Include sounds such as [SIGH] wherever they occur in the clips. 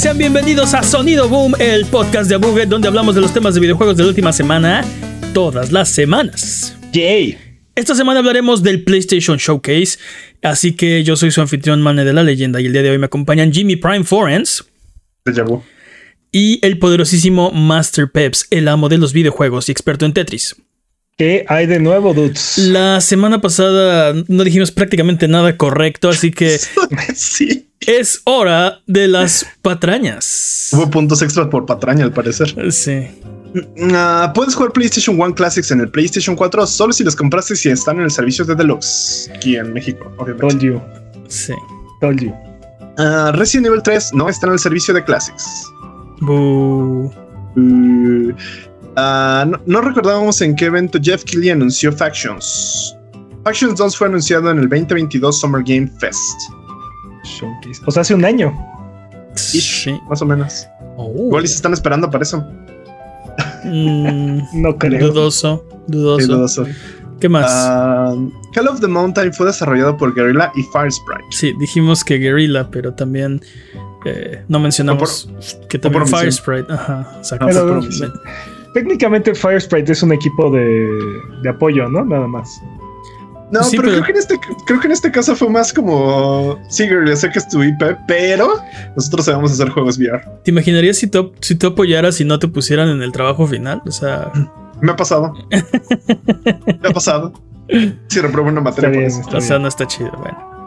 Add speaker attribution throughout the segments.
Speaker 1: Sean bienvenidos a Sonido Boom, el podcast de Buget donde hablamos de los temas de videojuegos de la última semana, todas las semanas.
Speaker 2: Yay.
Speaker 1: Esta semana hablaremos del PlayStation Showcase, así que yo soy su anfitrión Mane de la leyenda y el día de hoy me acompañan Jimmy Prime Forens y el poderosísimo Master Peps, el amo de los videojuegos y experto en Tetris.
Speaker 2: ¿Qué hay de nuevo, dudes?
Speaker 1: La semana pasada no dijimos prácticamente nada correcto, así que [LAUGHS]
Speaker 3: sí.
Speaker 1: es hora de las patrañas.
Speaker 3: Hubo puntos extras por patraña, al parecer.
Speaker 1: Sí.
Speaker 3: Uh, puedes jugar PlayStation 1 Classics en el PlayStation 4 solo si los compraste si están en el servicio de Deluxe aquí en México, obviamente.
Speaker 2: Told you.
Speaker 1: Sí.
Speaker 2: Told you.
Speaker 3: Uh, Resident Evil 3 no está en el servicio de Classics.
Speaker 1: Boo.
Speaker 3: Uh, uh, no, no, recordábamos en qué evento Jeff Keighley anunció Factions. Factions 2 fue anunciado en el 2022 Summer Game Fest.
Speaker 2: Showcase. O sea, hace un año.
Speaker 3: Ish, sí. Más o menos.
Speaker 1: Oh.
Speaker 3: Igual y se están esperando para eso.
Speaker 1: Mm, [LAUGHS]
Speaker 2: no creo.
Speaker 1: Dudoso. Dudoso.
Speaker 3: Sí, dudoso.
Speaker 1: ¿Qué más?
Speaker 3: Uh, Call of the Mountain fue desarrollado por Guerrilla y Firesprite.
Speaker 1: Sí, dijimos que Guerrilla, pero también eh, no mencionamos
Speaker 3: por,
Speaker 1: que también Firesprite. Ajá, exacto.
Speaker 2: Pero, técnicamente Firesprite es un equipo de, de, apoyo, ¿no? Nada más.
Speaker 3: No, sí, pero, pero, Creo, que en este, creo que en este caso fue más como. Sí, sé que es tu IP, pero nosotros sabemos hacer juegos VR.
Speaker 1: ¿Te imaginarías si tú, si tú apoyaras y no te pusieran en el trabajo final? O sea.
Speaker 3: Me ha pasado. [LAUGHS] Me ha pasado. Si repruebo una materia
Speaker 1: bien,
Speaker 3: por eso.
Speaker 1: O sea, no está chido, bueno.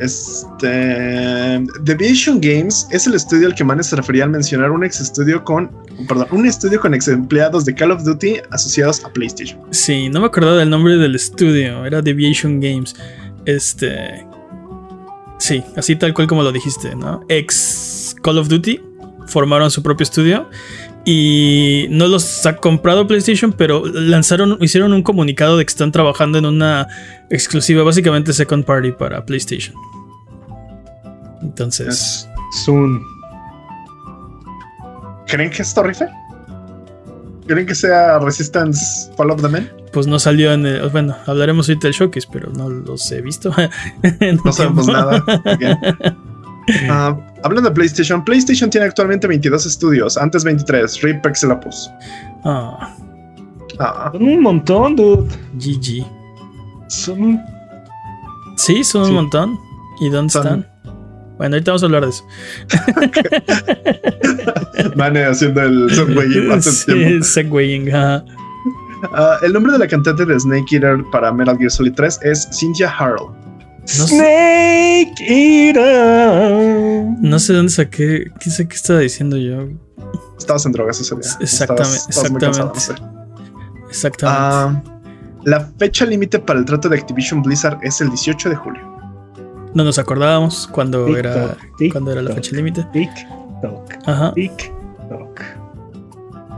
Speaker 3: Este. Deviation Games es el estudio al que Manes se refería al mencionar un ex estudio con. Perdón, un estudio con ex empleados de Call of Duty asociados a PlayStation.
Speaker 1: Sí, no me acordaba del nombre del estudio. Era Deviation Games. Este. Sí, así tal cual como lo dijiste, ¿no? Ex Call of Duty formaron su propio estudio y no los ha comprado PlayStation, pero lanzaron, hicieron un comunicado de que están trabajando en una exclusiva, básicamente second party para PlayStation. Entonces,
Speaker 2: Soon.
Speaker 3: ¿Creen que esto rife? ¿Creen que sea Resistance Fall of the Men?
Speaker 1: Pues no salió en el. Bueno, hablaremos ahorita del showcase, pero no los he visto. [LAUGHS]
Speaker 3: no sabemos nada. [LAUGHS] Uh, hablando de PlayStation, PlayStation tiene actualmente 22 estudios, antes 23. Rip Pixelopus.
Speaker 1: Ah.
Speaker 3: Ah.
Speaker 2: Son un montón, dude.
Speaker 1: GG.
Speaker 2: Son.
Speaker 1: Sí, son sí. un montón. ¿Y dónde son... están? Bueno, ahorita vamos a hablar de eso. [LAUGHS]
Speaker 3: Mane haciendo el segwaying hace
Speaker 1: sí,
Speaker 3: tiempo.
Speaker 1: segwaying, uh.
Speaker 3: Uh, el nombre de la cantante de Snake Eater para Metal Gear Solid 3 es Cynthia Harrell.
Speaker 2: No Snake Eater.
Speaker 1: No sé dónde saqué. ¿Qué sé qué estaba diciendo yo?
Speaker 3: Estabas en drogas ese día.
Speaker 1: Exactamente.
Speaker 3: Estabas, estabas
Speaker 1: exactamente.
Speaker 3: Cansado, no sé.
Speaker 1: exactamente.
Speaker 3: Uh, la fecha límite para el trato de Activision Blizzard es el 18 de julio.
Speaker 1: No nos acordábamos cuando
Speaker 2: Tic
Speaker 1: era
Speaker 2: toc, tic
Speaker 1: cuando era la
Speaker 2: toc.
Speaker 1: fecha límite.
Speaker 2: TikTok.
Speaker 1: Ajá.
Speaker 2: TikTok.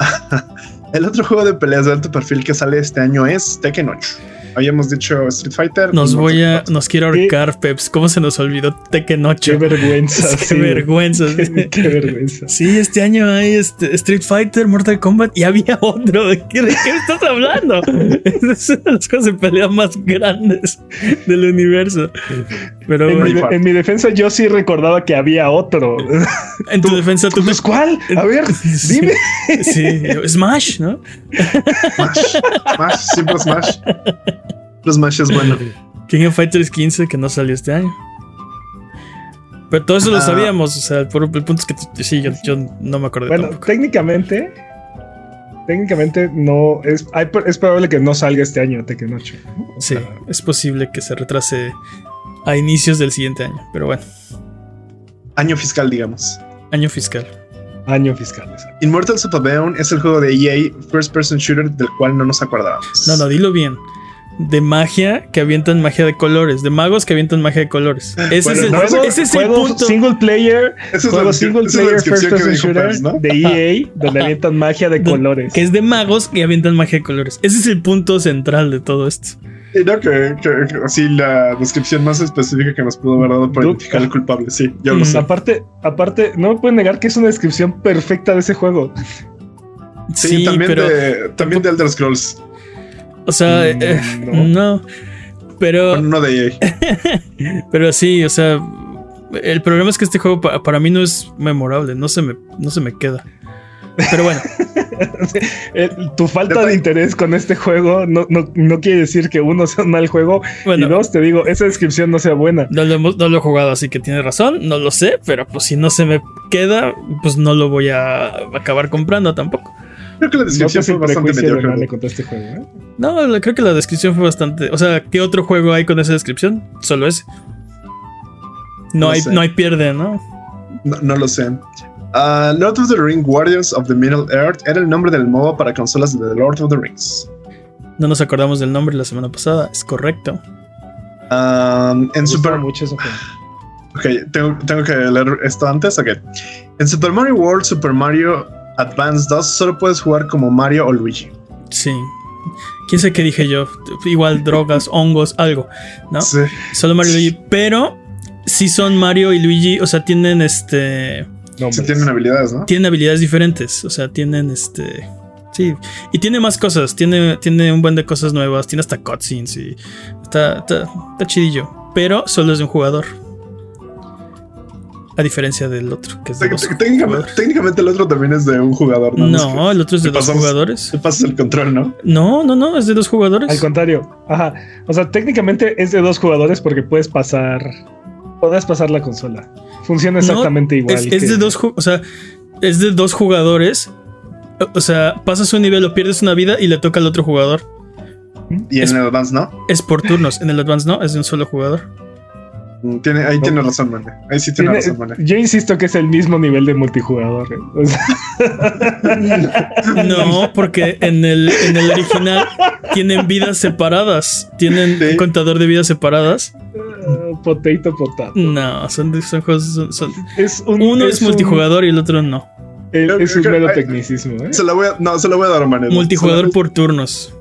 Speaker 2: [LAUGHS]
Speaker 3: el otro juego de peleas de alto perfil que sale este año es Tekken 8. Habíamos dicho Street Fighter.
Speaker 1: Nos voy a. Nos quiero ahorcar, Peps. ¿Cómo se nos olvidó Tekken 8?
Speaker 2: Qué vergüenza. [LAUGHS]
Speaker 1: Qué
Speaker 2: sí.
Speaker 1: vergüenza.
Speaker 2: Qué, [LAUGHS] qué vergüenza.
Speaker 1: Sí, este año hay este Street Fighter, Mortal Kombat y había otro. ¿De qué, de qué estás hablando? [LAUGHS] es una de las cosas de pelea más grandes del universo. Pero
Speaker 2: En, mi, en defensa, yo sí recordaba que había otro. [LAUGHS]
Speaker 1: en tu [LAUGHS] defensa tú
Speaker 2: Pues, ¿cuál? A ver, [LAUGHS]
Speaker 1: Sí.
Speaker 2: dime.
Speaker 1: Sí, Smash, ¿no?
Speaker 3: Smash. Smash, siempre Smash. Pero Smash es bueno.
Speaker 1: King of Fighters 15 que no salió este año. Pero todo eso lo
Speaker 3: Ah.
Speaker 1: sabíamos, o sea, el, puro- el punto es que sí, yo, yo no me acordé
Speaker 2: Bueno,
Speaker 1: tampoco.
Speaker 2: técnicamente, técnicamente no es, hay- es probable que no salga este año Tekken 8. ¿no?
Speaker 1: Sí,
Speaker 2: sea,
Speaker 1: es posible que se retrase a inicios del siguiente año, pero bueno,
Speaker 3: Año fiscal, digamos.
Speaker 1: año fiscal.
Speaker 2: año fiscal. exacto.
Speaker 3: Immortals of es el juego de EA First Person Shooter del cual no nos acordábamos.
Speaker 1: No, no, dilo bien. De magia que avientan magia de colores, de magos que avientan magia de colores. [LAUGHS] Ese
Speaker 3: Bueno,
Speaker 1: es el,
Speaker 3: no,
Speaker 2: Juego,
Speaker 1: ese es el
Speaker 2: juego
Speaker 1: punto.
Speaker 2: single player,
Speaker 3: es
Speaker 2: juego single
Speaker 3: es
Speaker 2: player first person shooter de EA donde avientan magia de colores.
Speaker 1: Que es de magos que avientan magia de colores. Ese es el punto central de todo esto.
Speaker 3: Y no, que, que- que así la descripción más específica que nos pudo haber dado para identificar al culpable. Sí, yo
Speaker 1: Mm.
Speaker 3: lo sé.
Speaker 2: Aparte, aparte, no me pueden negar que es una descripción perfecta de ese juego.
Speaker 3: Sí,
Speaker 1: Sí,
Speaker 3: también,
Speaker 1: pero,
Speaker 3: de, también de Elder Scrolls.
Speaker 1: o sea,
Speaker 2: Mm,
Speaker 1: eh,
Speaker 2: no.
Speaker 1: no. Pero,
Speaker 3: Bueno, no de EA. [LAUGHS]
Speaker 1: pero sí, o sea, El problema es que este juego pa- para mí no es memorable, no se me, no se me queda. Pero bueno, [LAUGHS]
Speaker 2: Eh, tu falta de interés con este juego no, no, no quiere decir que uno sea un mal juego.
Speaker 1: Bueno.
Speaker 2: y dos, te digo, esa descripción no sea buena.
Speaker 1: no lo, hemos- no lo he jugado, así que tiene razón, no lo sé, pero pues si no se me queda, pues no lo voy a acabar comprando tampoco.
Speaker 3: Creo que la
Speaker 2: No
Speaker 3: descripción fue bastante mediocre.
Speaker 2: Contra este juego. ¿eh?
Speaker 1: No, creo que la descripción fue bastante. O sea, ¿qué otro juego hay con esa descripción? Solo ese. No,
Speaker 3: No
Speaker 1: hay,
Speaker 3: sé.
Speaker 1: no hay pierde, ¿no?
Speaker 3: No, no lo sé. Ah, Lord of the Ring Guardians of the Middle Earth era el nombre del MOBA para consolas de The Lord of the Rings.
Speaker 1: No nos acordamos del nombre la semana pasada, es correcto.
Speaker 3: Ah, en Super
Speaker 2: mucho juego.
Speaker 3: Ok, tengo, tengo que leer esto antes. Ok. En Super Mario World, Super Mario Advance 2, solo puedes jugar como Mario o Luigi.
Speaker 1: Sí. ¿Quién sé qué dije yo? Igual drogas, [LAUGHS] hongos, algo, ¿no?
Speaker 3: Sí.
Speaker 1: Solo Mario y Luigi. Pero sí son Mario y Luigi, o sea, tienen este.
Speaker 2: No,
Speaker 3: Sí
Speaker 2: hombre.
Speaker 3: tienen habilidades, ¿no?
Speaker 1: Tienen habilidades diferentes. O sea, tienen este. Sí. Y tiene más cosas. Tiene, tiene un buen de cosas nuevas. Tiene hasta cutscenes y. Está, está, está chidillo. Pero solo es de un jugador. A diferencia del otro, que es de dos
Speaker 3: Técnicamente, técnicamente,
Speaker 1: jugadores.
Speaker 3: técnicamente el otro también es de un jugador. ¿no?
Speaker 1: No, el otro es de dos
Speaker 3: pasamos-
Speaker 1: jugadores.
Speaker 3: Te pasas el control, ¿no?
Speaker 1: No, no, no, es de dos jugadores.
Speaker 2: Al contrario. Ajá. O sea, técnicamente es de dos jugadores porque puedes pasar. Puedes pasar la consola. Funciona
Speaker 1: No,
Speaker 2: exactamente igual.
Speaker 1: Es, de dos, o sea, es de dos jugadores. O- O sea, pasas un nivel o pierdes una vida y le toca al otro jugador.
Speaker 3: Y en
Speaker 1: Es-
Speaker 3: el Advance, ¿no?
Speaker 1: Es por turnos. En el Advance no, es de un solo jugador.
Speaker 3: Tiene, ahí
Speaker 2: No.
Speaker 3: tiene razón, Mane. Ahí sí tiene,
Speaker 2: Tiene-
Speaker 3: razón, Mane.
Speaker 2: yo insisto que es el mismo nivel de multijugador. ¿eh? O sea,
Speaker 1: No, porque en el, en el original tienen vidas separadas. Tienen
Speaker 3: Sí.
Speaker 1: un contador de vidas separadas.
Speaker 2: uh, potato, potato.
Speaker 1: No, son, son juegos. son- son-
Speaker 2: Es un,
Speaker 1: uno es, multijugador y el otro no.
Speaker 2: el- es un mero tecnicismo. ¿eh?
Speaker 3: Se la voy a, no, se la voy a dar a Mane.
Speaker 1: Multijugador por turnos.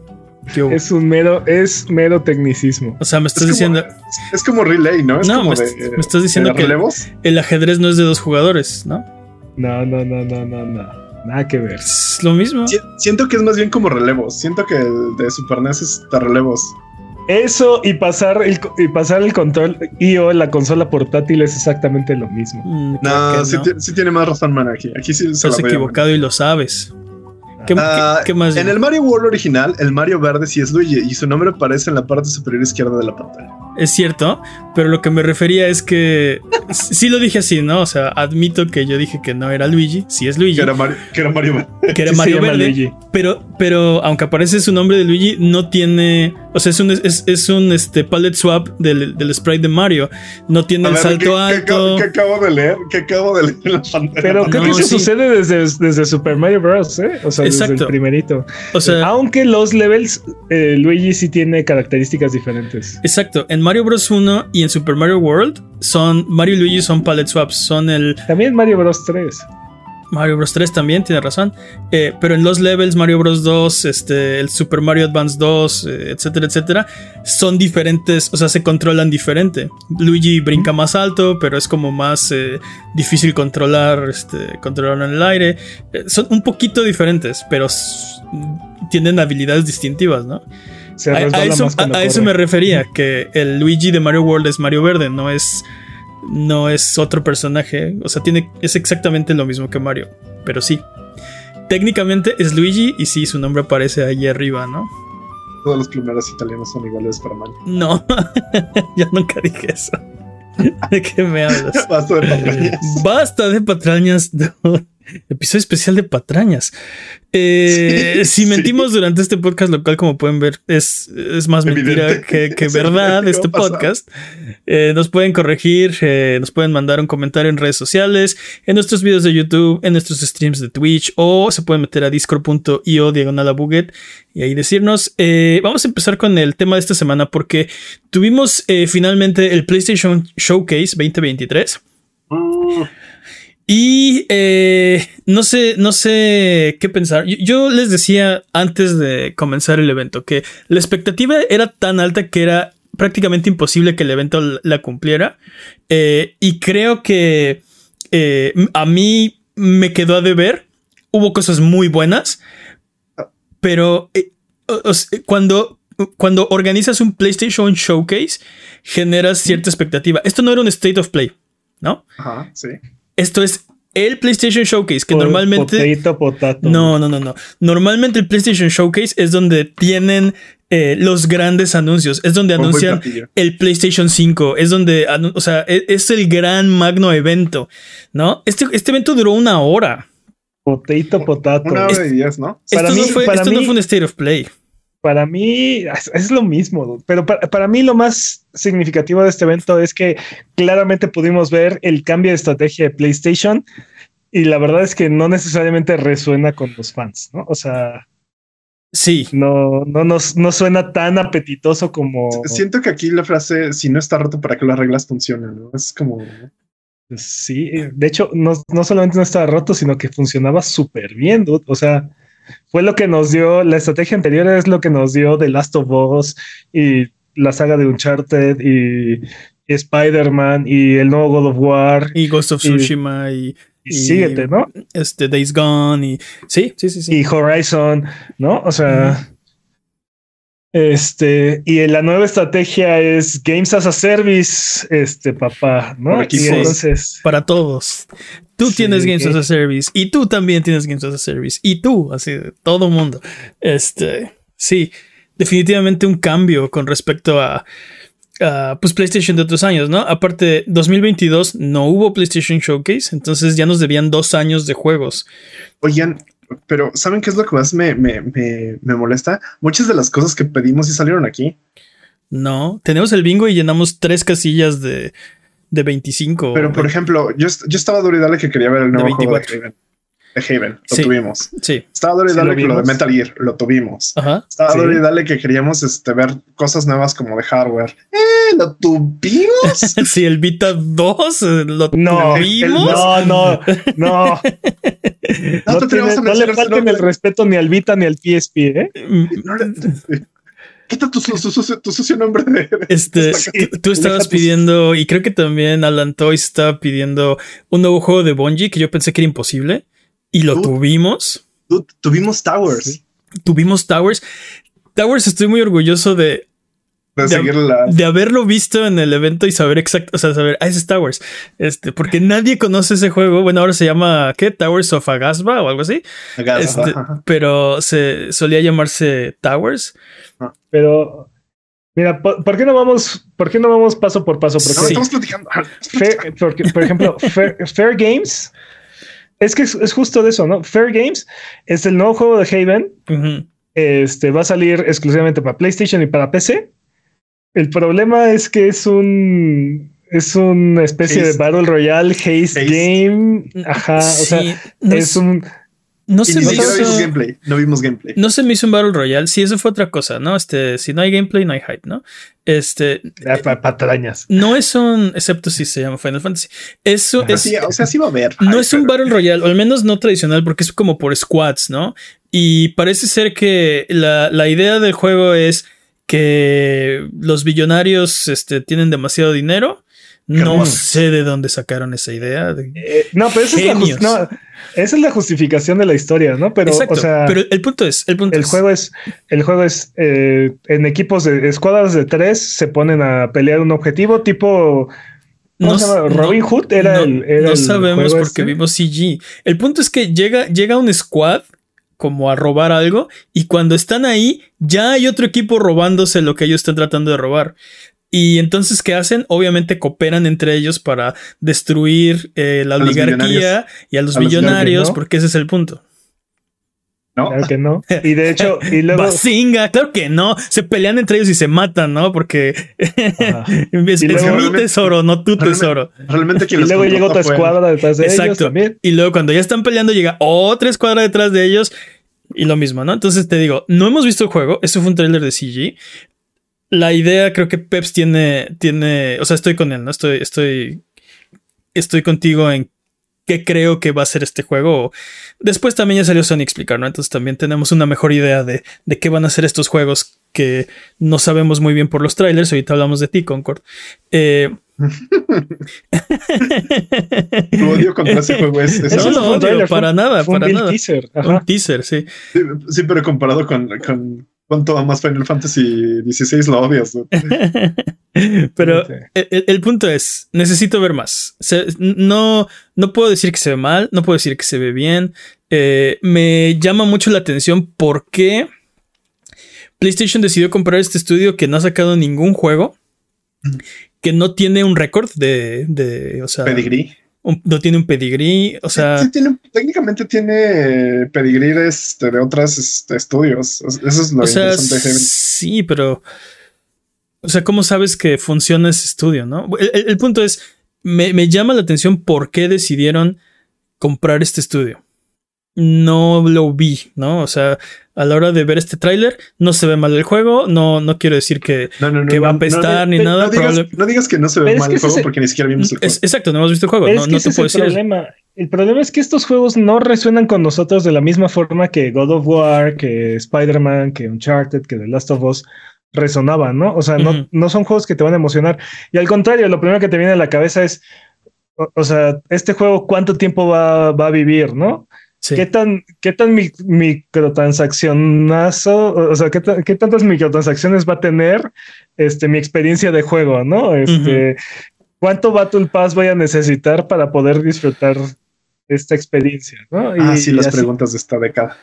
Speaker 2: Es un mero, es mero tecnicismo.
Speaker 1: O sea, me
Speaker 3: es
Speaker 1: estás
Speaker 3: como-
Speaker 1: diciendo.
Speaker 3: Es como relay, ¿no? Es
Speaker 1: No,
Speaker 3: como
Speaker 1: me
Speaker 3: de,
Speaker 1: est- me estás diciendo que-
Speaker 3: relevos.
Speaker 1: El ajedrez no es de dos jugadores, ¿no?
Speaker 2: No, no, no, no, no, no. Nada que ver.
Speaker 1: Es lo mismo.
Speaker 3: Si- Siento que es más bien como relevos. Siento que el de Super NES es de relevos.
Speaker 2: Eso y pasar el, y pasar el control y o la consola portátil es exactamente lo mismo.
Speaker 1: Mm,
Speaker 3: No, sí,
Speaker 1: no.
Speaker 3: tiene más razón, man, aquí. Aquí sí se
Speaker 1: Estás
Speaker 3: la voy a
Speaker 1: equivocado y lo sabes. ¿Qué,
Speaker 3: Ah,
Speaker 1: qué- qué más?
Speaker 3: En el Mario World original, el Mario verde sí es Luigi y su nombre aparece en la parte superior izquierda de la pantalla.
Speaker 1: Es cierto, pero lo que me refería es que sí lo dije así, ¿no? O sea, admito que yo dije que no era Luigi, sí es Luigi,
Speaker 3: Que era Mario, que era Mario verde. [LAUGHS]
Speaker 1: que era Mario
Speaker 2: llama
Speaker 1: Verde,
Speaker 2: Luigi.
Speaker 1: pero pero aunque aparece su nombre de Luigi no tiene, o sea, es un es, es un este palette swap del, del sprite de Mario, no tiene el salto
Speaker 3: ¿qué, qué
Speaker 1: alto.
Speaker 3: acabo, qué acabo de leer? ¿Qué acabo de leer en la pantalla?
Speaker 2: Pero creo
Speaker 1: No,
Speaker 2: que eso
Speaker 1: sí.
Speaker 2: sucede desde, desde Super Mario Bros. ¿eh? O sea, desde
Speaker 1: Exacto.
Speaker 2: el primerito.
Speaker 1: O sea,
Speaker 2: Aunque los levels, eh, Luigi sí tiene características diferentes.
Speaker 1: exacto, en Mario Bros 1 y en Super Mario World son Mario y Luigi son palette swaps, son el
Speaker 2: También Mario Bros. 3.
Speaker 1: Mario Bros 3 también, tiene razón. Eh, pero en los levels, Mario Bros 2, este, el Super Mario Advance 2, eh, etcétera, etcétera, son diferentes, o sea, se controlan diferente. Luigi brinca más alto, pero es como más eh, difícil controlar, este, controlarlo en el aire. Eh, son un poquito diferentes, pero tienen habilidades distintivas, ¿no?
Speaker 2: Se
Speaker 1: A, eso,
Speaker 2: más cuando
Speaker 1: a- a eso
Speaker 2: corre.
Speaker 1: me refería, que el Luigi de Mario World es Mario Verde, no es, no es otro personaje. O sea, tiene, es exactamente lo mismo que Mario, pero sí. Técnicamente es Luigi y sí, su nombre aparece ahí arriba, ¿no?
Speaker 3: Todos los primeros italianos son iguales para Mario.
Speaker 1: No, [LAUGHS] yo nunca dije eso. [LAUGHS] ¿De qué me hablas? [LAUGHS]
Speaker 3: Basta de patrañas.
Speaker 1: Basta de patrañas. no. Episodio especial de patrañas. Eh,
Speaker 3: Sí,
Speaker 1: si
Speaker 3: sí.
Speaker 1: mentimos durante este podcast, lo cual, como pueden ver, es, es más mentira que, [LAUGHS] verdad este podcast. Eh, nos pueden corregir, eh, nos pueden mandar un comentario en redes sociales, en nuestros videos de YouTube, en nuestros streams de Twitch, o se pueden meter a discord.io diagonal a buget y ahí decirnos. Vamos a empezar con el tema de esta semana porque tuvimos finalmente el PlayStation Showcase 2023.
Speaker 3: Mm,
Speaker 1: Y eh, no sé, no sé qué pensar. Yo, les decía antes de comenzar el evento que la expectativa era tan alta que era prácticamente imposible que el evento la cumpliera. Eh, y creo que eh, a mí me quedó a deber. Hubo cosas muy buenas, pero cuando, cuando organizas un PlayStation Showcase, generas cierta expectativa. Esto no era un State of Play. ¿no?
Speaker 3: Ajá, sí.
Speaker 1: Esto es el PlayStation Showcase, que normalmente...
Speaker 2: Potato, potato.
Speaker 1: No, no, no, no. Normalmente el PlayStation Showcase es donde tienen eh, los grandes anuncios. Es donde anuncian el PlayStation 5. Es donde, o sea, e- es, el gran magno evento, ¿no? Este, este evento duró una hora.
Speaker 2: Potato, potato.
Speaker 3: Una hora
Speaker 1: Es-
Speaker 3: y diez, ¿no?
Speaker 2: Para
Speaker 1: esto
Speaker 2: mí-
Speaker 1: fue,
Speaker 2: para
Speaker 1: esto no
Speaker 2: mí-
Speaker 1: fue un State of Play.
Speaker 2: Para mí es, es lo mismo, dude. pero para, para mí lo más significativo de este evento es que claramente pudimos ver el cambio de estrategia de PlayStation y la verdad es que no necesariamente resuena con los fans, ¿no? O sea,
Speaker 1: Sí.
Speaker 2: no, no, nos, no suena tan apetitoso como...
Speaker 3: Siento que aquí la frase, si no está roto, para que las reglas funcionen, ¿no? Es como...
Speaker 2: Sí, de hecho, no, no solamente no estaba roto, sino que funcionaba súper bien, dude. O sea, fue lo que nos dio, la estrategia anterior es lo que nos dio The Last of Us y la saga de Uncharted y, Spider-Man y el nuevo God of War.
Speaker 1: Y Ghost of Tsushima y,
Speaker 2: Y,
Speaker 1: y-
Speaker 2: síguete, ¿no?
Speaker 1: este Days Gone y sí, sí, sí, sí.
Speaker 2: Y Horizon, ¿no? O sea, este, y la nueva estrategia es Games as a Service, este papá, ¿no?
Speaker 3: Por equipos.
Speaker 2: Y entonces,
Speaker 1: para todos. Tú
Speaker 2: Sí,
Speaker 1: tienes Games as a Service y tú también tienes Games as a Service y tú, así de todo mundo. Este, sí, definitivamente un cambio con respecto a, a, pues PlayStation de otros años, ¿no? Aparte, 2022 no hubo PlayStation Showcase, entonces ya nos debían dos años de juegos.
Speaker 3: Oigan, pero ¿saben qué es lo que más me, me, me, me molesta? Muchas de las cosas que pedimos y salieron aquí.
Speaker 1: No, tenemos el bingo y llenamos tres casillas de, de 25.
Speaker 3: Pero, por ejemplo, yo, yo estaba duro y dale que quería ver el
Speaker 1: De
Speaker 3: nuevo juego de
Speaker 1: 24.
Speaker 3: Haven. De Haven, lo
Speaker 1: Sí.
Speaker 3: tuvimos.
Speaker 1: Sí,
Speaker 3: Estaba duro y
Speaker 2: Sí,
Speaker 3: dale
Speaker 2: lo
Speaker 3: que lo de. Metal Gear, lo tuvimos.
Speaker 1: ajá.
Speaker 3: Estaba
Speaker 2: Sí.
Speaker 3: duro y dale que queríamos este, ver cosas nuevas como de hardware. ¡Eh! ¿Lo tuvimos? [LAUGHS]
Speaker 1: Sí, el Vita 2 eh, lo
Speaker 2: no,
Speaker 1: tuvimos.
Speaker 2: no, no, no.
Speaker 3: No [LAUGHS]
Speaker 2: No,
Speaker 3: te
Speaker 2: tiene- no le falten el respeto ni al Vita ni al PSP, ¿eh?
Speaker 1: Mm,
Speaker 3: No le- Quita tu, su- su- su- tu sucio nombre de. de-
Speaker 1: Este, tú, estabas pidiendo, y creo que también Alan Toys estaba pidiendo un nuevo juego de Bungie que yo pensé que era imposible. Y lo
Speaker 3: Dude.
Speaker 1: tuvimos.
Speaker 3: Dude, tuvimos Towers.
Speaker 2: Sí.
Speaker 1: Tuvimos Towers. Towers, estoy muy orgulloso de,
Speaker 3: De
Speaker 1: De-
Speaker 3: seguir la.
Speaker 1: de haberlo visto en el evento y saber exacto, o sea, saber, ah, ese es Towers. Este, porque nadie conoce ese juego. Bueno, ahora se llama, ¿qué? Towers of Agasba o algo así. Este, pero se solía llamarse Towers.
Speaker 2: Pero, mira, ¿por, por qué no vamos, por qué no vamos paso por paso?
Speaker 3: No,
Speaker 2: Porque
Speaker 1: Sí.
Speaker 3: estamos platicando.
Speaker 2: Fair- porque, por ejemplo, Fair, Fair Games, es que es, es justo de eso, ¿no? Fair Games es el nuevo juego de Haven. Este va a salir exclusivamente para PlayStation y para PC. El problema es que es un es una especie
Speaker 3: Haste.
Speaker 2: de Battle Royale haste,
Speaker 3: Haste.
Speaker 2: game. Ajá, o sea,
Speaker 1: no,
Speaker 2: es un
Speaker 1: no se me hizo-
Speaker 3: vimos gameplay. No vimos gameplay.
Speaker 1: No se me hizo un Battle Royale. Sí, eso fue otra cosa, ¿no? Este, si no hay gameplay, no hay hype, ¿no? Este,
Speaker 2: ah, pa- patrañas.
Speaker 1: no es un, excepto si se llama Final Fantasy. Eso
Speaker 3: Ajá,
Speaker 1: es,
Speaker 3: sí, o sea, sí va a haber.
Speaker 1: no
Speaker 3: hype,
Speaker 1: es un
Speaker 3: pero-
Speaker 1: Battle Royale, o al menos no tradicional, porque es como por squads, ¿no? Y parece ser que la, la idea del juego es que los billonarios este, tienen demasiado dinero. No sé de dónde sacaron esa idea. de-
Speaker 2: Eh, no, pero esa es, la no, esa es la justificación de la historia, ¿no? Pero,
Speaker 1: Exacto.
Speaker 2: o sea,
Speaker 1: pero el punto es, el punto
Speaker 2: el
Speaker 1: es-
Speaker 2: juego es, el juego es eh, en equipos de escuadras de tres se ponen a pelear un objetivo tipo Robin
Speaker 1: no-
Speaker 2: Hood era el, era
Speaker 1: no
Speaker 2: el
Speaker 1: sabemos porque
Speaker 2: este.
Speaker 1: vimos CG. El punto es que llega, llega un squad como a robar algo y cuando están ahí ya hay otro equipo robándose lo que ellos están tratando de robar. Y entonces, ¿qué hacen? Obviamente cooperan entre ellos para destruir eh, la
Speaker 3: A
Speaker 1: oligarquía y a los
Speaker 3: A los
Speaker 1: millonarios,
Speaker 2: ¿no?
Speaker 1: porque ese es el punto.
Speaker 3: ¿No?
Speaker 2: Claro que no. Y de hecho, y [LAUGHS] luego
Speaker 1: Bazinga, claro que no. Se pelean entre ellos y se matan, ¿no? Porque es, [LAUGHS]
Speaker 2: Y
Speaker 1: mi tesoro, no tu
Speaker 3: Realmente-
Speaker 1: tesoro.
Speaker 3: Realmente
Speaker 2: y
Speaker 3: quien los
Speaker 2: luego llega otra
Speaker 3: fue-
Speaker 2: escuadra detrás de ellos
Speaker 1: Exacto.
Speaker 2: también.
Speaker 1: Y luego cuando ya están peleando llega otra escuadra detrás de ellos y lo mismo, ¿no? Entonces te digo, no hemos visto el juego, eso fue un tráiler de CG. La idea creo que Peps tiene tiene, o sea, estoy con él, ¿no? Estoy estoy estoy contigo en qué creo que va a ser este juego. Después también ya salió Sony a explicar, ¿no? Entonces también tenemos una mejor idea de, de qué van a ser estos juegos que no sabemos muy bien por los trailers. Ahorita hablamos de ti, Concord. Eh,
Speaker 3: Tu odio [LAUGHS] contra ese juego es. es-
Speaker 1: no odio,
Speaker 2: fue
Speaker 1: para nada, para nada.
Speaker 2: teaser. Ajá.
Speaker 1: Un teaser, sí.
Speaker 3: Sí, sí, pero comparado con, con, ¿Cuánto más Final Fantasy XVI lo odias? [LAUGHS]
Speaker 1: Pero el, punto es, necesito ver más. no, no puedo decir que se ve mal, no puedo decir que se ve bien. Eh, me llama mucho la atención por qué PlayStation decidió comprar este estudio que no ha sacado ningún juego, que no tiene un récord de, de, o sea, No tiene un pedigrí, o sea...
Speaker 3: Sí, tiene, técnicamente tiene pedigrí de, este, de otros este, estudios. Eso es lo interesante.
Speaker 1: sí, pero... O sea, ¿cómo sabes que funciona ese estudio, no? El, punto es, me, me, llama la atención por qué decidieron comprar este estudio. No lo vi, ¿no? O sea, a la hora de ver este tráiler, no se ve mal el juego, no, no quiero decir que, que va a apestar ni nada.
Speaker 3: No digas, que no se ve mal el juego porque ni siquiera vimos el juego.
Speaker 1: exacto, no hemos visto el juego. no, te puedo decir.
Speaker 2: El problema. el problema es que estos juegos no resuenan con nosotros de la misma forma que God of War, que Spider-Man, que Uncharted, que The Last of Us resonaban, ¿no? O sea, no, no son juegos que te van a emocionar. Y al contrario, lo primero que te viene a la cabeza es, o, sea, este juego, ¿cuánto tiempo va, va a vivir, no? ¿Qué tan, qué tan microtransaccionazo, o sea, qué, qué, tantas microtransacciones va a tener este, mi experiencia de juego, ¿no? Este, ¿Cuánto Battle Pass voy a necesitar para poder disfrutar esta experiencia, ¿no?
Speaker 3: Ah, sí, las preguntas de esta década.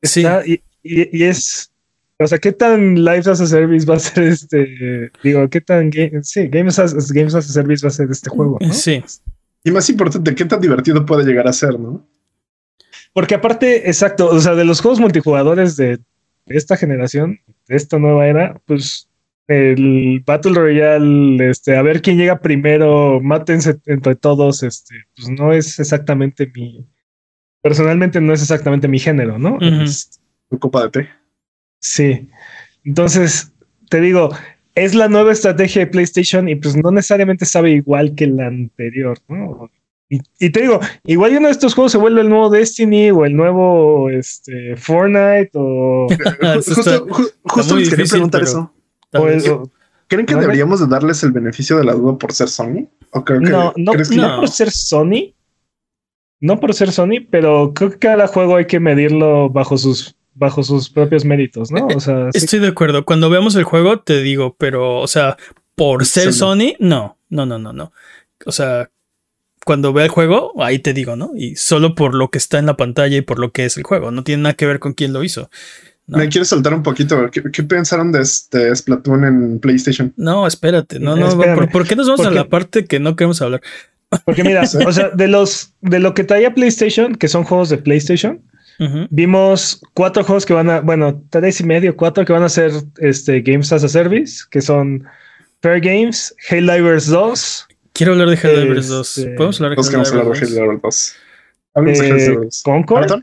Speaker 2: Sí. y, y, es, o sea, ¿qué tan Live as a Service va a ser este, digo, qué tan, sí, Games as, Games as a Service va a ser este juego, ¿no?
Speaker 1: Sí.
Speaker 3: Y más importante, ¿qué tan divertido puede llegar a ser, no?
Speaker 2: Porque aparte, exacto, o sea, de los juegos multijugadores de esta generación, de esta nueva era, pues el Battle Royale, este, a ver quién llega primero, mátense entre todos, este, pues no es exactamente mi, personalmente no es exactamente mi género, ¿no?
Speaker 3: Es, copa de té.
Speaker 2: Sí. Entonces, te digo, es la nueva estrategia de PlayStation y pues no necesariamente sabe igual que la anterior, ¿no? Y, te digo, igual uno de estos juegos se vuelve el nuevo Destiny o el nuevo este, Fortnite o... [LAUGHS]
Speaker 3: justo justo les quería preguntar eso. ¿Creen que deberíamos de darles el beneficio de la duda por ser Sony? ¿O creo que,
Speaker 2: no, no, no, por ser Sony. No por ser Sony, pero creo que cada juego hay que medirlo bajo sus bajo sus propios méritos, ¿no? O sea,
Speaker 1: estoy de acuerdo. Cuando veamos el juego te digo, pero o sea, por ser Sony, no, no, no, no, no. O sea, cuando vea el juego, ahí te digo, ¿no? Y solo por lo que está en la pantalla y por lo que es el juego, no tiene nada que ver con quién lo hizo.
Speaker 3: Me quiero saltar un poquito. ¿Qué, pensaron de este Splatoon en PlayStation?
Speaker 1: No, espérate. No, no. ¿por, qué nos vamos a la parte que no queremos hablar?
Speaker 2: Porque mira, [LAUGHS] o sea, de los de lo que traía PlayStation, que son juegos de PlayStation, vimos cuatro juegos que van a, bueno, tres y medio, cuatro que van a ser este Games as a Service, que son Fair Games, Helldivers 2,
Speaker 1: Quiero hablar de Helldivers 2. Este, ¿Podemos hablar de Helldivers 2?
Speaker 3: Hablemos de Helldivers 2.
Speaker 2: ¿Concord?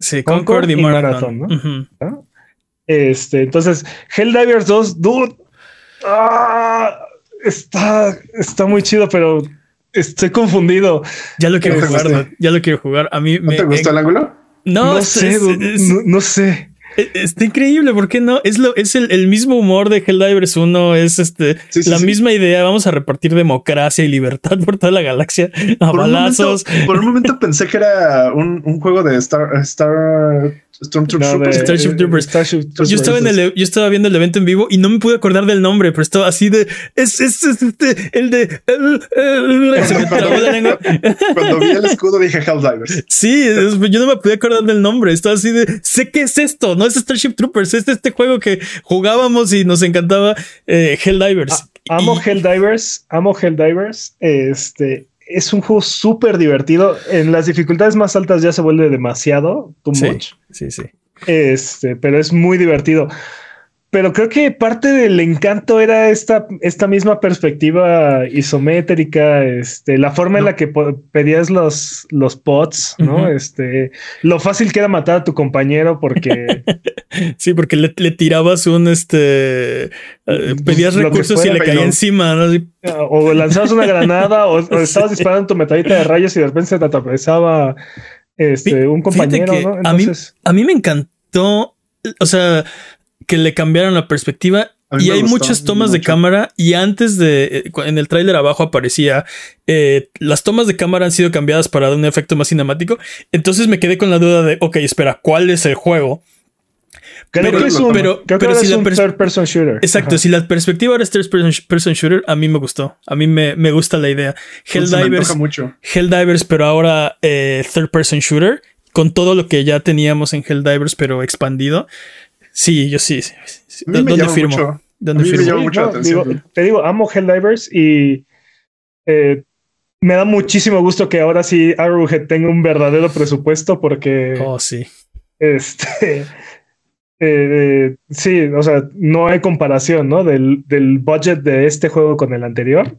Speaker 1: Sí, Concord, y, Marathon. ¿no?
Speaker 2: ¿Ah? Este, entonces, Helldivers 2, dude. Ah, está, está muy chido, pero estoy confundido.
Speaker 1: Ya lo quiero jugar, ya lo quiero jugar. A mí
Speaker 3: ¿No me, te gustó el ángulo?
Speaker 2: No, no sé, no, sé.
Speaker 1: E, está increíble, ¿por qué no? Es, lo, es el, mismo humor de Helldivers 1, es este, la misma idea, vamos a repartir democracia y libertad por toda la galaxia a
Speaker 3: por
Speaker 1: balazos.
Speaker 3: Un momento, por un momento [LAUGHS] pensé que era un, un juego de Star, Star Stormtroopers.
Speaker 1: Starship Troopers. Yo estaba, en el, yo estaba viendo el evento en vivo y no me pude acordar del nombre, pero estaba así de. Es, es, este, el de.
Speaker 3: Cuando vi el escudo dije Helldivers.
Speaker 1: Sí, yo no me pude acordar del nombre. Estaba así de. Sé qué es esto. No es Starship Troopers. Es este juego que jugábamos y nos encantaba eh, Helldivers.
Speaker 2: amo Helldivers. Amo Helldivers. Este es un juego súper divertido. En las dificultades más altas ya se vuelve demasiado, too much.
Speaker 1: Sí, sí.
Speaker 2: Este, pero es muy divertido pero creo que parte del encanto era esta, esta misma perspectiva isométrica, este, la forma en la que pedías los, los pots, ¿no? Este, lo fácil que era matar a tu compañero porque. [LAUGHS]
Speaker 1: sí, porque le, tirabas un este. Eh, pues, pedías recursos y le caía encima, ¿no?
Speaker 2: O lanzabas una granada o, [LAUGHS] estabas disparando tu metralleta de rayos y de repente se te atravesaba este, un compañero, ¿no?
Speaker 1: a, mí, a mí me encantó. O sea, que le cambiaron la perspectiva y hay muchas tomas de cámara y antes de eh, en el tráiler abajo aparecía eh, las tomas de cámara han sido cambiadas para dar un efecto más cinemático entonces me quedé con la duda de ok espera cuál es el juego
Speaker 2: Creo
Speaker 1: Pero-
Speaker 2: que es un,
Speaker 1: pero-
Speaker 2: creo que
Speaker 1: pero
Speaker 2: ahora
Speaker 1: si
Speaker 2: es
Speaker 1: la
Speaker 2: un third person shooter.
Speaker 1: Exacto,
Speaker 2: Ajá.
Speaker 1: si la perspectiva ahora es third person, shooter, a mí me gustó. A mí me, me gusta la idea.
Speaker 3: Antoja
Speaker 1: Helldivers,
Speaker 3: mucho.
Speaker 1: Helldivers, pero ahora eh, third person shooter, con todo lo que ya teníamos en Helldivers, pero expandido. Sí, yo sí. sí, sí.
Speaker 3: A mí me
Speaker 1: ¿Dónde firmo?
Speaker 3: mucho.
Speaker 1: ¿Dónde
Speaker 3: a mí me
Speaker 1: firmo?
Speaker 3: llama mucho la atención,
Speaker 2: digo-
Speaker 3: ¿no?
Speaker 2: te digo, amo Helldivers y eh, me da muchísimo gusto que ahora sí Arrowhead tenga un verdadero presupuesto porque
Speaker 1: Oh, sí.
Speaker 2: este [LAUGHS] eh, sí, o sea, no hay comparación, ¿no? Del, del budget de este juego con el anterior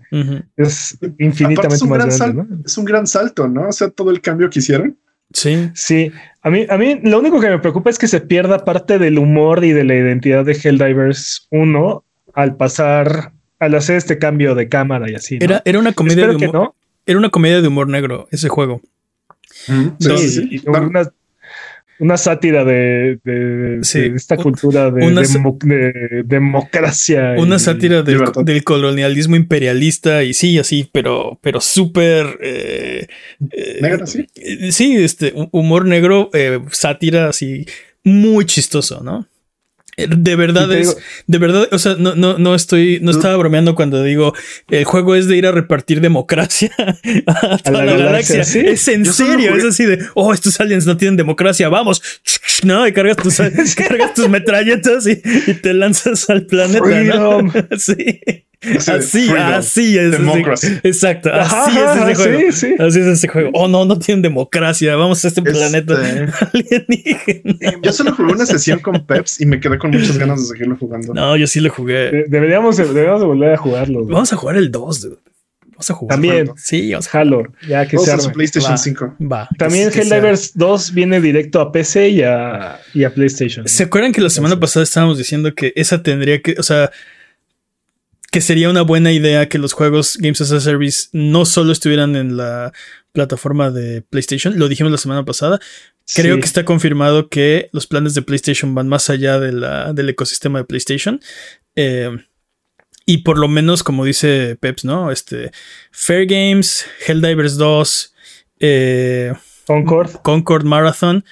Speaker 2: es infinitamente
Speaker 3: es un
Speaker 2: más
Speaker 3: gran
Speaker 2: grande,
Speaker 3: salto,
Speaker 2: ¿no?
Speaker 3: es un gran salto, ¿no? O sea, todo el cambio que hicieron.
Speaker 1: Sí.
Speaker 2: Sí, a mí, a mí lo único que me preocupa es que se pierda parte del humor y de la identidad de Helldivers 1 al pasar, al hacer este cambio de cámara y así. ¿no?
Speaker 1: Era, era una comedia
Speaker 2: Espero
Speaker 1: de
Speaker 2: que
Speaker 1: humor.
Speaker 2: no.
Speaker 1: Era una comedia de humor negro, ese juego.
Speaker 3: Sí,
Speaker 1: Dos.
Speaker 3: sí,
Speaker 2: y una sátira de, de-
Speaker 1: Sí,
Speaker 2: de esta
Speaker 1: un-
Speaker 2: cultura de,
Speaker 1: una
Speaker 2: democracia.
Speaker 1: Una
Speaker 2: y-
Speaker 1: sátira del, colonialismo imperialista y sí, así, pero, pero súper... eh, eh,
Speaker 3: Negro, sí.
Speaker 1: eh, Sí, este, hu- humor negro, eh, sátira así, muy chistoso, ¿no? Eh, De verdad es,
Speaker 2: digo-
Speaker 1: de verdad, o sea, no, no, no estoy, no estaba bromeando cuando digo el juego es de ir a repartir democracia [LAUGHS] a toda la,
Speaker 2: la
Speaker 1: galaxia.
Speaker 2: galaxia, ¿sí?
Speaker 1: Es en
Speaker 3: Yo
Speaker 1: serio, es así de, oh, estos aliens no tienen democracia, vamos, no, y cargas tus, [LAUGHS] cargas tus metralletas y, y te lanzas al planeta, ¿no?
Speaker 2: Freedom. [LAUGHS]
Speaker 1: Sí.
Speaker 3: Así
Speaker 1: Así,
Speaker 3: freedom,
Speaker 1: así es.
Speaker 3: democracy.
Speaker 1: Exacto,
Speaker 2: Ajá,
Speaker 1: así es ese juego.
Speaker 2: sí, sí.
Speaker 1: Así es ese juego. Oh, no, no tienen democracia. Vamos a este
Speaker 3: Este,
Speaker 1: planeta [LAUGHS] alienígena.
Speaker 3: Yo solo jugué una sesión con Peps y me quedé con muchas ganas de seguirlo jugando.
Speaker 1: No, yo sí lo jugué.
Speaker 2: de- deberíamos, de- deberíamos de volver a jugarlo. güey.
Speaker 1: Vamos a jugar el 2, dude. Vamos a jugar.
Speaker 2: También,
Speaker 1: Sí, vamos a
Speaker 2: Halo, ya que
Speaker 3: Todos
Speaker 2: se
Speaker 3: en su
Speaker 2: arme.
Speaker 3: PlayStation
Speaker 1: Va.
Speaker 3: 5.
Speaker 1: Va.
Speaker 2: También
Speaker 1: sea.
Speaker 2: Helldivers 2 viene directo a PC y a, y a PlayStation.
Speaker 1: ¿Se acuerdan que la semana pasada estábamos diciendo que esa tendría que, o sea, que sería una buena idea que los juegos Games as a Service no solo estuvieran en la plataforma de PlayStation? Lo dijimos la semana pasada. Creo
Speaker 2: Sí.
Speaker 1: que está confirmado que los planes de PlayStation van más allá de la- del ecosistema de PlayStation. Eh, y por lo menos, como dice Peps, ¿no? Este, Fair Games, Helldivers 2, eh,
Speaker 2: Concord.
Speaker 1: Concord Marathon.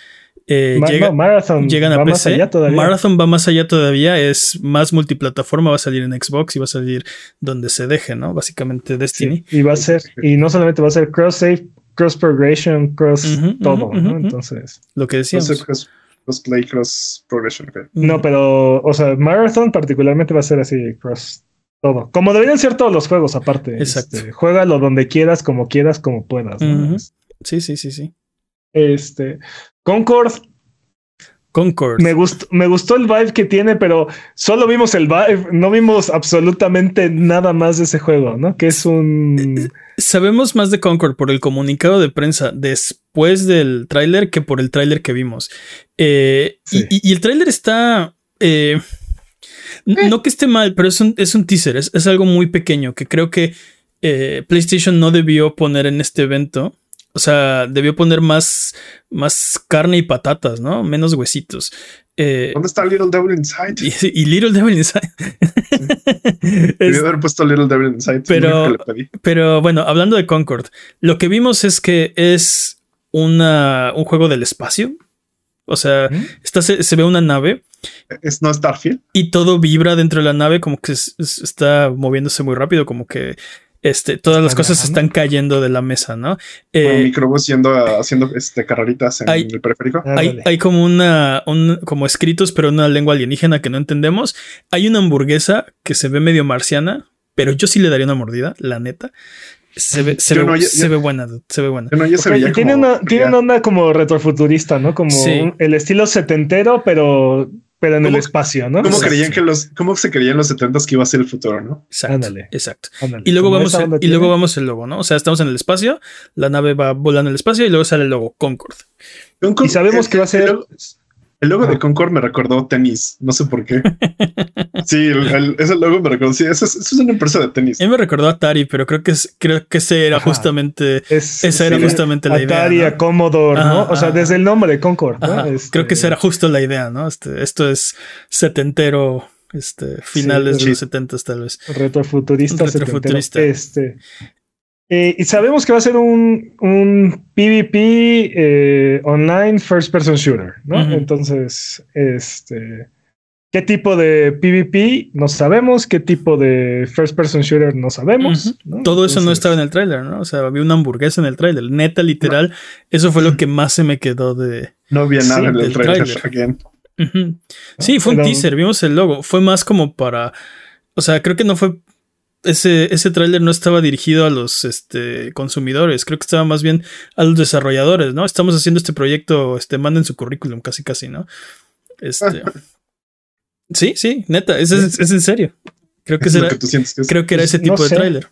Speaker 1: Eh,
Speaker 2: Ma-
Speaker 1: llega-
Speaker 2: no, Marathon
Speaker 1: llegan a
Speaker 2: va más
Speaker 1: PC.
Speaker 2: allá todavía.
Speaker 1: Marathon va más allá todavía, es más multiplataforma, va a salir en Xbox y va a salir donde se deje, ¿no? Básicamente Destiny.
Speaker 2: Sí, y va a ser, y no solamente va a ser cross save, cross progression, cross todo, ¿no? Entonces,
Speaker 1: Lo que decíamos.
Speaker 3: Cross, crossplay, cross progression.
Speaker 2: no, pero, o sea, Marathon particularmente va a ser así, cross todo. Como deberían ser todos los juegos, aparte.
Speaker 1: Exacto.
Speaker 2: Este, juégalo donde quieras, como quieras, como puedas. ¿no?
Speaker 1: Ujú. Sí, sí, sí, sí.
Speaker 2: Este, Concord,
Speaker 1: Concord.
Speaker 2: me gustó, me gustó el vibe que tiene, pero solo vimos el vibe, no vimos absolutamente nada más de ese juego, ¿no? Que es un...
Speaker 1: Sabemos más de Concord por el comunicado de prensa después del tráiler que por el tráiler que vimos. Eh, y-
Speaker 2: Sí.
Speaker 1: y, y el tráiler está... eh, No que esté mal, pero es un, es un teaser, es, es algo muy pequeño que creo que eh, PlayStation no debió poner en este evento. O sea, debió poner más, más carne y patatas, ¿no? Menos huesitos. Eh,
Speaker 3: ¿Dónde está Little Devil Inside?
Speaker 1: y, y Little Devil Inside. [LAUGHS] Es-
Speaker 3: haber puesto Little Devil Inside.
Speaker 1: Pero-. Pero bueno, hablando de Concord, lo que vimos es que es una, un juego del espacio. O sea,
Speaker 2: ¿Mm?
Speaker 1: está, se, se ve una nave
Speaker 3: Es no Starfield.
Speaker 1: y todo vibra dentro de la nave, como que es- es- está moviéndose muy rápido, como que este, todas las cosas están cayendo de la mesa, ¿no?
Speaker 3: Con
Speaker 1: Eh,
Speaker 3: microbús yendo a- haciendo este, carreritas en
Speaker 1: Hay-
Speaker 3: el periférico.
Speaker 1: hay,
Speaker 2: Ándale.
Speaker 1: hay como una, un- como escritos, pero una lengua alienígena que no entendemos. Hay una hamburguesa que se ve medio marciana, pero yo sí le daría una mordida, la neta. Se ve, se ve,
Speaker 3: no, yo-
Speaker 1: se
Speaker 3: yo-
Speaker 1: ve buena, dude, se ve buena.
Speaker 2: Y tiene,
Speaker 3: como-
Speaker 2: una, tiene una onda como retrofuturista, ¿no? Como
Speaker 1: Sí.
Speaker 2: un- el estilo setentero, pero, pero en el
Speaker 3: ¿Cómo-
Speaker 2: espacio, ¿no?
Speaker 3: ¿Cómo creían que los, cómo se creían los 70s que iba a ser el futuro, no?
Speaker 1: Exacto.
Speaker 2: Ándale.
Speaker 1: Exacto.
Speaker 2: Ándale,
Speaker 1: Y luego vamos,
Speaker 2: onda
Speaker 1: y luego vamos el logo, ¿no? O sea, estamos en el espacio, la nave va volando en el espacio y luego sale el logo Concord.
Speaker 3: Concord-
Speaker 2: Y sabemos
Speaker 3: el-
Speaker 2: que va a ser...
Speaker 3: El el logo de. Concord me recordó tenis. No sé por qué. [LAUGHS] sí, el, el- ese logo me recordó. Sí, eso es, eso es una empresa de tenis.
Speaker 1: A mí me recordó a Atari, pero creo que es, creo que ese era
Speaker 2: Ajá.
Speaker 1: justamente
Speaker 2: Es,
Speaker 1: esa era
Speaker 2: sí,
Speaker 1: justamente la idea,
Speaker 2: Atari,
Speaker 1: ¿no?
Speaker 2: a Commodore, ¿no?
Speaker 1: Ajá,
Speaker 2: O sea, desde el nombre, Concord, ¿no?
Speaker 1: Ajá,
Speaker 2: Este,
Speaker 1: Creo que esa era justo la idea, ¿no? Este, esto es setentero, este, finales
Speaker 2: Sí,
Speaker 1: de los setentas, tal vez.
Speaker 2: Retrofuturista.
Speaker 1: Retrofuturista.
Speaker 2: setentero. Este. Eh, y sabemos que va a ser un, un PvP eh, online first person shooter, ¿no? Entonces, este. ¿Qué tipo de PvP? No sabemos. ¿Qué tipo de first person shooter? No sabemos.
Speaker 1: Todo eso no estaba en el tráiler, ¿no? O sea, había una hamburguesa en el tráiler. Neta, literal, eso fue lo que más se me quedó de...
Speaker 3: No había nada en el tráiler.
Speaker 1: Sí, fue un teaser, vimos el logo. Fue más como para... O sea, creo que no fue... Ese, ese tráiler no estaba dirigido a los este, consumidores, creo que estaba más bien a los desarrolladores, ¿no? Estamos haciendo este proyecto, este, manden su currículum, casi casi, ¿no? Este... Sí, sí, neta, es, es, en serio. Creo que, será, creo que era ese tipo de tráiler.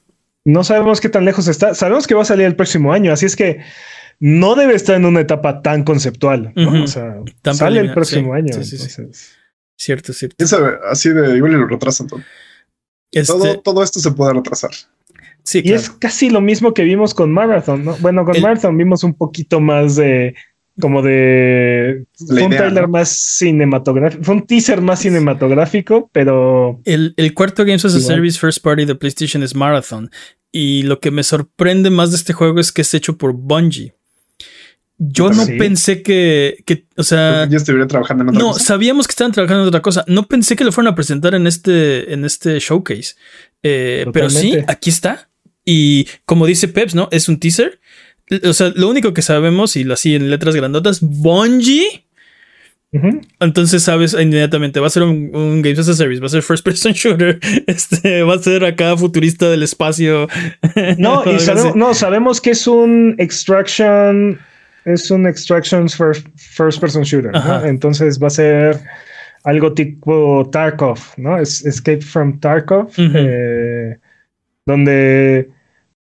Speaker 2: No sabemos qué tan lejos está. Sabemos que va a salir el próximo año, así es que no debe estar en una etapa tan conceptual. O sea, sale el próximo año. Sí,
Speaker 1: Cierto, cierto.
Speaker 3: Así de igual lo retrasan todo. Este todo. esto se puede retrasar.
Speaker 2: Sí, y es casi lo mismo que vimos con Marathon, ¿no? Bueno, con Marathon vimos un poquito más de como de fue un trailer más cinematográfico, fue un teaser más cinematográfico, pero
Speaker 1: el, cuarto Games as a Service First Party de PlayStation es Marathon y lo que me sorprende más de este juego es que es hecho por Bungie. Yo no pensé que, que, o sea,
Speaker 3: yo trabajando en
Speaker 1: otra no, sabíamos que estaban trabajando en otra cosa. No pensé que lo fueran a presentar en este, en este showcase. Eh, pero sí, aquí está. Y como dice Peps, ¿no? Es un teaser o sea, lo único que sabemos, y así en letras grandotas, Bungie. Entonces sabes inmediatamente, va a ser un, Games as a Service, va a ser First Person [LAUGHS] Shooter, este, va a ser acá futurista del espacio.
Speaker 2: No, y [LAUGHS] no, sabemos que es un Extraction, es un Extraction First, first Person Shooter, entonces va a ser algo tipo Tarkov, ¿no? Es Escape from Tarkov, eh, donde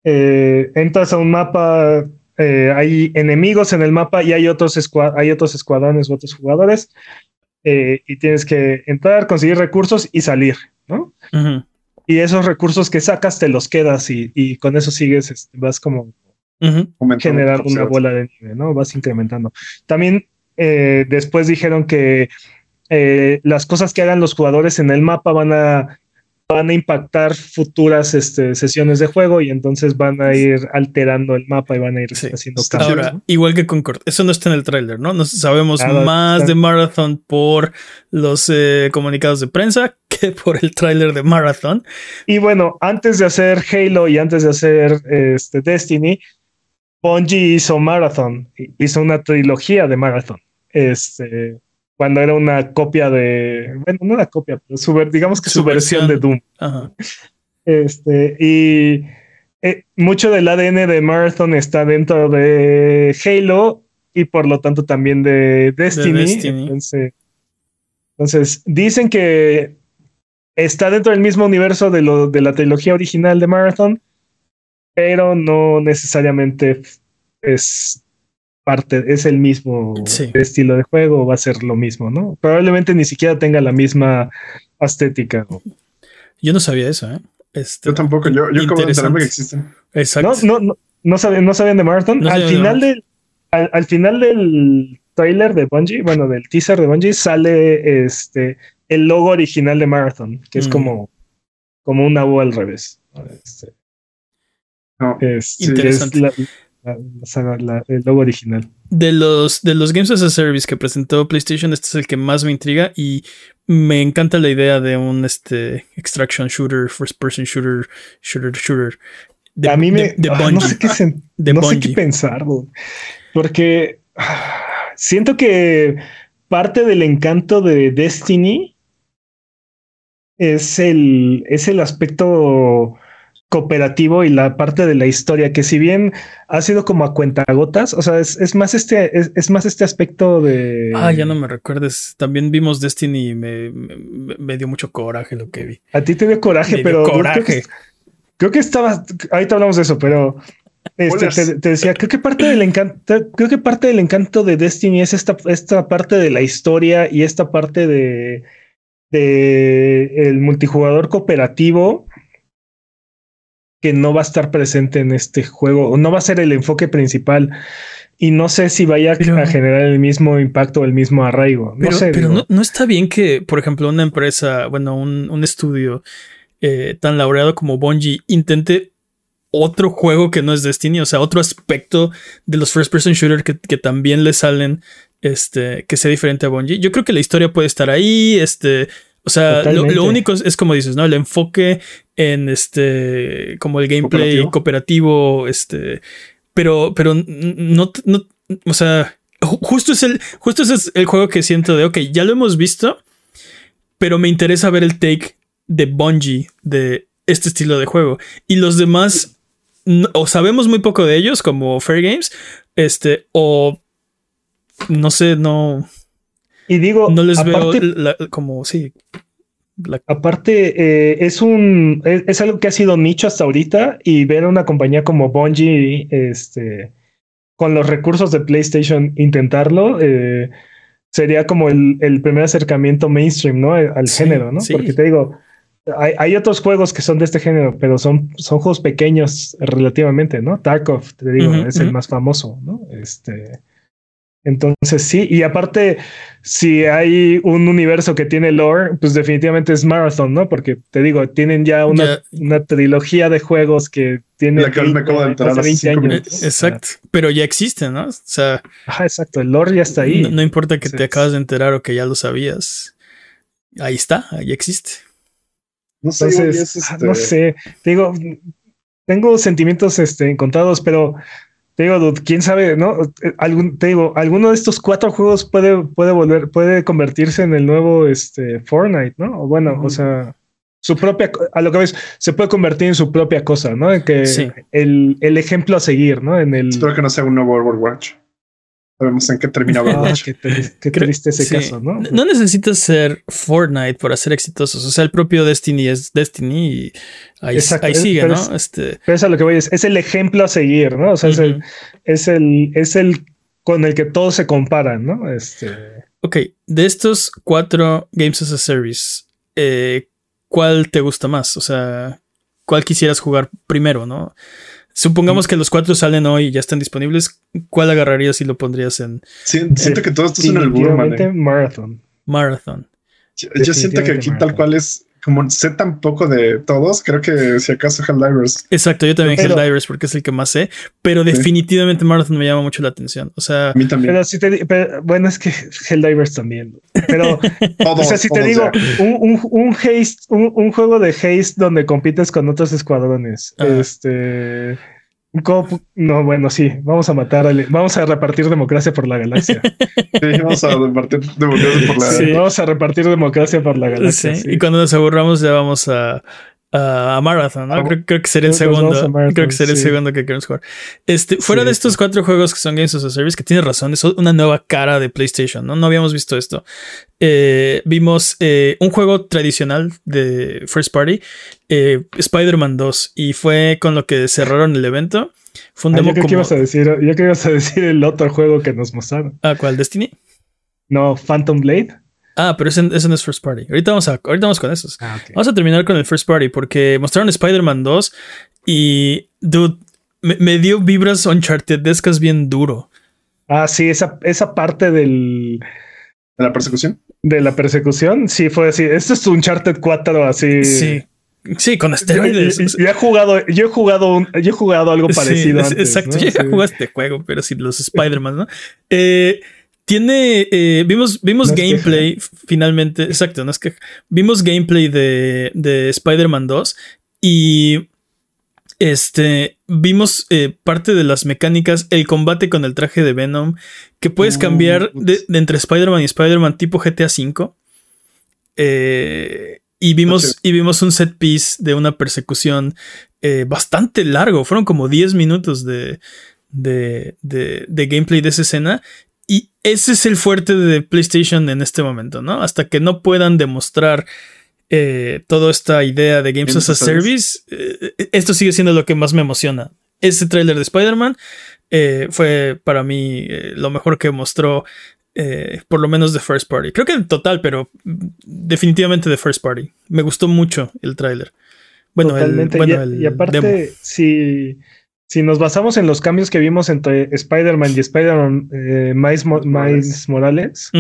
Speaker 2: eh, entras a un mapa, eh, hay enemigos en el mapa y hay otros, hay otros escuadrones u otros jugadores. Y tienes que entrar, conseguir recursos y salir, ¿no? Y esos recursos que sacas te los quedas y, con eso sigues, este, vas como generando una bola de nieve, ¿no? Vas incrementando. También después dijeron que las cosas que hagan los jugadores en el mapa van a van a impactar futuras este, sesiones de juego y entonces van a ir alterando el mapa y van a ir haciendo
Speaker 1: cambios. Ahora, igual que Concord, eso no está en el tráiler, ¿no? No sabemos más de Marathon por los eh, comunicados de prensa [LAUGHS] que por el tráiler de Marathon.
Speaker 2: Y bueno, antes de hacer Halo y antes de hacer este, Destiny, Bungie hizo Marathon, hizo una trilogía de Marathon. Este, cuando era una copia de, bueno, no una copia, pero su, digamos que su, versión, de Doom. Este, y eh, mucho del ADN de Marathon está dentro de Halo y por lo tanto también de Destiny. Entonces, dicen que está dentro del mismo universo de, lo, de la trilogía original de Marathon, pero no necesariamente es parte, es el mismo estilo de juego, va a ser lo mismo, ¿no? Probablemente ni siquiera tenga la misma estética.
Speaker 1: Yo no sabía eso, ¿eh? Este,
Speaker 3: yo tampoco, yo, yo como que existen.
Speaker 2: Exacto. No, no, no, sabían, no sabían de Marathon. al, final del, al, final del trailer de Bungie, bueno, del teaser de Bungie, sale este el logo original de Marathon, que es mm. como, como una U al revés. Este,
Speaker 1: es, Interesante
Speaker 2: el logo original.
Speaker 1: De los, de los Games as a Service que presentó PlayStation, este es el que más me intriga y me encanta la idea de un este, extraction shooter, first person shooter, shooter, shooter.
Speaker 2: a mí me. Ah, [LAUGHS] no sé qué, no sé qué pensar, porque siento que parte del encanto de Destiny es el, es el aspecto cooperativo y la parte de la historia, que si bien ha sido como a cuentagotas, o sea, es, más este, es, más este aspecto de.
Speaker 1: Ah, ya no me recuerdes. También vimos Destiny y me, me, dio mucho coraje lo que vi.
Speaker 2: A ti te dio coraje, pero. Coraje. Creo que, estaba. Ahorita hablamos de eso, pero. Este, te, decía, creo que parte del encanto, creo que parte del encanto de Destiny es esta, esta parte de la historia y esta parte de, de el multijugador cooperativo que no va a estar presente en este juego, o no va a ser el enfoque principal. Y no sé si vaya a generar el mismo impacto o el mismo arraigo. No
Speaker 1: pero,
Speaker 2: sé.
Speaker 1: Pero no, está bien que, por ejemplo, una empresa, bueno, un, estudio eh, tan laureado como Bungie intente otro juego que no es Destiny, o sea, otro aspecto de los first person shooter que, que, también le salen, este, que sea diferente a Bungie. Yo creo que la historia puede estar ahí, este, O sea, lo, único es, es como dices, ¿no? El enfoque en este, como el gameplay cooperativo, este, pero, pero no, no, o sea, ju- justo es el, justo ese es el juego que siento de, ok, ya lo hemos visto, pero me interesa ver el take de Bungie de este estilo de juego. Y los demás, no- o sabemos muy poco de ellos, como Fair Games, este, o no sé, no,
Speaker 2: Y digo,
Speaker 1: no les
Speaker 2: aparte,
Speaker 1: veo la- como, sí. la-
Speaker 2: aparte eh, es un es, es algo que ha sido nicho hasta ahorita y ver a una compañía como Bungie este con los recursos de PlayStation intentarlo eh, sería como el, el primer acercamiento mainstream, ¿no? Al
Speaker 1: Sí,
Speaker 2: género, ¿no?
Speaker 1: sí.
Speaker 2: Porque te digo, hay, hay otros juegos que son de este género, pero son, son juegos pequeños relativamente, ¿no? Tarkov, te digo, es el más famoso, ¿no? Este. Entonces sí, y aparte, si hay un universo que tiene lore, pues definitivamente es Marathon, ¿no? Porque te digo, tienen ya una,
Speaker 1: Ya.
Speaker 2: una trilogía de juegos que tiene
Speaker 3: La que me acabo de enterar
Speaker 2: hace
Speaker 3: hace
Speaker 2: 20
Speaker 3: cinco
Speaker 2: años.
Speaker 1: Eh, Exacto. Pero ya existe, ¿no? O sea,
Speaker 2: Ajá, exacto, el lore ya está ahí.
Speaker 1: no, no importa que
Speaker 2: Sí.
Speaker 1: te acabas de enterar o que ya lo sabías. Ahí está, ahí existe.
Speaker 3: No sé, igual
Speaker 2: Entonces,
Speaker 3: es,
Speaker 2: ah,
Speaker 3: este,
Speaker 2: no sé, te digo, tengo sentimientos este, encontrados, pero te digo, dude, quién sabe, ¿no? Algún, te digo, alguno de estos cuatro juegos puede, puede volver, puede convertirse en el nuevo este, Fortnite, ¿no? O bueno, o sea, su propia, a lo que ves, se puede convertir en su propia cosa, ¿no? En que
Speaker 1: Sí.
Speaker 2: el, el ejemplo a seguir, ¿no? En el.
Speaker 3: Espero que no sea un nuevo Overwatch. Sabemos en qué termina
Speaker 2: Ah,
Speaker 3: Overwatch.
Speaker 2: qué, tri- qué
Speaker 1: Creo-
Speaker 2: triste ese
Speaker 1: sí.
Speaker 2: caso, ¿no?
Speaker 1: No necesitas ser Fortnite para ser exitosos. O sea, el propio Destiny es Destiny y ahí,
Speaker 2: Exacto,
Speaker 1: ahí
Speaker 2: es-
Speaker 1: sigue,
Speaker 2: pero
Speaker 1: ¿no?
Speaker 2: es-
Speaker 1: Este,
Speaker 2: Pero es a lo que voy, es, es el ejemplo a seguir, ¿no? O sea, es, el, es el, es el con el que todos se comparan, ¿no? Este.
Speaker 1: Ok, de estos cuatro Games as a Service, eh, ¿cuál te gusta más? O sea, ¿cuál quisieras jugar primero, no? Supongamos que los cuatro salen hoy y ya están disponibles. ¿Cuál agarrarías y lo pondrías en
Speaker 3: Sí, siento que todo esto es en el Burman.
Speaker 2: Definitivamente Marathon.
Speaker 1: Marathon?
Speaker 3: Yo, yo siento que aquí tal cual es, como sé tan poco de todos, creo que si acaso Helldivers.
Speaker 1: Exacto, yo también
Speaker 2: Pero-
Speaker 1: Helldivers porque es el que más sé, pero
Speaker 3: Sí.
Speaker 1: definitivamente Marathon me llama mucho la atención. O sea,
Speaker 3: A mí también.
Speaker 2: Pero si te pero, bueno, es que Helldivers también. Pero, [LAUGHS]
Speaker 3: Todos,
Speaker 2: o sea, si te digo,
Speaker 3: ya.
Speaker 2: un, un, un haste, un, un juego de haste donde compites con otros escuadrones. Este. ¿Cómo- no, bueno, sí, vamos a matar, al- vamos a repartir democracia por la galaxia. [LAUGHS]
Speaker 3: Sí, vamos a repartir democracia por la.
Speaker 1: Sí.
Speaker 2: Vamos a repartir democracia por la galaxia.
Speaker 1: sí,
Speaker 2: sí.
Speaker 1: y cuando nos aburramos ya vamos a, a, a Marathon, ¿no?
Speaker 2: Ah,
Speaker 1: Creo, creo que sería el segundo.
Speaker 2: Marathon,
Speaker 1: creo que sería el
Speaker 2: sí.
Speaker 1: segundo que queremos jugar. Este, fuera
Speaker 2: Sí,
Speaker 1: de estos cuatro juegos que son Games as a Service, que tienes razón, es una nueva cara de PlayStation, ¿no? No habíamos visto esto. Eh, vimos eh, un juego tradicional de First Party, eh, Spider-Man 2, y fue con lo que cerraron el evento. Fue un
Speaker 2: Ah,
Speaker 1: demo
Speaker 2: yo creo que ibas a decir, yo creo que ibas a decir el otro juego que nos mostraron.
Speaker 1: ¿Ah, cuál? ¿Destiny?
Speaker 2: No, Phantom Blade.
Speaker 1: Ah, pero ese, ese no es First Party. Ahorita vamos, a, ahorita vamos con esos.
Speaker 2: Ah.
Speaker 1: Vamos a terminar con el First Party porque mostraron Spider-Man 2 y, dude, me, me dio vibras Uncharted-escas bien duro.
Speaker 2: Ah, sí, esa, esa parte del,
Speaker 3: de la persecución.
Speaker 2: de la persecución, sí fue así. Esto es un Uncharted 4, así.
Speaker 1: Sí. Sí, con esteroides.
Speaker 2: y- y he jugado, yo he jugado, un- yo he jugado algo parecido.
Speaker 1: es-
Speaker 2: antes,
Speaker 1: exacto,
Speaker 2: ¿no?
Speaker 1: yo ya
Speaker 2: Sí.
Speaker 1: jugué este juego, pero sin los Spider-Man, ¿no? Eh, tiene, eh, vimos, vimos
Speaker 2: No
Speaker 1: gameplay finalmente, exacto, no es que vimos gameplay de, de Spider-Man 2 y este, vimos eh, parte de las mecánicas, el combate con el traje de Venom, que puedes
Speaker 3: Uh,
Speaker 1: cambiar de, de entre Spider-Man y Spider-Man tipo GTA V. Eh, y vimos, y vimos un set piece de una persecución bastante largo. Fueron como 10 minutos de, de, de- de gameplay de esa escena. Ese es el fuerte de PlayStation en este momento, ¿no? Hasta que no puedan demostrar eh, toda esta idea de Games,
Speaker 3: Games
Speaker 1: as a Service, eh, esto sigue siendo lo que más me emociona. Ese tráiler de Spider-Man eh, fue para mí lo mejor que mostró, por lo menos de First Party. Creo que en total, pero definitivamente de First Party. Me gustó mucho el tráiler. Bueno, el,
Speaker 2: Totalmente.
Speaker 1: bueno,
Speaker 2: y,
Speaker 1: el
Speaker 2: y aparte,
Speaker 1: demo.
Speaker 2: si, si nos basamos en los cambios que vimos entre Spider-Man y Spider-Man eh, Miles, Mo- Miles Morales,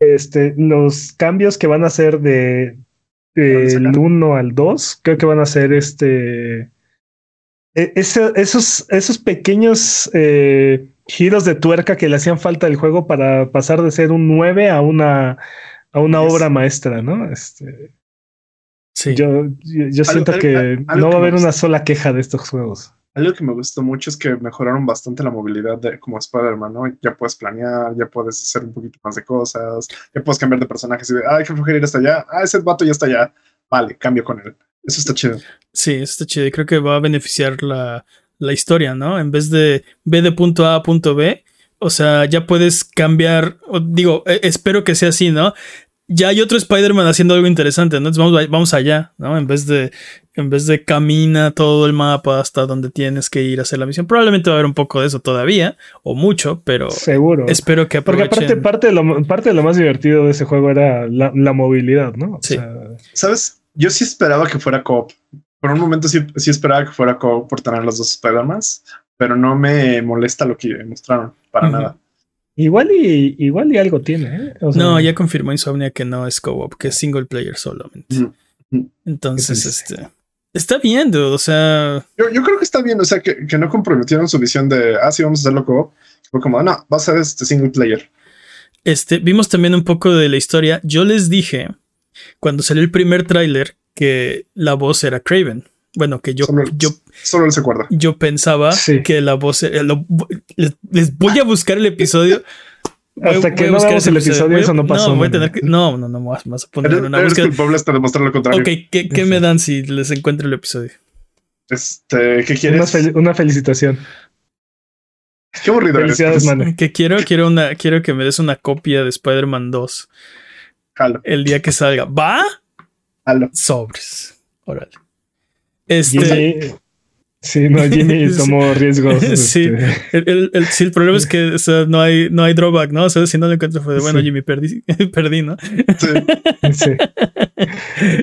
Speaker 2: este, los cambios que van a ser de
Speaker 3: Van a sacar.
Speaker 2: del 1 al 2, creo que van a ser este. e- ese- esos, esos pequeños eh, giros de tuerca que le hacían falta al juego para pasar de ser un 9 a una a una obra maestra, ¿no? Este,
Speaker 1: Sí.
Speaker 2: yo, yo, yo siento
Speaker 3: algo-
Speaker 2: que
Speaker 3: algo
Speaker 2: no va a haber una sola queja de estos juegos.
Speaker 3: Algo que me gustó mucho es que mejoraron bastante la movilidad de como Spider-Man, ¿no? Ya puedes planear, ya puedes hacer un poquito más de cosas, ya puedes cambiar de personajes y de, ay, flojera ir hasta allá, ah, ese vato ya está allá, vale, cambio con él. Eso está chido.
Speaker 1: Sí, está chido. y Creo que va a beneficiar la, la historia, ¿no? En vez de B de punto A a punto B. O sea, ya puedes cambiar. digo, eh, espero que sea así, ¿no? Ya hay otro Spider-Man haciendo algo interesante, ¿no? Entonces vamos, vamos allá, ¿no? En vez de. En vez de camina todo el mapa hasta donde tienes que ir a hacer la misión. Probablemente va a haber un poco de eso todavía. O mucho, pero
Speaker 2: Seguro.
Speaker 1: espero que
Speaker 2: Porque
Speaker 1: aprovechen.
Speaker 2: aparte, parte de, lo, parte de lo más divertido de ese juego era la, la movilidad, ¿no? O
Speaker 1: Sí.
Speaker 2: sea,
Speaker 3: ¿Sabes? Yo sí esperaba que fuera co-op. Por un momento sí, sí esperaba que fuera co-op por tener los dos Spider-Mans, pero no me molesta lo que mostraron, para nada.
Speaker 2: igual y igual y algo tiene, ¿eh? O sea,
Speaker 1: No, ya confirmó Insomnia que no es co-op, que es single player solamente. Entonces, este. Está bien, dude, O sea.
Speaker 3: Yo, yo creo que está bien, o sea, que, que no comprometieron su visión de, ah, sí, vamos a hacerlo co-op. Fue como, no, va a ser este single player.
Speaker 1: Este, vimos también un poco de la historia. Yo les dije, cuando salió el primer tráiler, que la voz era Craven. Bueno, que yo,
Speaker 3: Solo-
Speaker 1: yo,
Speaker 3: Solo él se acuerda.
Speaker 1: yo pensaba
Speaker 2: Sí.
Speaker 1: que la voz era. lo- les, les voy a buscar el episodio. Voy-
Speaker 2: Hasta
Speaker 1: voy
Speaker 2: que
Speaker 1: a
Speaker 2: no veamos el episodio,
Speaker 1: Voy
Speaker 2: eso no pasó,
Speaker 1: No, voy a tener que. No, no, no, vas, vas a poner
Speaker 3: Eres,
Speaker 1: una
Speaker 3: eres
Speaker 1: búsqueda.
Speaker 3: culpable hasta demostrar lo contrario.
Speaker 1: Ok, ¿qué, qué me dan si les encuentro el episodio?
Speaker 3: Este, ¿qué
Speaker 2: una,
Speaker 3: quieres?
Speaker 2: fel- una felicitación.
Speaker 3: Qué aburrido eres.
Speaker 2: Felicidades,
Speaker 3: Pues,
Speaker 2: man.
Speaker 1: Que quiero, quiero una, quiero que me des una copia de Spider-Man 2
Speaker 3: Jalo,
Speaker 1: el día que salga. ¿Va?
Speaker 3: jalo.
Speaker 1: Sobres. Órale. Este.
Speaker 2: Sí, no, Jimmy [LAUGHS] tomó riesgos. [LAUGHS]
Speaker 1: Sí.
Speaker 2: este,
Speaker 1: El, el- el- sí, el problema es que o sea, no, hay, no hay drawback, ¿no? O sea, si no lo encuentro fue de, bueno,
Speaker 2: Sí.
Speaker 1: Jimmy, perdí, [LAUGHS] perdí, ¿no?
Speaker 3: Sí.
Speaker 2: sí.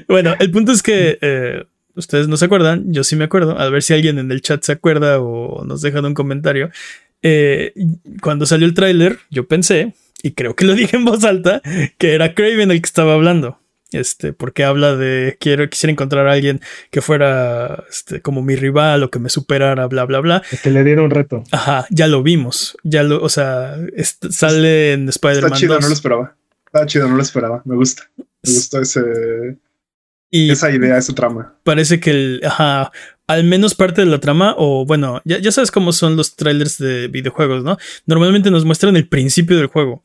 Speaker 1: bueno, el punto es que eh, ustedes no se acuerdan, yo sí me acuerdo, a ver si alguien en el chat se acuerda o nos dejan un comentario. Eh, cuando salió el tráiler, yo pensé, y creo que lo dije en voz alta, que era Craven el que estaba hablando. Este, porque habla de quiero, quisiera encontrar a alguien que fuera este, como mi rival o que me superara, bla, bla, bla.
Speaker 2: Que le dieron un reto.
Speaker 1: Ajá, ya lo vimos. Ya lo, o sea, sale en
Speaker 3: Está
Speaker 1: Spider-Man
Speaker 3: chido,
Speaker 1: 2.
Speaker 3: no lo esperaba. Está chido, no lo esperaba. Me gusta. Me gustó ese,
Speaker 1: y
Speaker 3: esa idea, esa trama.
Speaker 1: parece que el, ajá, al menos parte de la trama, o bueno, ya, ya sabes cómo son los trailers de videojuegos, ¿no? Normalmente nos muestran el principio del juego.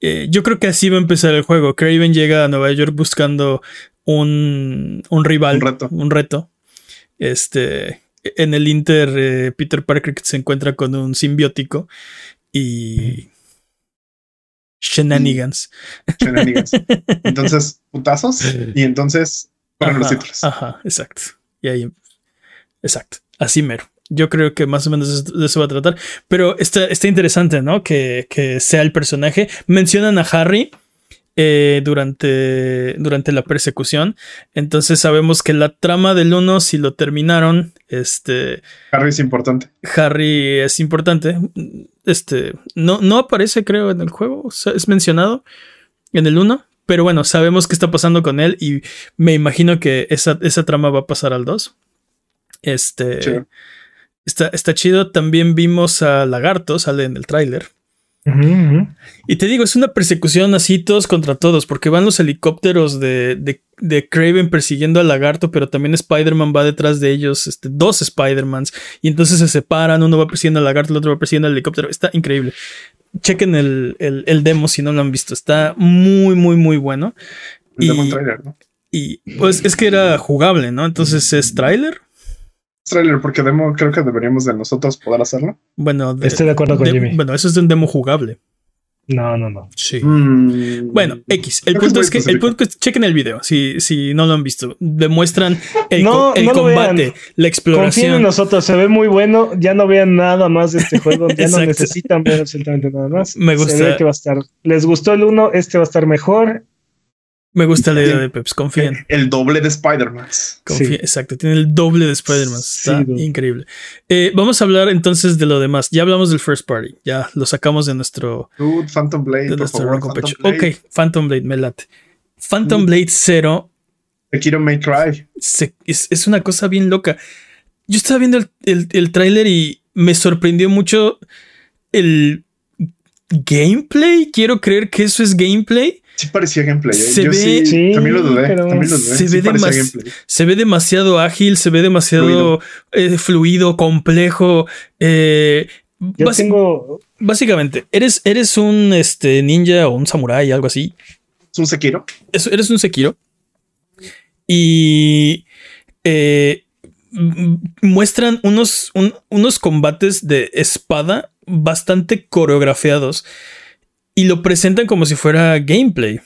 Speaker 1: Eh, yo creo que así va a empezar el juego. Craven llega a Nueva York buscando un, un rival,
Speaker 3: Un reto.
Speaker 1: un reto. Este, en el Inter, eh, Peter Parker se encuentra con un simbiótico y shenanigans.
Speaker 3: Shenanigans. [LAUGHS] Entonces, putazos. Y entonces, ponen los títulos.
Speaker 1: Ajá, exacto. Y ahí, exacto. Así mero. Yo creo que más o menos de eso va a tratar. Pero está, está interesante, ¿no? Que, que sea el personaje. Mencionan a Harry eh, durante, durante la persecución. Entonces sabemos que la trama del 1, si lo terminaron, este,
Speaker 3: Harry es importante.
Speaker 1: Harry es importante. Este, no, no aparece, creo, en el juego. O sea, es mencionado en el 1. Pero bueno, sabemos qué está pasando con él y me imagino que esa, esa trama va a pasar al 2. Este. Está, está chido. También vimos a Lagarto, sale en el tráiler. Y te digo, es una persecución así todos contra todos, porque van los helicópteros de, de, de Craven persiguiendo al lagarto, pero también Spider-Man va detrás de ellos, este, dos Spider-Mans, y entonces se separan, uno va persiguiendo al lagarto, el otro va persiguiendo al helicóptero. Está increíble. Chequen el, el, el demo si no lo han visto, está muy, muy, muy bueno.
Speaker 3: El
Speaker 1: Y-
Speaker 3: demo trailer, ¿no?
Speaker 1: Y pues es que era jugable, ¿no? Entonces es tráiler.
Speaker 3: Trailer, porque demo creo que deberíamos de nosotros poder hacerlo.
Speaker 1: Bueno, de-
Speaker 2: Estoy de acuerdo con
Speaker 1: de-
Speaker 2: Jimmy.
Speaker 1: bueno, eso es de un demo jugable.
Speaker 2: No, no, no.
Speaker 1: Sí.
Speaker 3: Mm.
Speaker 1: Bueno, X. El
Speaker 3: Creo
Speaker 1: punto es que el punto es que chequen el video si, si no lo han visto. Demuestran el,
Speaker 2: No,
Speaker 1: co- el
Speaker 2: no lo
Speaker 1: combate, la
Speaker 2: Confíen en
Speaker 1: exploración.
Speaker 2: nosotros, se ve muy bueno. Ya no vean nada más de este juego. Ya no [LAUGHS] necesitan ver absolutamente nada más.
Speaker 1: Me
Speaker 2: Se
Speaker 1: gusta.
Speaker 2: ve que va a estar. Les gustó el uno, este va a estar mejor.
Speaker 1: Me gusta la idea de Peps. Confíen.
Speaker 3: El doble de Spider-Man.
Speaker 2: Sí.
Speaker 1: Exacto. Tiene el doble de Spider-Man. Está
Speaker 2: Sí,
Speaker 1: increíble. Eh, vamos a hablar entonces de lo demás. Ya hablamos del First Party. Ya lo sacamos de nuestro,
Speaker 3: Dude, Phantom Blade,
Speaker 1: de
Speaker 3: por
Speaker 1: nuestro
Speaker 3: favor.
Speaker 1: Ronco
Speaker 3: Phantom
Speaker 1: Pecho.
Speaker 3: Blade.
Speaker 1: Ok, Phantom Blade, me late. Phantom
Speaker 3: Mm.
Speaker 1: Blade 0
Speaker 3: Sekiro May Cry.
Speaker 1: se- es, es una cosa bien loca. Yo estaba viendo el, el, el tráiler y me sorprendió mucho el gameplay. Quiero creer que eso es gameplay.
Speaker 3: Sí parecía gameplay. ¿eh?
Speaker 1: Se
Speaker 3: Yo
Speaker 1: ve-
Speaker 3: sí,
Speaker 2: Sí,
Speaker 3: también lo dudé.
Speaker 2: pero
Speaker 3: También lo dudé.
Speaker 1: se
Speaker 3: Sí
Speaker 1: ve. Se demasiado ágil, se ve demasiado eh, fluido, complejo. eh,
Speaker 2: Yo tengo.
Speaker 1: Básicamente, eres, eres un este, ninja o un samurái, algo así.
Speaker 3: Es un Sekiro.
Speaker 1: Es- eres un Sekiro. Y eh, muestran unos, un- unos combates de espada bastante coreografiados. Y lo presentan como si fuera gameplay.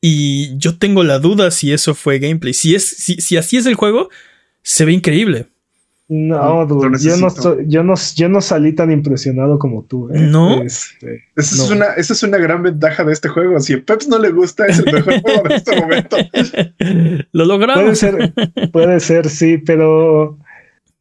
Speaker 1: Y yo tengo la duda si eso fue gameplay. Si, es, si, si así es el juego, se ve increíble.
Speaker 2: No, dude, yo no, yo, no, yo no salí tan impresionado como tú. ¿eh?
Speaker 1: ¿No?
Speaker 2: Este,
Speaker 3: Esa,
Speaker 2: No.
Speaker 3: es una, esa es una gran ventaja de este juego. Si a Peps no le gusta, es el mejor [LAUGHS] juego de este momento.
Speaker 1: Lo
Speaker 2: puede
Speaker 1: logramos.
Speaker 2: ser, puede ser, sí, pero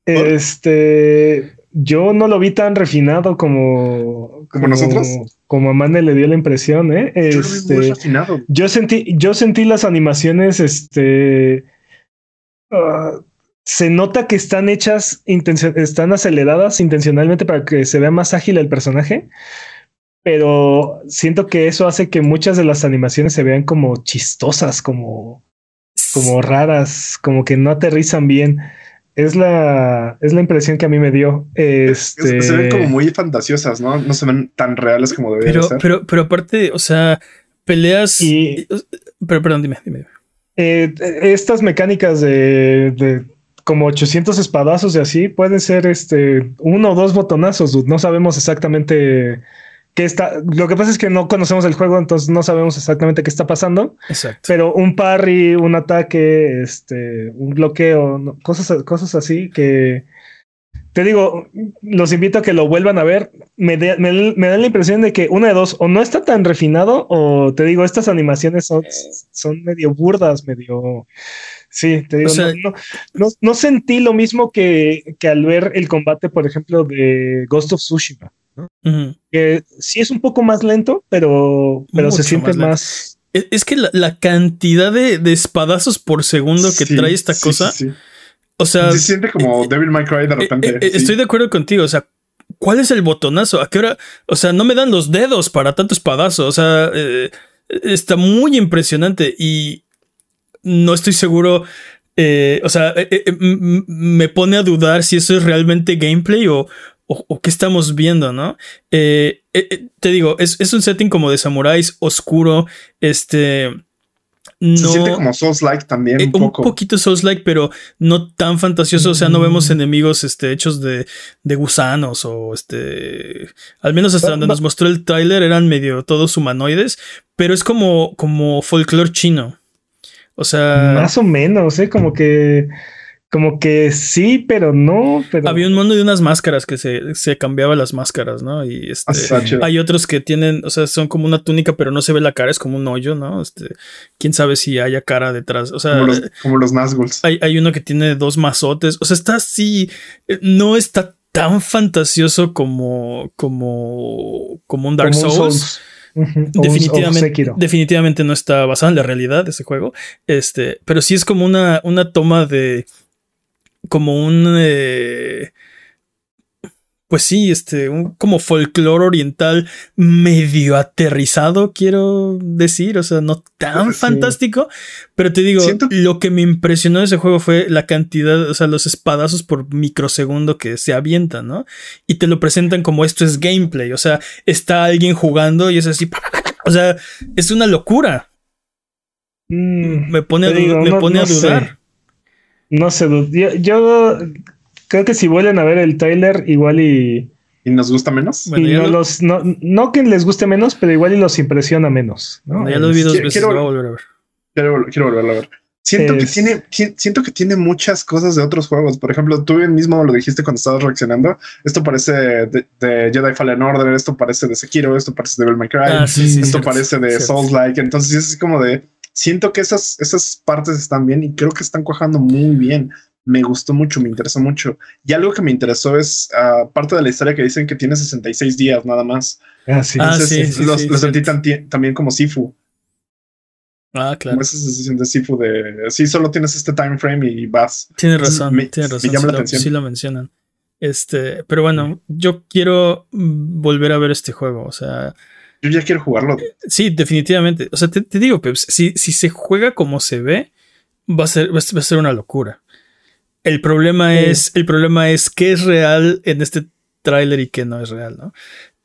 Speaker 2: este yo no lo vi tan refinado como,
Speaker 3: ¿Como nosotros?
Speaker 2: Como a Mane le dio la impresión, ¿eh?
Speaker 3: Yo lo vi
Speaker 2: Este. Yo sentí, yo sentí las animaciones, este. ah, se nota que están hechas, están aceleradas intencionalmente para que se vea más ágil el personaje. Pero siento que eso hace que muchas de las animaciones se vean como chistosas, como, como raras, como que no aterrizan bien. Es la, es la impresión que a mí me dio.
Speaker 3: Es-
Speaker 2: Este,
Speaker 3: Se ven como muy fantasiosas, ¿no? No se ven tan reales como deberían
Speaker 1: Pero,
Speaker 3: ser.
Speaker 1: pero, pero aparte, o sea, peleas.
Speaker 2: Y-
Speaker 1: Pero, perdón, dime, dime.
Speaker 2: Eh, estas mecánicas de, de como 800 espadazos y así pueden ser este uno o dos botonazos. dude. No sabemos exactamente qué está. Lo que pasa es que no conocemos el juego, entonces no sabemos exactamente qué está pasando.
Speaker 1: Exacto.
Speaker 2: Pero un parry, un ataque, este, un bloqueo, no- cosas, cosas así que te digo, los invito a que lo vuelvan a ver. Me, de- me, me da la impresión de que una de dos, o no está tan refinado, o te digo, estas animaciones son, son medio burdas, medio. Sí, te digo,
Speaker 1: O sea-
Speaker 2: no, no, no- no sentí lo mismo que, que al ver el combate, por ejemplo, de Ghost of Tsushima. Que sí es un poco más lento, pero, pero se siente
Speaker 1: más
Speaker 2: más.
Speaker 1: Es, es que la, la cantidad de, de espadazos por segundo que
Speaker 3: Sí,
Speaker 1: trae esta
Speaker 3: sí,
Speaker 1: cosa,
Speaker 3: sí, sí.
Speaker 1: o sea,
Speaker 3: Se siente como
Speaker 1: eh,
Speaker 3: Devil May Cry de
Speaker 1: eh,
Speaker 3: repente.
Speaker 1: eh, eh,
Speaker 3: sí.
Speaker 1: estoy de acuerdo contigo, o sea, ¿cuál es el botonazo? ¿A qué hora? O sea, no me dan los dedos para tanto espadazo, o sea, eh, está muy impresionante y no estoy seguro. eh, o sea, eh, eh, me pone a dudar si eso es realmente gameplay o, o, o qué estamos viendo, ¿no? Eh, eh, eh, te digo, es, es un setting como de samuráis oscuro, este... No,
Speaker 3: Se siente como Souls-like también
Speaker 1: eh,
Speaker 3: un poco.
Speaker 1: poquito Souls-like, pero no tan fantasioso. O sea, no vemos enemigos este, hechos de, de gusanos o este. Al menos hasta donde nos mostró el tráiler eran medio todos humanoides, pero es como, como folclore chino. O sea,
Speaker 2: Más o menos, ¿eh? Como que, como que sí, pero no. Pero
Speaker 1: había un mundo de unas máscaras que se, se cambiaba las máscaras, ¿no? Y este.
Speaker 3: Ah.
Speaker 1: Hay otros que tienen, o sea, son como una túnica, pero no se ve la cara, es como un hoyo, ¿no? Este, quién sabe si haya cara detrás. O sea,
Speaker 3: como, los, como los Nazguls.
Speaker 1: Hay, hay uno que tiene dos mazotes. O sea, está así. eh, No está tan fantasioso como. como. como un Dark
Speaker 2: como un
Speaker 1: Souls. Definitivamente, definitivamente no está basado en la realidad de ese juego. Este, pero sí es como una, una toma de. Como un. eh, pues sí, este, un como folclore oriental medio aterrizado, quiero decir, o sea, no tan
Speaker 2: Sí.
Speaker 1: fantástico, pero te digo,
Speaker 3: Siento-
Speaker 1: lo que me impresionó de ese juego fue la cantidad, o sea, los espadazos por microsegundo que se avientan, ¿no? Y te lo presentan como esto es gameplay, o sea, está alguien jugando y es así, o sea, es una locura.
Speaker 2: Mm,
Speaker 1: Me pone, a,
Speaker 2: digo,
Speaker 1: me
Speaker 2: no-
Speaker 1: pone
Speaker 2: no
Speaker 1: a
Speaker 2: sé. No sé, yo, yo creo que si vuelven a ver el trailer, igual y,
Speaker 3: ¿Y nos gusta menos?
Speaker 1: Bueno,
Speaker 2: y no,
Speaker 1: lo-
Speaker 2: los, no, no que les guste menos, pero igual y los impresiona menos. ¿no?
Speaker 1: Ya lo vi dos
Speaker 3: Quiero-
Speaker 1: veces,
Speaker 3: quiero-
Speaker 1: lo voy a volver a ver.
Speaker 3: Quiero, quiero volverlo a ver. Siento que tiene, ti- siento que tiene muchas cosas de otros juegos. Por ejemplo, tú mismo lo dijiste cuando estabas reaccionando. Esto parece de, de Jedi Fallen Order, esto parece de Sekiro, esto parece de Devil May Cry,
Speaker 1: Ah, sí, sí,
Speaker 3: esto
Speaker 1: cierto,
Speaker 3: parece de
Speaker 1: cierto.
Speaker 3: Souls Like. Entonces es como de siento que esas, esas partes están bien y creo que están cuajando muy bien. Me gustó mucho, me interesó mucho. Y algo que me interesó es ah, parte de la historia que dicen que tiene 66 días nada más.
Speaker 2: Ah, sí.
Speaker 1: Ah,
Speaker 3: Entonces,
Speaker 1: sí, sí,
Speaker 3: lo,
Speaker 1: sí,
Speaker 3: sentí también como Sifu.
Speaker 1: Ah, claro.
Speaker 3: Como esa sensación de Sifu de sí, solo tienes este time frame y vas.
Speaker 1: Tienes razón,
Speaker 3: Me-
Speaker 1: tienes
Speaker 3: me
Speaker 1: razón.
Speaker 3: llama la
Speaker 1: lo,
Speaker 3: atención.
Speaker 1: sí lo mencionan. Este, pero bueno, yo quiero mm, volver a ver este juego. O sea,
Speaker 3: Yo ya quiero jugarlo.
Speaker 1: Sí, definitivamente. O sea, te, te digo, Peps, si, si se juega como se ve, va a ser, va a ser una locura. El problema
Speaker 2: Sí.
Speaker 1: es, el problema es qué es real en este tráiler y qué no es real, ¿no?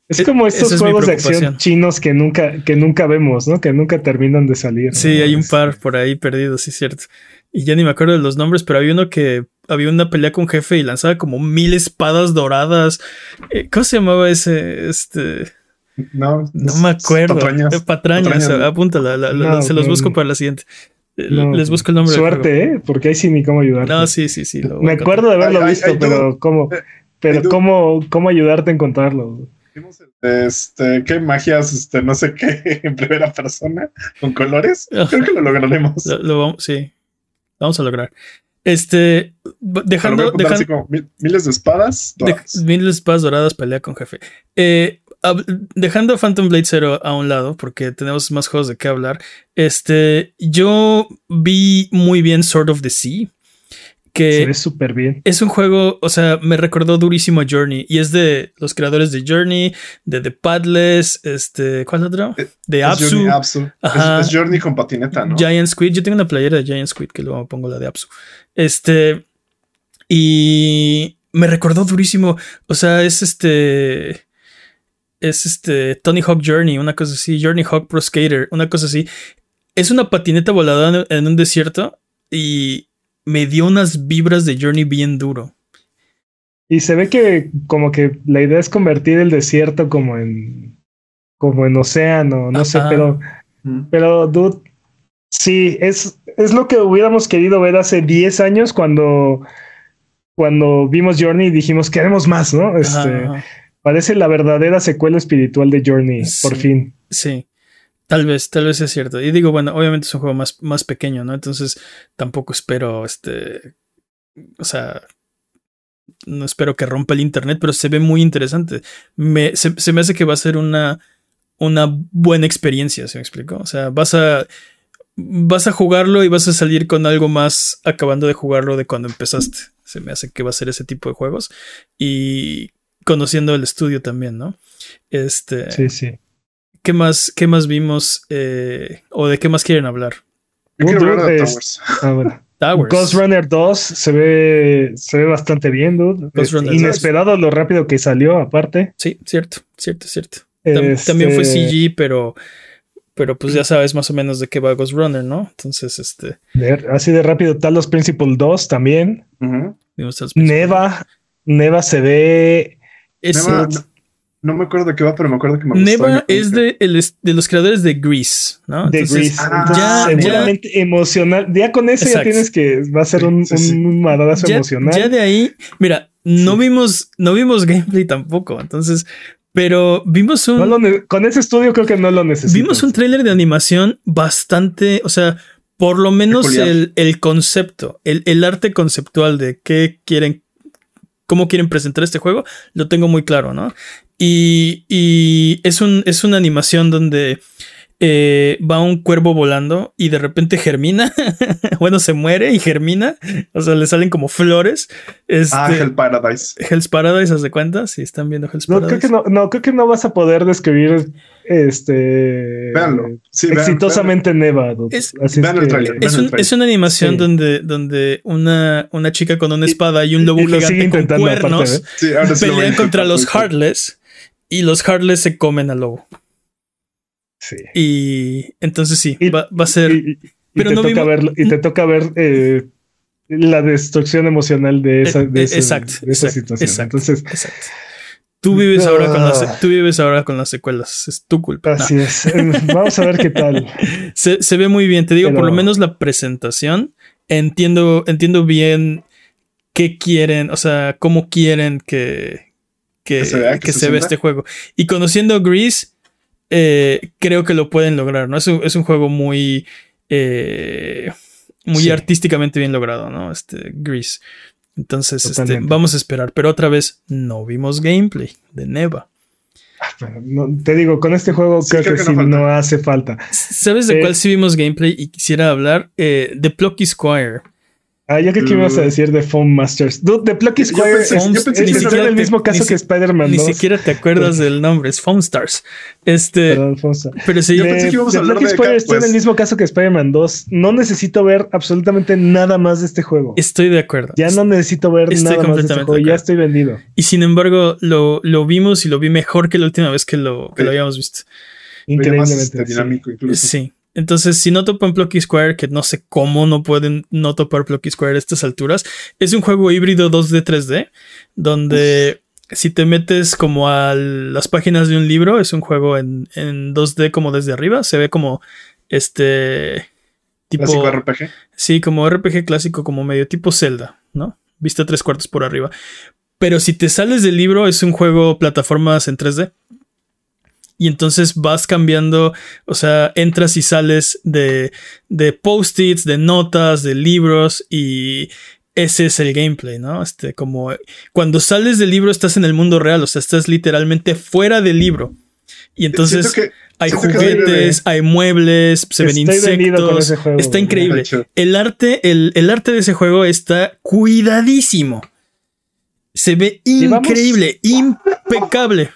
Speaker 2: Es como
Speaker 1: Esa
Speaker 2: estos
Speaker 1: es
Speaker 2: juegos de acción chinos que nunca, que nunca vemos, ¿no? Que nunca terminan de salir.
Speaker 1: Sí,
Speaker 2: ¿no?
Speaker 1: hay un
Speaker 2: Es-
Speaker 1: par por ahí perdidos, sí, cierto. Y ya ni me acuerdo de los nombres, pero había uno que había una pelea con jefe y lanzaba como mil espadas doradas. Eh, ¿Cómo se llamaba ese? Este.
Speaker 3: No,
Speaker 1: No me acuerdo.
Speaker 3: Patrañas.
Speaker 1: Eh, Patrañas,
Speaker 3: Patrañas, ¿no?
Speaker 1: apúntala, la- la-
Speaker 2: No,
Speaker 1: se los
Speaker 2: no,
Speaker 1: busco para la siguiente. Eh,
Speaker 2: No,
Speaker 1: Les busco el nombre.
Speaker 2: Suerte, ¿eh? Porque ahí sí ni cómo ayudarte.
Speaker 1: No, sí, sí, sí.
Speaker 2: Me acuerdo de haberlo
Speaker 3: Ay,
Speaker 2: visto,
Speaker 3: ay,
Speaker 2: pero cómo,
Speaker 3: Eh,
Speaker 2: pero cómo, cómo ayudarte a encontrarlo.
Speaker 3: Este, qué magias, este, no sé qué, [LAUGHS] en primera persona, con colores. [LAUGHS] Creo que lo lograremos.
Speaker 1: Lo, lo vamos, sí. Lo vamos a lograr. Este. Dejando. dejando
Speaker 3: como mil- miles de espadas.
Speaker 1: de,
Speaker 3: doradas.
Speaker 1: mil espadas doradas pelea con jefe. Eh, dejando Phantom Blade Zero a un lado, porque tenemos más juegos de qué hablar. Este. Yo vi muy bien Sword of the Sea. Que
Speaker 2: Se ve súper bien.
Speaker 1: es un juego, o sea, me recordó durísimo a Journey. Y es de los creadores de Journey, de The Padless, este, ¿cuál otro?
Speaker 3: Eh,
Speaker 1: De
Speaker 3: Es
Speaker 1: Apsu,
Speaker 3: Journey, Apsu.
Speaker 1: Ajá.
Speaker 3: Es, es Journey con patineta, ¿no?
Speaker 1: Giant Squid. Yo tengo una playera de Giant Squid que luego pongo la de Apsu. Este. Y me recordó durísimo. O sea, es este. Es este Tony Hawk Journey, una cosa así. Journey Hawk Pro Skater, una cosa así. Es una patineta voladora en, en un desierto y me dio unas vibras de Journey bien duro.
Speaker 2: Y se ve que como que la idea es convertir el desierto como en como en océano, no sé, pero
Speaker 3: Mm.
Speaker 2: pero dude, sí, es es lo que hubiéramos querido ver hace 10 años cuando cuando vimos Journey y dijimos queremos más, ¿no? Este
Speaker 1: Ajá, ajá.
Speaker 2: Parece la verdadera secuela espiritual de Journey, por fin.
Speaker 1: Sí. Tal vez, tal vez es cierto. Y digo, bueno, obviamente es un juego más, más pequeño, ¿no? Entonces tampoco espero, este, o sea, no espero que rompa el internet, pero se ve muy interesante. Me, se, se me hace que va a ser una, una buena experiencia, ¿se me explico? O sea, vas a, vas a jugarlo y vas a salir con algo más acabando de jugarlo de cuando empezaste. Se me hace que va a ser ese tipo de juegos. Y conociendo el estudio también, ¿no? Este.
Speaker 2: Sí, sí.
Speaker 1: ¿Qué más, qué más vimos? eh, ¿O de qué más quieren hablar?
Speaker 3: Yo quiero
Speaker 2: Dude,
Speaker 3: hablar de
Speaker 2: es-
Speaker 3: Towers.
Speaker 2: Ah, [LAUGHS] bueno.
Speaker 1: Towers.
Speaker 2: Ghost Runner 2 se ve, se ve bastante bien, dude.
Speaker 1: Ghost
Speaker 2: Este,
Speaker 1: Runner
Speaker 2: inesperado lo rápido que salió, aparte.
Speaker 1: Sí, cierto, cierto, cierto. Tam-
Speaker 2: Este,
Speaker 1: También fue CG, pero, pero pues ya sabes más o menos de qué va Ghost Runner, ¿no? Entonces, este.
Speaker 2: así de rápido, Talos Principle 2 también. Neva, Neva se ve.
Speaker 3: Neva, no, no me acuerdo de qué va, pero me acuerdo que me gustó.
Speaker 1: Neva es de, el es- de los creadores de Grease, ¿no?
Speaker 2: de
Speaker 1: Entonces,
Speaker 2: Grease.
Speaker 3: ah,
Speaker 1: ya-
Speaker 2: seguramente emocional. Ya con eso
Speaker 1: Exacto.
Speaker 2: ya tienes que va a ser un,
Speaker 3: sí, sí.
Speaker 2: un madrazo
Speaker 1: ya,
Speaker 2: emocional.
Speaker 1: ya de ahí, mira, no
Speaker 2: Sí.
Speaker 1: vimos, no vimos gameplay tampoco. Entonces, pero vimos un.
Speaker 2: No con ese estudio creo que no lo necesitas.
Speaker 1: Vimos un tráiler de animación bastante, o sea, por lo menos el, el concepto, el, el arte conceptual de qué quieren, cómo quieren presentar este juego, lo tengo muy claro, ¿no? Y, y es, un, es una animación donde eh, va un cuervo volando y de repente germina, [LAUGHS] bueno, se muere y germina, o sea, le salen como flores. Este,
Speaker 3: Ah, Hell Paradise.
Speaker 1: Hell's Paradise, ¿haz de cuenta? Si están viendo Hell's
Speaker 2: No,
Speaker 1: Paradise.
Speaker 2: creo que no, no, creo que no vas a poder describir este.
Speaker 3: Sí, vean-
Speaker 2: exitosamente Neva. dude.
Speaker 1: Es-
Speaker 2: Así
Speaker 3: vean
Speaker 2: que-.
Speaker 1: Es,
Speaker 3: Vean
Speaker 1: un-
Speaker 3: el trailer.
Speaker 1: es una animación
Speaker 2: Sí.
Speaker 1: donde, donde una, una chica con una espada y un lobo
Speaker 2: y
Speaker 1: gigante con
Speaker 2: aparte,
Speaker 1: cuernos
Speaker 2: ¿eh?
Speaker 3: Sí, ahora sí lo voy a
Speaker 1: pelean contra los Heartless y los Heartless se comen al lobo.
Speaker 2: Sí.
Speaker 1: Y entonces sí,
Speaker 2: Y-
Speaker 1: va, va a ser.
Speaker 2: Y, y- y
Speaker 1: pero
Speaker 2: te
Speaker 1: no
Speaker 2: toca
Speaker 1: vimos-
Speaker 2: ver, y te toca ver eh, la destrucción emocional de esa,
Speaker 1: Eh,
Speaker 2: de
Speaker 1: eh,
Speaker 2: ese-
Speaker 1: exacto,
Speaker 2: de esa
Speaker 1: exacto,
Speaker 2: situación.
Speaker 1: exacto.
Speaker 2: Entonces,
Speaker 1: Exacto. Tú vives, ahora con las,
Speaker 2: Ah.
Speaker 1: tú vives ahora con las secuelas. Es tu culpa. No.
Speaker 2: así es. Eh, Vamos a ver qué tal. [LAUGHS]
Speaker 1: Se, se ve muy bien. Te digo, por lo menos la presentación. Entiendo, entiendo bien qué quieren, o sea, cómo quieren que, que,
Speaker 3: Que se vea, que
Speaker 1: que
Speaker 3: se
Speaker 1: se vea
Speaker 3: sienta.
Speaker 1: este juego. Y conociendo Grease, eh, creo que lo pueden lograr, ¿no? Es un, es un juego muy. eh, muy
Speaker 2: Sí.
Speaker 1: artísticamente bien logrado, ¿no? Este Grease. Entonces, este, vamos a esperar. Pero otra vez, no vimos gameplay de Neva.
Speaker 2: Pero no- te digo, con este juego
Speaker 3: Sí,
Speaker 2: creo,
Speaker 3: creo
Speaker 2: que,
Speaker 3: que no
Speaker 2: sí no hace falta.
Speaker 1: ¿Sabes de
Speaker 2: Eh,
Speaker 1: cuál sí vimos gameplay y quisiera hablar? Eh, de Plucky Squire.
Speaker 2: Ah, yo creo que ibas a decir de Foam Masters. Dude, de Plucky
Speaker 3: Yo
Speaker 2: Square
Speaker 3: pensé-
Speaker 2: es,
Speaker 3: yo pensé
Speaker 2: es- el
Speaker 1: te-
Speaker 2: mismo caso
Speaker 1: si-
Speaker 2: que Spider-Man
Speaker 1: Ni
Speaker 2: 2.
Speaker 1: siquiera te acuerdas del nombre, es Foam Stars. Este,
Speaker 2: Perdón, Foam Stars.
Speaker 1: pero sí,
Speaker 3: Yo
Speaker 2: de,
Speaker 3: pensé que íbamos a hablar
Speaker 2: Plucky
Speaker 3: de
Speaker 2: Square está en
Speaker 3: pues.
Speaker 2: el mismo caso que Spider-Man 2. No necesito ver absolutamente nada más de este juego.
Speaker 1: estoy de acuerdo.
Speaker 2: Ya no necesito ver
Speaker 1: Estoy
Speaker 2: nada más de este juego.
Speaker 1: de
Speaker 2: Ya estoy vendido.
Speaker 1: Y sin embargo, lo, lo vimos y lo vi mejor que la última vez que lo, que lo habíamos visto.
Speaker 3: Más,
Speaker 2: Increíblemente.
Speaker 3: este,
Speaker 2: sí.
Speaker 3: dinámico incluso.
Speaker 1: Sí. Entonces, si no topan Plucky Square, que no sé cómo no pueden no topar Plucky Square a estas alturas, es un juego híbrido 2D 3D, donde si te metes como a las páginas de un libro, es un juego en, en 2D como desde arriba, se ve como este tipo...
Speaker 3: Clásico RPG.
Speaker 1: Sí, como RPG clásico, como medio tipo Zelda, ¿no? Vista tres cuartos por arriba. Pero si te sales del libro, es un juego plataformas en 3D. Y entonces vas cambiando, o sea, entras y sales de, de post-its, de notas, de libros y ese es el gameplay, ¿no? Este, como cuando sales del libro estás en el mundo real, o sea, estás literalmente fuera del libro. Y entonces
Speaker 3: que-
Speaker 1: hay juguetes, hay muebles, se ven insectos.
Speaker 2: juego,
Speaker 1: Está increíble. El arte, el, el arte de ese juego está cuidadísimo. Se ve
Speaker 2: Llevamos-
Speaker 1: increíble, impecable.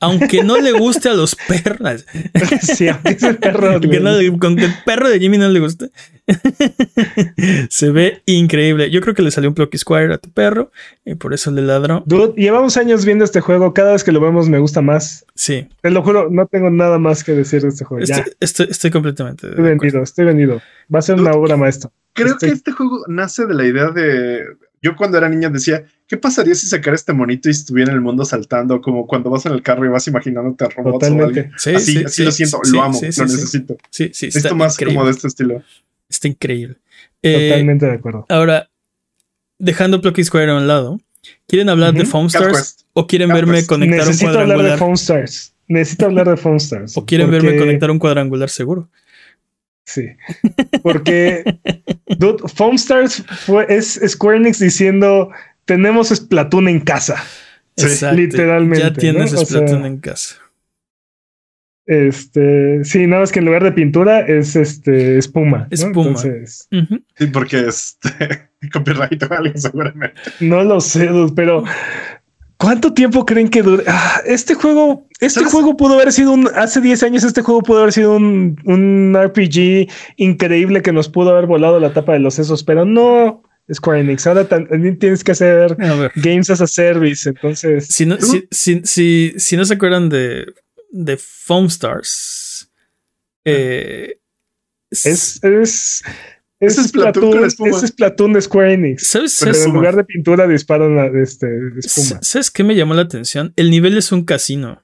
Speaker 1: Aunque no le guste a los perros. [LAUGHS]
Speaker 2: sí, aunque perro. [LAUGHS]
Speaker 1: Aunque no le- con que el perro de Jimmy no le guste. [LAUGHS] Se ve increíble. Yo creo que le salió un Plucky Squire a tu perro y por eso le ladró.
Speaker 2: Dude, llevamos años viendo este juego. Cada vez que lo vemos me gusta más.
Speaker 1: Sí,
Speaker 2: Te lo juro, no tengo nada más que decir de este juego. Ya,
Speaker 1: estoy, estoy, estoy completamente.
Speaker 2: estoy
Speaker 1: acuerdo.
Speaker 2: vendido, estoy vendido. Va a ser una obra maestra.
Speaker 3: Creo
Speaker 2: Estoy-
Speaker 3: que este juego nace de la idea de. Yo cuando era niña decía, ¿qué pasaría si sacara este monito y estuviera en el mundo saltando? Como cuando vas en el carro y vas imaginándote a robots o
Speaker 2: Totalmente.
Speaker 3: algo.
Speaker 1: Sí,
Speaker 3: así
Speaker 1: sí,
Speaker 3: así
Speaker 1: sí,
Speaker 3: lo siento,
Speaker 1: sí,
Speaker 3: lo amo,
Speaker 1: sí, sí,
Speaker 3: lo necesito.
Speaker 1: Sí, sí, está
Speaker 3: Necesito más
Speaker 1: increíble.
Speaker 3: como de este estilo.
Speaker 1: Está increíble. Eh,
Speaker 2: Totalmente de acuerdo.
Speaker 1: Ahora, dejando Plucky Square a un lado, ¿quieren hablar de. Foam Stars o quieren
Speaker 3: Cat
Speaker 1: verme
Speaker 3: Quest.
Speaker 1: conectar un
Speaker 2: Necesito hablar de
Speaker 1: cuadrangular?
Speaker 2: Foam Stars. Necesito hablar de Foam Stars.
Speaker 1: ¿O quieren verme conectar un cuadrangular seguro?
Speaker 2: Sí. Porque dude, Foam Stars fue, es Square Enix diciendo tenemos Splatoon en casa.
Speaker 3: Sí,
Speaker 1: Exacto.
Speaker 2: literalmente,
Speaker 1: Ya tienes
Speaker 2: ¿no? O
Speaker 1: Splatoon
Speaker 2: sea,
Speaker 1: en casa.
Speaker 2: Este, sí, nada más que en lugar de pintura es este espuma. ¿no?
Speaker 1: Espuma.
Speaker 3: Sí, porque este [LAUGHS] copyright o algo seguramente.
Speaker 2: no lo sé, dude, pero ¿cuánto tiempo creen que dure? Ah, este juego, este
Speaker 3: ¿Sabes?
Speaker 2: juego pudo haber sido un, hace 10 años este juego pudo haber sido un, un RPG increíble que nos pudo haber volado la tapa de los sesos, pero no, Square Enix. Ahora también tienes que hacer. Games as a Service, entonces.
Speaker 1: Si no, si, si, si, si no se acuerdan de, de Foam Stars, eh,
Speaker 2: Es, es, es,
Speaker 3: Es con espuma.
Speaker 2: es Splatoon de Square Enix.
Speaker 1: ¿Sabes,
Speaker 2: Pero
Speaker 1: sabes,
Speaker 2: en lugar de pintura disparan a, este, espuma.
Speaker 1: ¿Sabes qué me llamó la atención? El nivel es un casino.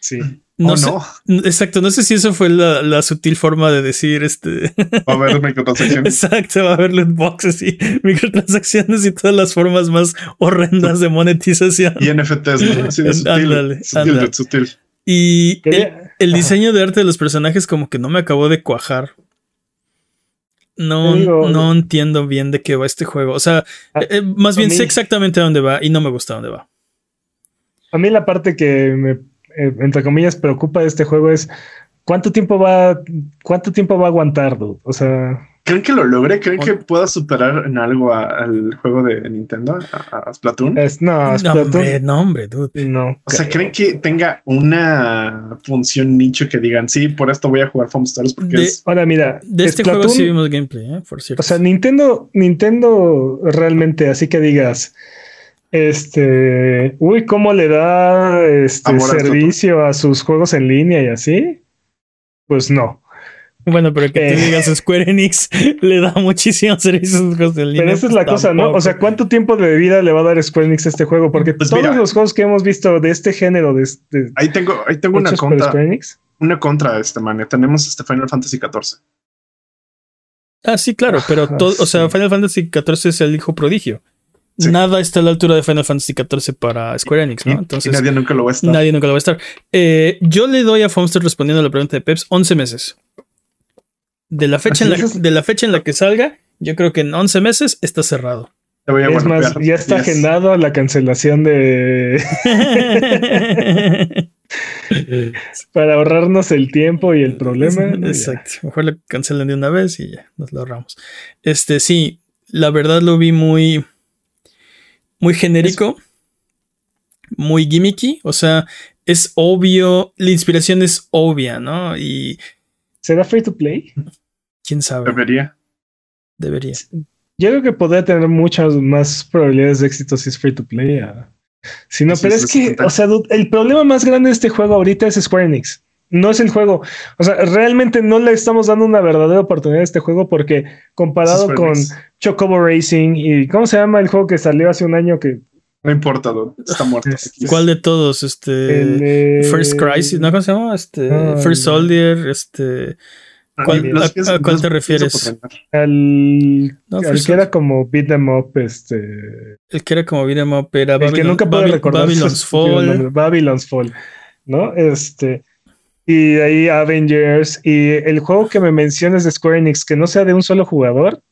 Speaker 2: Sí.
Speaker 1: No
Speaker 3: Oh,
Speaker 1: sé,
Speaker 3: no.
Speaker 1: Exacto, no sé si eso fue la, la sutil forma de decir este. [LAUGHS]
Speaker 3: Va a haber microtransacciones.
Speaker 1: Exacto, va a haber loot boxes y [LAUGHS] microtransacciones y todas las formas más horrendas de monetización.
Speaker 3: Y NFTs, ¿no? Así de [LAUGHS] sutil.
Speaker 1: Ándale,
Speaker 3: sutil,
Speaker 1: ándale.
Speaker 3: de sutil.
Speaker 1: Y el, diseño de arte de los personajes como que no me acabó de cuajar. No,
Speaker 2: digo-
Speaker 1: no entiendo bien de qué va este juego. O sea,
Speaker 2: A-
Speaker 1: eh, más bien
Speaker 2: mí-
Speaker 1: sé exactamente a dónde va y no me gusta dónde va.
Speaker 2: A mí la parte que me, eh, entre comillas, preocupa de este juego es cuánto tiempo va, cuánto tiempo va a aguantar, dude. O sea,
Speaker 3: ¿Creen que lo logre? ¿Creen
Speaker 1: O-
Speaker 3: que pueda superar en algo a- al juego de Nintendo, a, a Splatoon?
Speaker 2: es, no,
Speaker 1: No,
Speaker 2: Splatoon,
Speaker 1: hombre, no, hombre, dude.
Speaker 2: no.
Speaker 3: O sea. ¿creen que tenga una función nicho que digan, sí, por esto voy a jugar Foam Stars? Porque
Speaker 1: De-
Speaker 3: es.
Speaker 2: Ahora mira,
Speaker 1: De este
Speaker 2: Splatoon-
Speaker 1: juego sí vimos gameplay, ¿eh? por cierto.
Speaker 2: O sea, Nintendo, Nintendo realmente, así que digas, este, uy, cómo le da este
Speaker 3: Amor
Speaker 2: servicio a sus juegos en línea y así. Pues no.
Speaker 1: Bueno, pero que
Speaker 2: eh.
Speaker 1: tú digas Square Enix [LAUGHS] le da muchísimos servicios línea,
Speaker 2: Pero esa es
Speaker 1: pues
Speaker 2: la cosa, ¿no? O sea. ¿cuánto tiempo de vida le va a dar Square Enix a este juego? Porque
Speaker 3: Pues
Speaker 2: todos
Speaker 3: mira.
Speaker 2: los juegos que hemos visto de este género, de, de
Speaker 3: Ahí tengo, ahí tengo una contra,
Speaker 2: Square Enix,
Speaker 3: una contra este man. Tenemos este Final Fantasy XIV.
Speaker 1: Ah, sí, claro, pero
Speaker 2: Ajá,
Speaker 1: todo, o sea. Final Fantasy XIV es el hijo prodigio.
Speaker 3: Sí.
Speaker 1: Nada está a la altura de Final Fantasy XIV para Square Enix,
Speaker 3: Y-
Speaker 1: ¿no?
Speaker 3: y
Speaker 1: Entonces,
Speaker 3: nadie nunca lo va a estar.
Speaker 1: nadie nunca lo va a estar. Eh, yo le doy a Foamster respondiendo a la pregunta de Peps 11 meses. De la, fecha en la,
Speaker 2: es.
Speaker 1: de la fecha en la que salga, yo creo que en 11 meses está cerrado.
Speaker 2: Más, ya está
Speaker 3: Yes.
Speaker 2: agendado la cancelación de... [LAUGHS] para ahorrarnos el tiempo y el problema.
Speaker 1: Exacto. Mejor lo cancelen de una vez y ya nos lo ahorramos. Este, sí, la verdad lo vi muy, muy genérico, muy gimmicky. O sea, es obvio, la inspiración es obvia, ¿no? Y.
Speaker 2: ¿Será free to play?
Speaker 1: ¿Quién sabe?
Speaker 3: Debería.
Speaker 1: Debería.
Speaker 2: Yo creo que podría tener muchas más probabilidades de éxito si es free to play. Si no, pero es que, o sea, el problema más grande de este juego ahorita es Square Enix. No es el juego. O sea, realmente no le estamos dando una verdadera oportunidad a este juego porque comparado con Chocobo Racing y ¿cómo se llama el juego que salió hace un año que
Speaker 3: no importa, está muerto.
Speaker 1: ¿Cuál de todos? Este First Crisis, ¿no? ¿Cómo se llama? Este ah, First Soldier, este ¿Cuál, a, cuál te refieres?
Speaker 2: Al, que era como beat em up, este.
Speaker 1: El que era como beat em up era
Speaker 2: el que nunca puedo recordar
Speaker 1: Babylon's Fall.
Speaker 2: Babylon's Fall, ¿no? Este. Y ahí Avengers. Y el juego que me mencionas de Square Enix, que no sea de un solo jugador,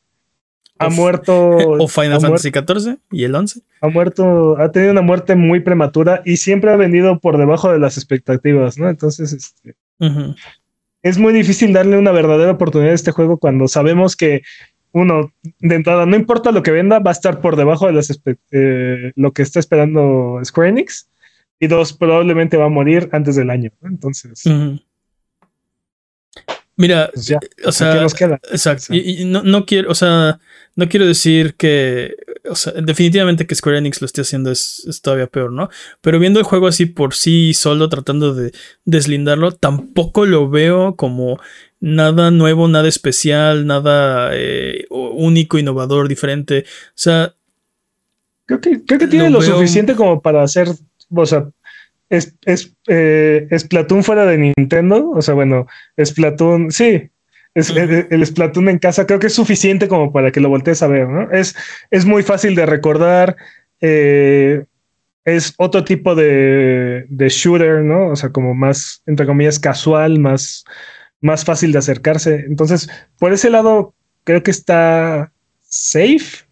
Speaker 2: ha muerto. [LAUGHS]
Speaker 1: O Final Fantasy XIV y el 11.
Speaker 2: Ha muerto, ha tenido una muerte muy prematura y siempre ha venido por debajo de las expectativas, ¿no? Entonces, este es muy difícil darle una verdadera oportunidad a este juego cuando sabemos que uno, de entrada, no importa lo que venda, va a estar por debajo de las eh, lo que está esperando Square Enix. Y dos, probablemente va a morir antes del año. Entonces.
Speaker 1: Mira, pues o sea, Exacto. Y, no, no, quiero, o sea, no quiero decir que, o sea, definitivamente que Square Enix lo esté haciendo es, todavía peor, ¿no? Pero viendo el juego así por sí solo, tratando de deslindarlo, tampoco lo veo como nada nuevo, nada especial, nada eh, único, innovador, diferente. O sea,
Speaker 2: creo que, creo que tiene lo, suficiente como para hacer, o sea, es, es eh, Splatoon fuera de Nintendo, o sea, bueno, Splatoon, sí, es, el, Splatoon en casa creo que es suficiente como para que lo voltees a ver, ¿no? Es, es muy fácil de recordar, eh, es otro tipo de, shooter, ¿no? O sea, como más, entre comillas, casual, más, más fácil de acercarse. Entonces, por ese lado, creo que está safe,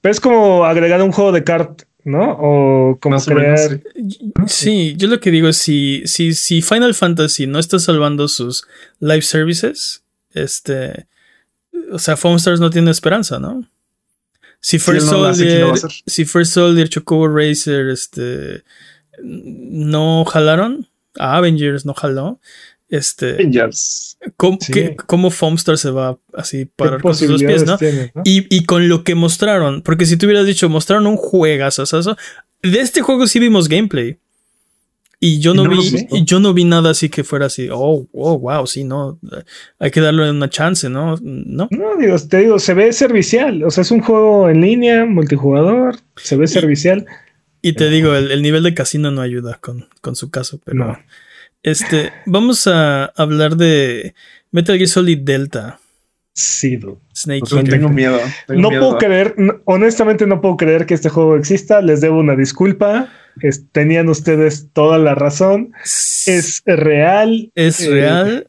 Speaker 2: pero es como agregar un juego de kart ¿no? O como crear.
Speaker 1: sí. yo lo que digo es si, si, si Final Fantasy no está salvando sus live services, este, o sea, Foam Stars no tiene esperanza, ¿no? Si First Soldier, si First Soldier, Chocobo Racer, este, no jalaron, a Avengers no jaló, este,
Speaker 3: Avengers.
Speaker 1: ¿cómo, ¿cómo Foamstar se va así parar con sus dos pies, ¿no? Y, y, con lo que mostraron, porque si tú hubieras dicho, mostraron un juegazo, de este juego sí vimos gameplay. Y yo no, vi, yo no vi nada así que fuera así, oh, oh, wow, sí, no, hay que darle una chance, ¿no? No,
Speaker 2: no digo, te digo, se ve servicial, o sea, es un juego en línea, multijugador, se ve servicial.
Speaker 1: Y te digo, el, nivel de casino no ayuda con, su caso, pero este, vamos a hablar de Metal Gear Solid Delta.
Speaker 2: Sí,
Speaker 3: Snake Tengo miedo.
Speaker 2: no puedo creer, honestamente no puedo creer que este juego exista. Les debo una disculpa tenían ustedes toda la razón. Es real.
Speaker 1: Es eh, real.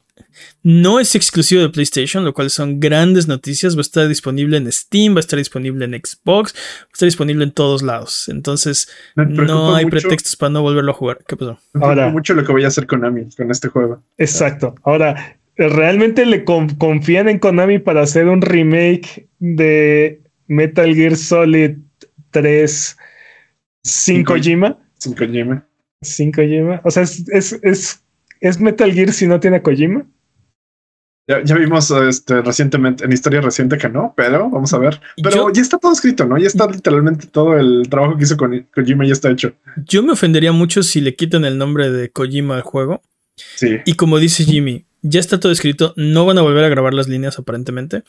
Speaker 1: No es exclusivo de PlayStation, lo cual son grandes noticias. Va a estar disponible en Steam, va a estar disponible en Xbox, va a estar disponible en todos lados. Entonces, no hay pretextos para no volverlo a jugar. ¿Qué pasó?
Speaker 3: Ahora, mucho lo que voy a hacer Konami con este juego.
Speaker 2: Exacto. Ahora, ¿realmente le confían en Konami para hacer un remake de Metal Gear Solid 3 sin Kojima.
Speaker 3: Sin Kojima.
Speaker 2: Sin Kojima. O sea, es, es, es, Metal Gear si no tiene Kojima.
Speaker 3: Ya, vimos este, recientemente, en historia reciente que no, pero vamos a ver. Pero ya está todo escrito, ¿no? Ya está literalmente todo el trabajo que hizo con Kojima ya está hecho.
Speaker 1: Yo me ofendería mucho si le quitan el nombre de Kojima al juego.
Speaker 3: Sí.
Speaker 1: Y como dice Jimmy, ya está todo escrito, no van a volver a grabar las líneas aparentemente.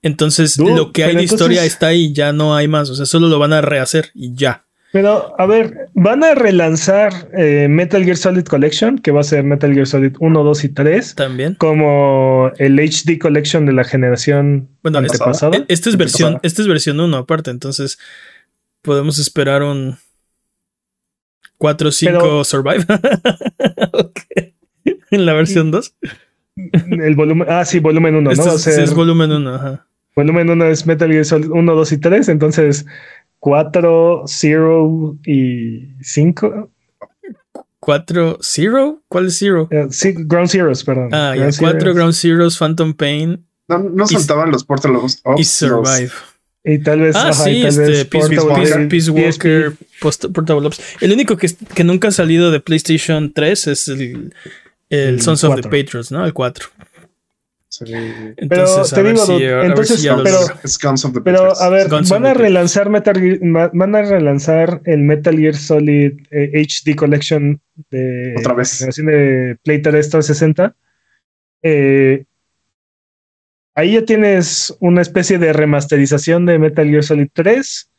Speaker 1: Entonces, lo que hay de historia está ahí, ya no hay más. O sea, solo lo van a rehacer y ya.
Speaker 2: Pero, a ver, van a relanzar eh, Metal Gear Solid Collection, que va a ser Metal Gear Solid 1, 2 y 3.
Speaker 1: También.
Speaker 2: Como el HD Collection de la generación bueno, antepasada.
Speaker 1: Esta es versión, esta es versión 1 aparte, entonces podemos esperar un 4 5 Survive. [LAUGHS] En la versión 2.
Speaker 2: El volumen, ah, sí, volumen 1, ¿no?
Speaker 1: Este es, es volumen 1, ajá.
Speaker 2: Volumen 1 es Metal Gear Solid 1, 2 y 3, entonces 4, 0 y 5.
Speaker 1: 4 Zero. ¿Cuál es Zero?
Speaker 2: Eh, sí, Ground Zeroes, perdón.
Speaker 1: Ah, ya.
Speaker 2: Ground
Speaker 1: 4
Speaker 2: Zeroes.
Speaker 1: Ground Zeroes, Phantom Pain
Speaker 3: No, no soltaban los Portal Ops.
Speaker 1: y Survive.
Speaker 2: Y tal vez.
Speaker 1: Ah,
Speaker 2: ajá,
Speaker 1: sí,
Speaker 2: y tal
Speaker 1: este,
Speaker 2: vez
Speaker 1: Peace,
Speaker 3: Peace Walker.
Speaker 1: Peace- Peace
Speaker 2: PSP.
Speaker 1: Walker, Post- Portable Ops. El único que, que nunca ha salido de PlayStation 3 es el, el Sons of the
Speaker 2: 4.
Speaker 1: Patriots, ¿no? El 4.
Speaker 3: Sí.
Speaker 1: Entonces,
Speaker 2: te
Speaker 1: a ver
Speaker 2: digo,
Speaker 1: si-
Speaker 2: entonces,
Speaker 1: si
Speaker 2: pero- Pero a ver,
Speaker 1: Guns
Speaker 2: van a relanzar Metal van a relanzar el Metal Gear Solid eh, HD Collection de
Speaker 3: Otra vez.
Speaker 2: de Play 3 360. Eh, ahí ya tienes una especie de remasterización de Metal Gear Solid 3.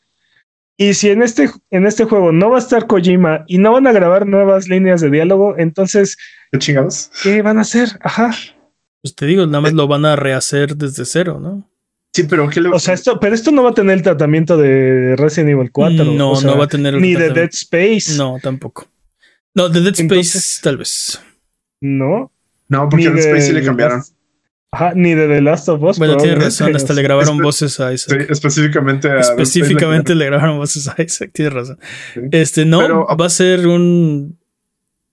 Speaker 2: Y si en este, en este juego no va a estar Kojima y no van a grabar nuevas líneas de diálogo, entonces,
Speaker 3: ¿Qué chingados?
Speaker 2: ¿qué van a hacer? Ajá.
Speaker 1: Pues te digo, nada más
Speaker 2: Eh.
Speaker 1: lo van a rehacer desde cero, ¿no?
Speaker 3: Sí, pero ¿qué le
Speaker 2: O sea, esto, pero esto no va a tener el tratamiento de Resident Evil 4.
Speaker 1: no,
Speaker 2: o sea,
Speaker 1: no va a tener el
Speaker 2: ni de. Dead Space.
Speaker 1: No, tampoco. No, de Dead Space
Speaker 2: Entonces-
Speaker 1: tal vez.
Speaker 2: No.
Speaker 3: No, porque
Speaker 2: ni
Speaker 3: en
Speaker 2: de-
Speaker 3: Space sí le cambiaron.
Speaker 2: Ajá, ni de The Last of Us.
Speaker 1: Bueno, tiene razón, hasta le grabaron
Speaker 3: Espe-
Speaker 1: voces a
Speaker 3: Sí,
Speaker 1: Isaac.
Speaker 3: específicamente a
Speaker 1: Específicamente le grabaron voces a Isaac, tienes razón.
Speaker 3: Sí.
Speaker 1: Este, no,
Speaker 3: Pero-
Speaker 1: va a ser un.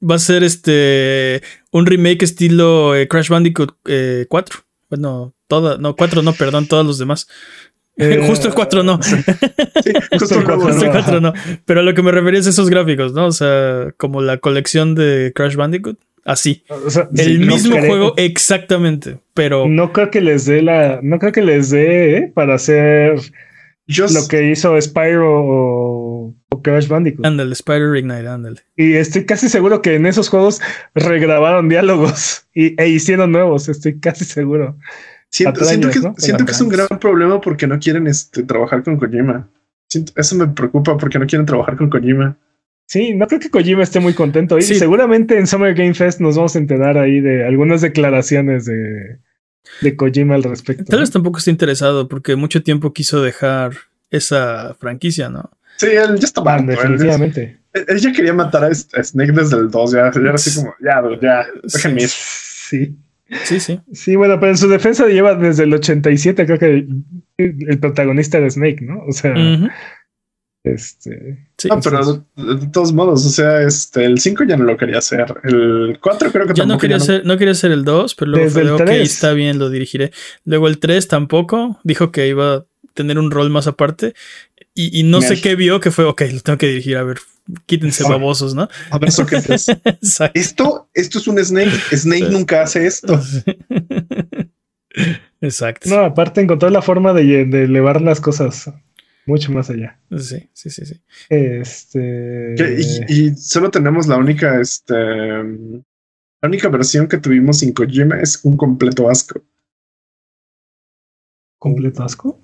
Speaker 1: Va a ser este. Un remake estilo eh, Crash Bandicoot eh, 4. Bueno, toda. No, 4 no, perdón, todos los demás.
Speaker 2: Eh, [LAUGHS]
Speaker 1: Justo el 4 no.
Speaker 3: Sí, [LAUGHS] justo
Speaker 2: el
Speaker 3: el nuevo,
Speaker 2: cuatro
Speaker 1: Justo el
Speaker 3: ¿no?
Speaker 2: Ajá.
Speaker 1: 4 no. Pero a lo que me refería es esos gráficos, ¿no? O sea, como la colección de Crash Bandicoot. Así.
Speaker 2: O sea,
Speaker 1: El
Speaker 2: sí, no
Speaker 1: mismo
Speaker 2: creo-
Speaker 1: juego exactamente. Pero.
Speaker 2: No creo que les dé la. No creo que les dé ¿eh? para hacer
Speaker 3: Yo
Speaker 2: lo que hizo Spyro o, o Crash Bandicoot.
Speaker 1: Ándale, Spider Ignite, ándale.
Speaker 2: Y estoy casi seguro que en esos juegos regrabaron diálogos y, e hicieron nuevos. Estoy casi seguro.
Speaker 3: siento, que,
Speaker 2: ¿no?
Speaker 3: siento que es un gran problema porque no quieren este, trabajar con Kojima. Siento- eso me preocupa porque no quieren trabajar con Kojima.
Speaker 2: Sí, no creo que Kojima esté muy contento. Y
Speaker 1: Sí.
Speaker 2: seguramente en Summer Game Fest nos vamos a enterar ahí de algunas declaraciones de, de Kojima al respecto.
Speaker 1: Tal vez tampoco esté interesado porque mucho tiempo quiso dejar esa franquicia, ¿no?
Speaker 3: Sí, él ya está
Speaker 2: Ah,
Speaker 3: mal. él,
Speaker 2: definitivamente.
Speaker 3: él ya quería matar a, Snake desde el 2. Ya, ya era así como, ya, ya, déjenme ir.
Speaker 2: Sí.
Speaker 1: Sí, sí.
Speaker 2: Sí, bueno, pero en su defensa lleva desde el 87, creo que el, el protagonista de Snake, ¿no? O sea. Este.
Speaker 1: Sí.
Speaker 3: No, pero de, de todos modos, o sea, este, el 5 ya no lo quería hacer. El 4 creo que
Speaker 1: Ya no
Speaker 3: tampoco
Speaker 1: quería
Speaker 3: ya no-
Speaker 1: hacer, no quería hacer el 2, pero luego
Speaker 2: Desde
Speaker 1: fue de,
Speaker 2: el
Speaker 1: ok,
Speaker 2: 3.
Speaker 1: está bien, lo dirigiré. Luego el 3 tampoco, dijo que iba a tener un rol más aparte. Y, y no sé qué vio que fue, ok, lo tengo que dirigir, a ver, quítense babosos, ¿no?
Speaker 3: A ver, ¿eso qué [LAUGHS] es? Esto, esto es un Snake. Snake nunca hace esto. [LAUGHS]
Speaker 1: Exacto.
Speaker 2: No, aparte encontró la forma de, de elevar las cosas mucho más allá.
Speaker 1: Sí, sí, sí, sí.
Speaker 2: Este.
Speaker 3: Y, y solo tenemos la única, este, la única versión que tuvimos sin Kojima es un completo asco.
Speaker 2: ¿Completo asco?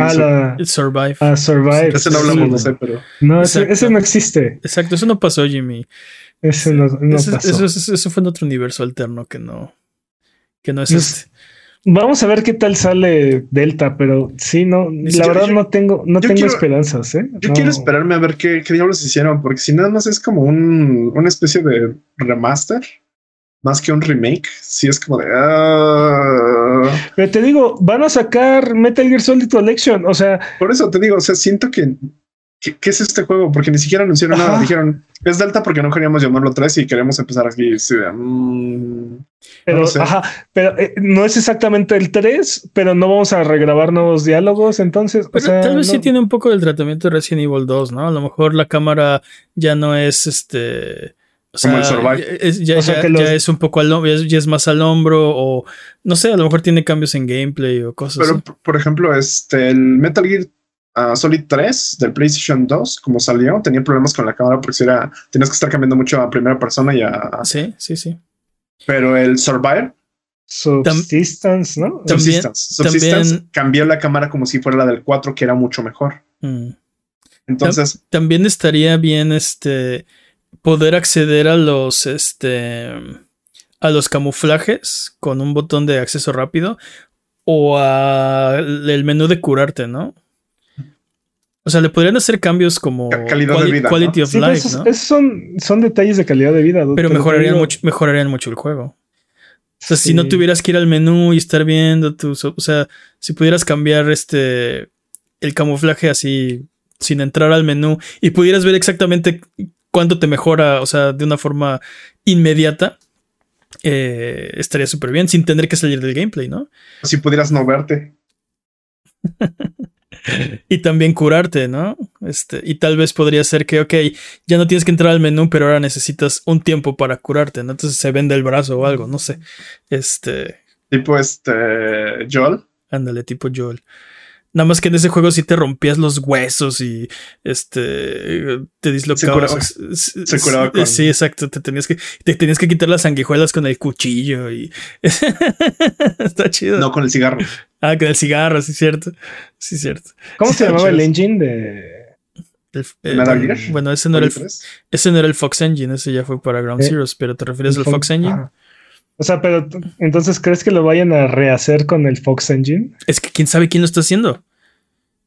Speaker 2: Ah, la.
Speaker 1: El Survive.
Speaker 2: Ah, Survive.
Speaker 3: Ese no
Speaker 2: Sí,
Speaker 3: hablamos, no
Speaker 2: bueno.
Speaker 3: sé, pero
Speaker 2: No, ese, no existe.
Speaker 1: Exacto, eso no pasó, Jimmy.
Speaker 2: Ese no, no
Speaker 1: eso,
Speaker 2: pasó.
Speaker 1: eso- eso- eso fue en otro universo alterno que no, que no es
Speaker 2: No
Speaker 1: este.
Speaker 2: Vamos a ver qué tal sale Delta, pero sí, no, la
Speaker 3: yo-
Speaker 2: verdad
Speaker 3: yo-
Speaker 2: no tengo, no tengo
Speaker 3: quiero-
Speaker 2: esperanzas, ¿eh?
Speaker 3: yo
Speaker 2: No.
Speaker 3: quiero esperarme a ver qué, qué diablos hicieron, porque si nada más es como un, una especie de remaster, más que un remake, sí es como de... ah.
Speaker 2: Pero te digo, van a sacar Metal Gear Solid Collection, o sea,
Speaker 3: Por eso te digo, o sea, siento que... ¿Qué, qué es este juego? Porque ni siquiera anunciaron nada. Dijeron, es Delta porque no queríamos llamarlo 3 y queremos empezar aquí. Sí, de, mm,
Speaker 2: pero,
Speaker 3: lo sé.
Speaker 2: ajá, pero eh, no es exactamente el 3, pero no vamos a regrabar nuevos diálogos, entonces, o
Speaker 1: Pero
Speaker 2: sea,
Speaker 1: tal vez sí
Speaker 2: no-
Speaker 1: tiene un poco del tratamiento de Resident Evil 2, ¿no? A lo mejor la cámara ya no es este. O
Speaker 3: Como el Survive.
Speaker 1: ya es, ya,
Speaker 2: O sea,
Speaker 1: ya-
Speaker 2: que los-
Speaker 1: ya es un poco al hombro, ya, es- ya es más al hombro, o no sé, a lo mejor tiene cambios en gameplay o cosas
Speaker 3: Pero, por ejemplo, este, el Metal Gear ah, Solid 3 del PlayStation 2, como salió, tenía problemas con la cámara porque si era, tenías que estar cambiando mucho a primera persona y a...
Speaker 1: Sí, sí, sí.
Speaker 3: Pero el Survivor,
Speaker 2: Subsistence, ¿no?
Speaker 1: También-
Speaker 3: Subsistence, Subsistence
Speaker 1: también-
Speaker 3: cambió la cámara como si fuera la del 4, que era mucho mejor.
Speaker 1: Mm.
Speaker 3: Entonces,
Speaker 1: También estaría bien este poder acceder a los este a los camuflajes con un botón de acceso rápido o al el menú de curarte, ¿no? O sea, le podrían hacer cambios como
Speaker 3: Ca- calidad de vida, ¿no?
Speaker 1: quality of
Speaker 2: Sí,
Speaker 1: life,
Speaker 2: esos,
Speaker 1: ¿no?
Speaker 2: esos son, son detalles de calidad de vida.
Speaker 1: Pero mejorarían
Speaker 2: digo,
Speaker 1: mucho, mejorarían mucho el juego. O sea, si no tuvieras que ir al menú y estar viendo tus, o sea, si pudieras cambiar este el camuflaje así sin entrar al menú y pudieras ver exactamente cuánto te mejora, o sea, de una forma inmediata, eh, estaría súper bien sin tener que salir del gameplay, ¿no?
Speaker 3: Si pudieras no verte. [LAUGHS] [LAUGHS]
Speaker 1: y también curarte, ¿no? Este, y tal vez podría ser que, ok, ya no tienes que entrar al menú, pero ahora necesitas un tiempo para curarte, ¿no? Entonces se vende el brazo o algo, no sé. Este.
Speaker 3: Tipo este. Joel.
Speaker 1: Ándale, tipo Joel. Nada más que en ese juego sí te rompías los huesos y este te dislocabas.
Speaker 3: Se curaba, con...
Speaker 1: Sí, exacto. Te tenías que, te tenías que quitar las sanguijuelas con el cuchillo y [LAUGHS] está chido.
Speaker 3: No, con el cigarro.
Speaker 1: Ah, con el cigarro, sí, cierto. Sí, cierto.
Speaker 2: ¿Cómo se [LAUGHS] llamaba el engine de
Speaker 1: el, el, bueno, ese no, era el, ese no era el Fox Engine, ese ya fue para Ground
Speaker 2: ¿Eh?
Speaker 1: Zeroes, pero ¿te refieres al Fox, Fox Engine?
Speaker 2: Ajá. O sea, pero entonces, ¿crees que lo vayan a rehacer con el Fox Engine?
Speaker 1: Es que quién sabe quién lo está haciendo.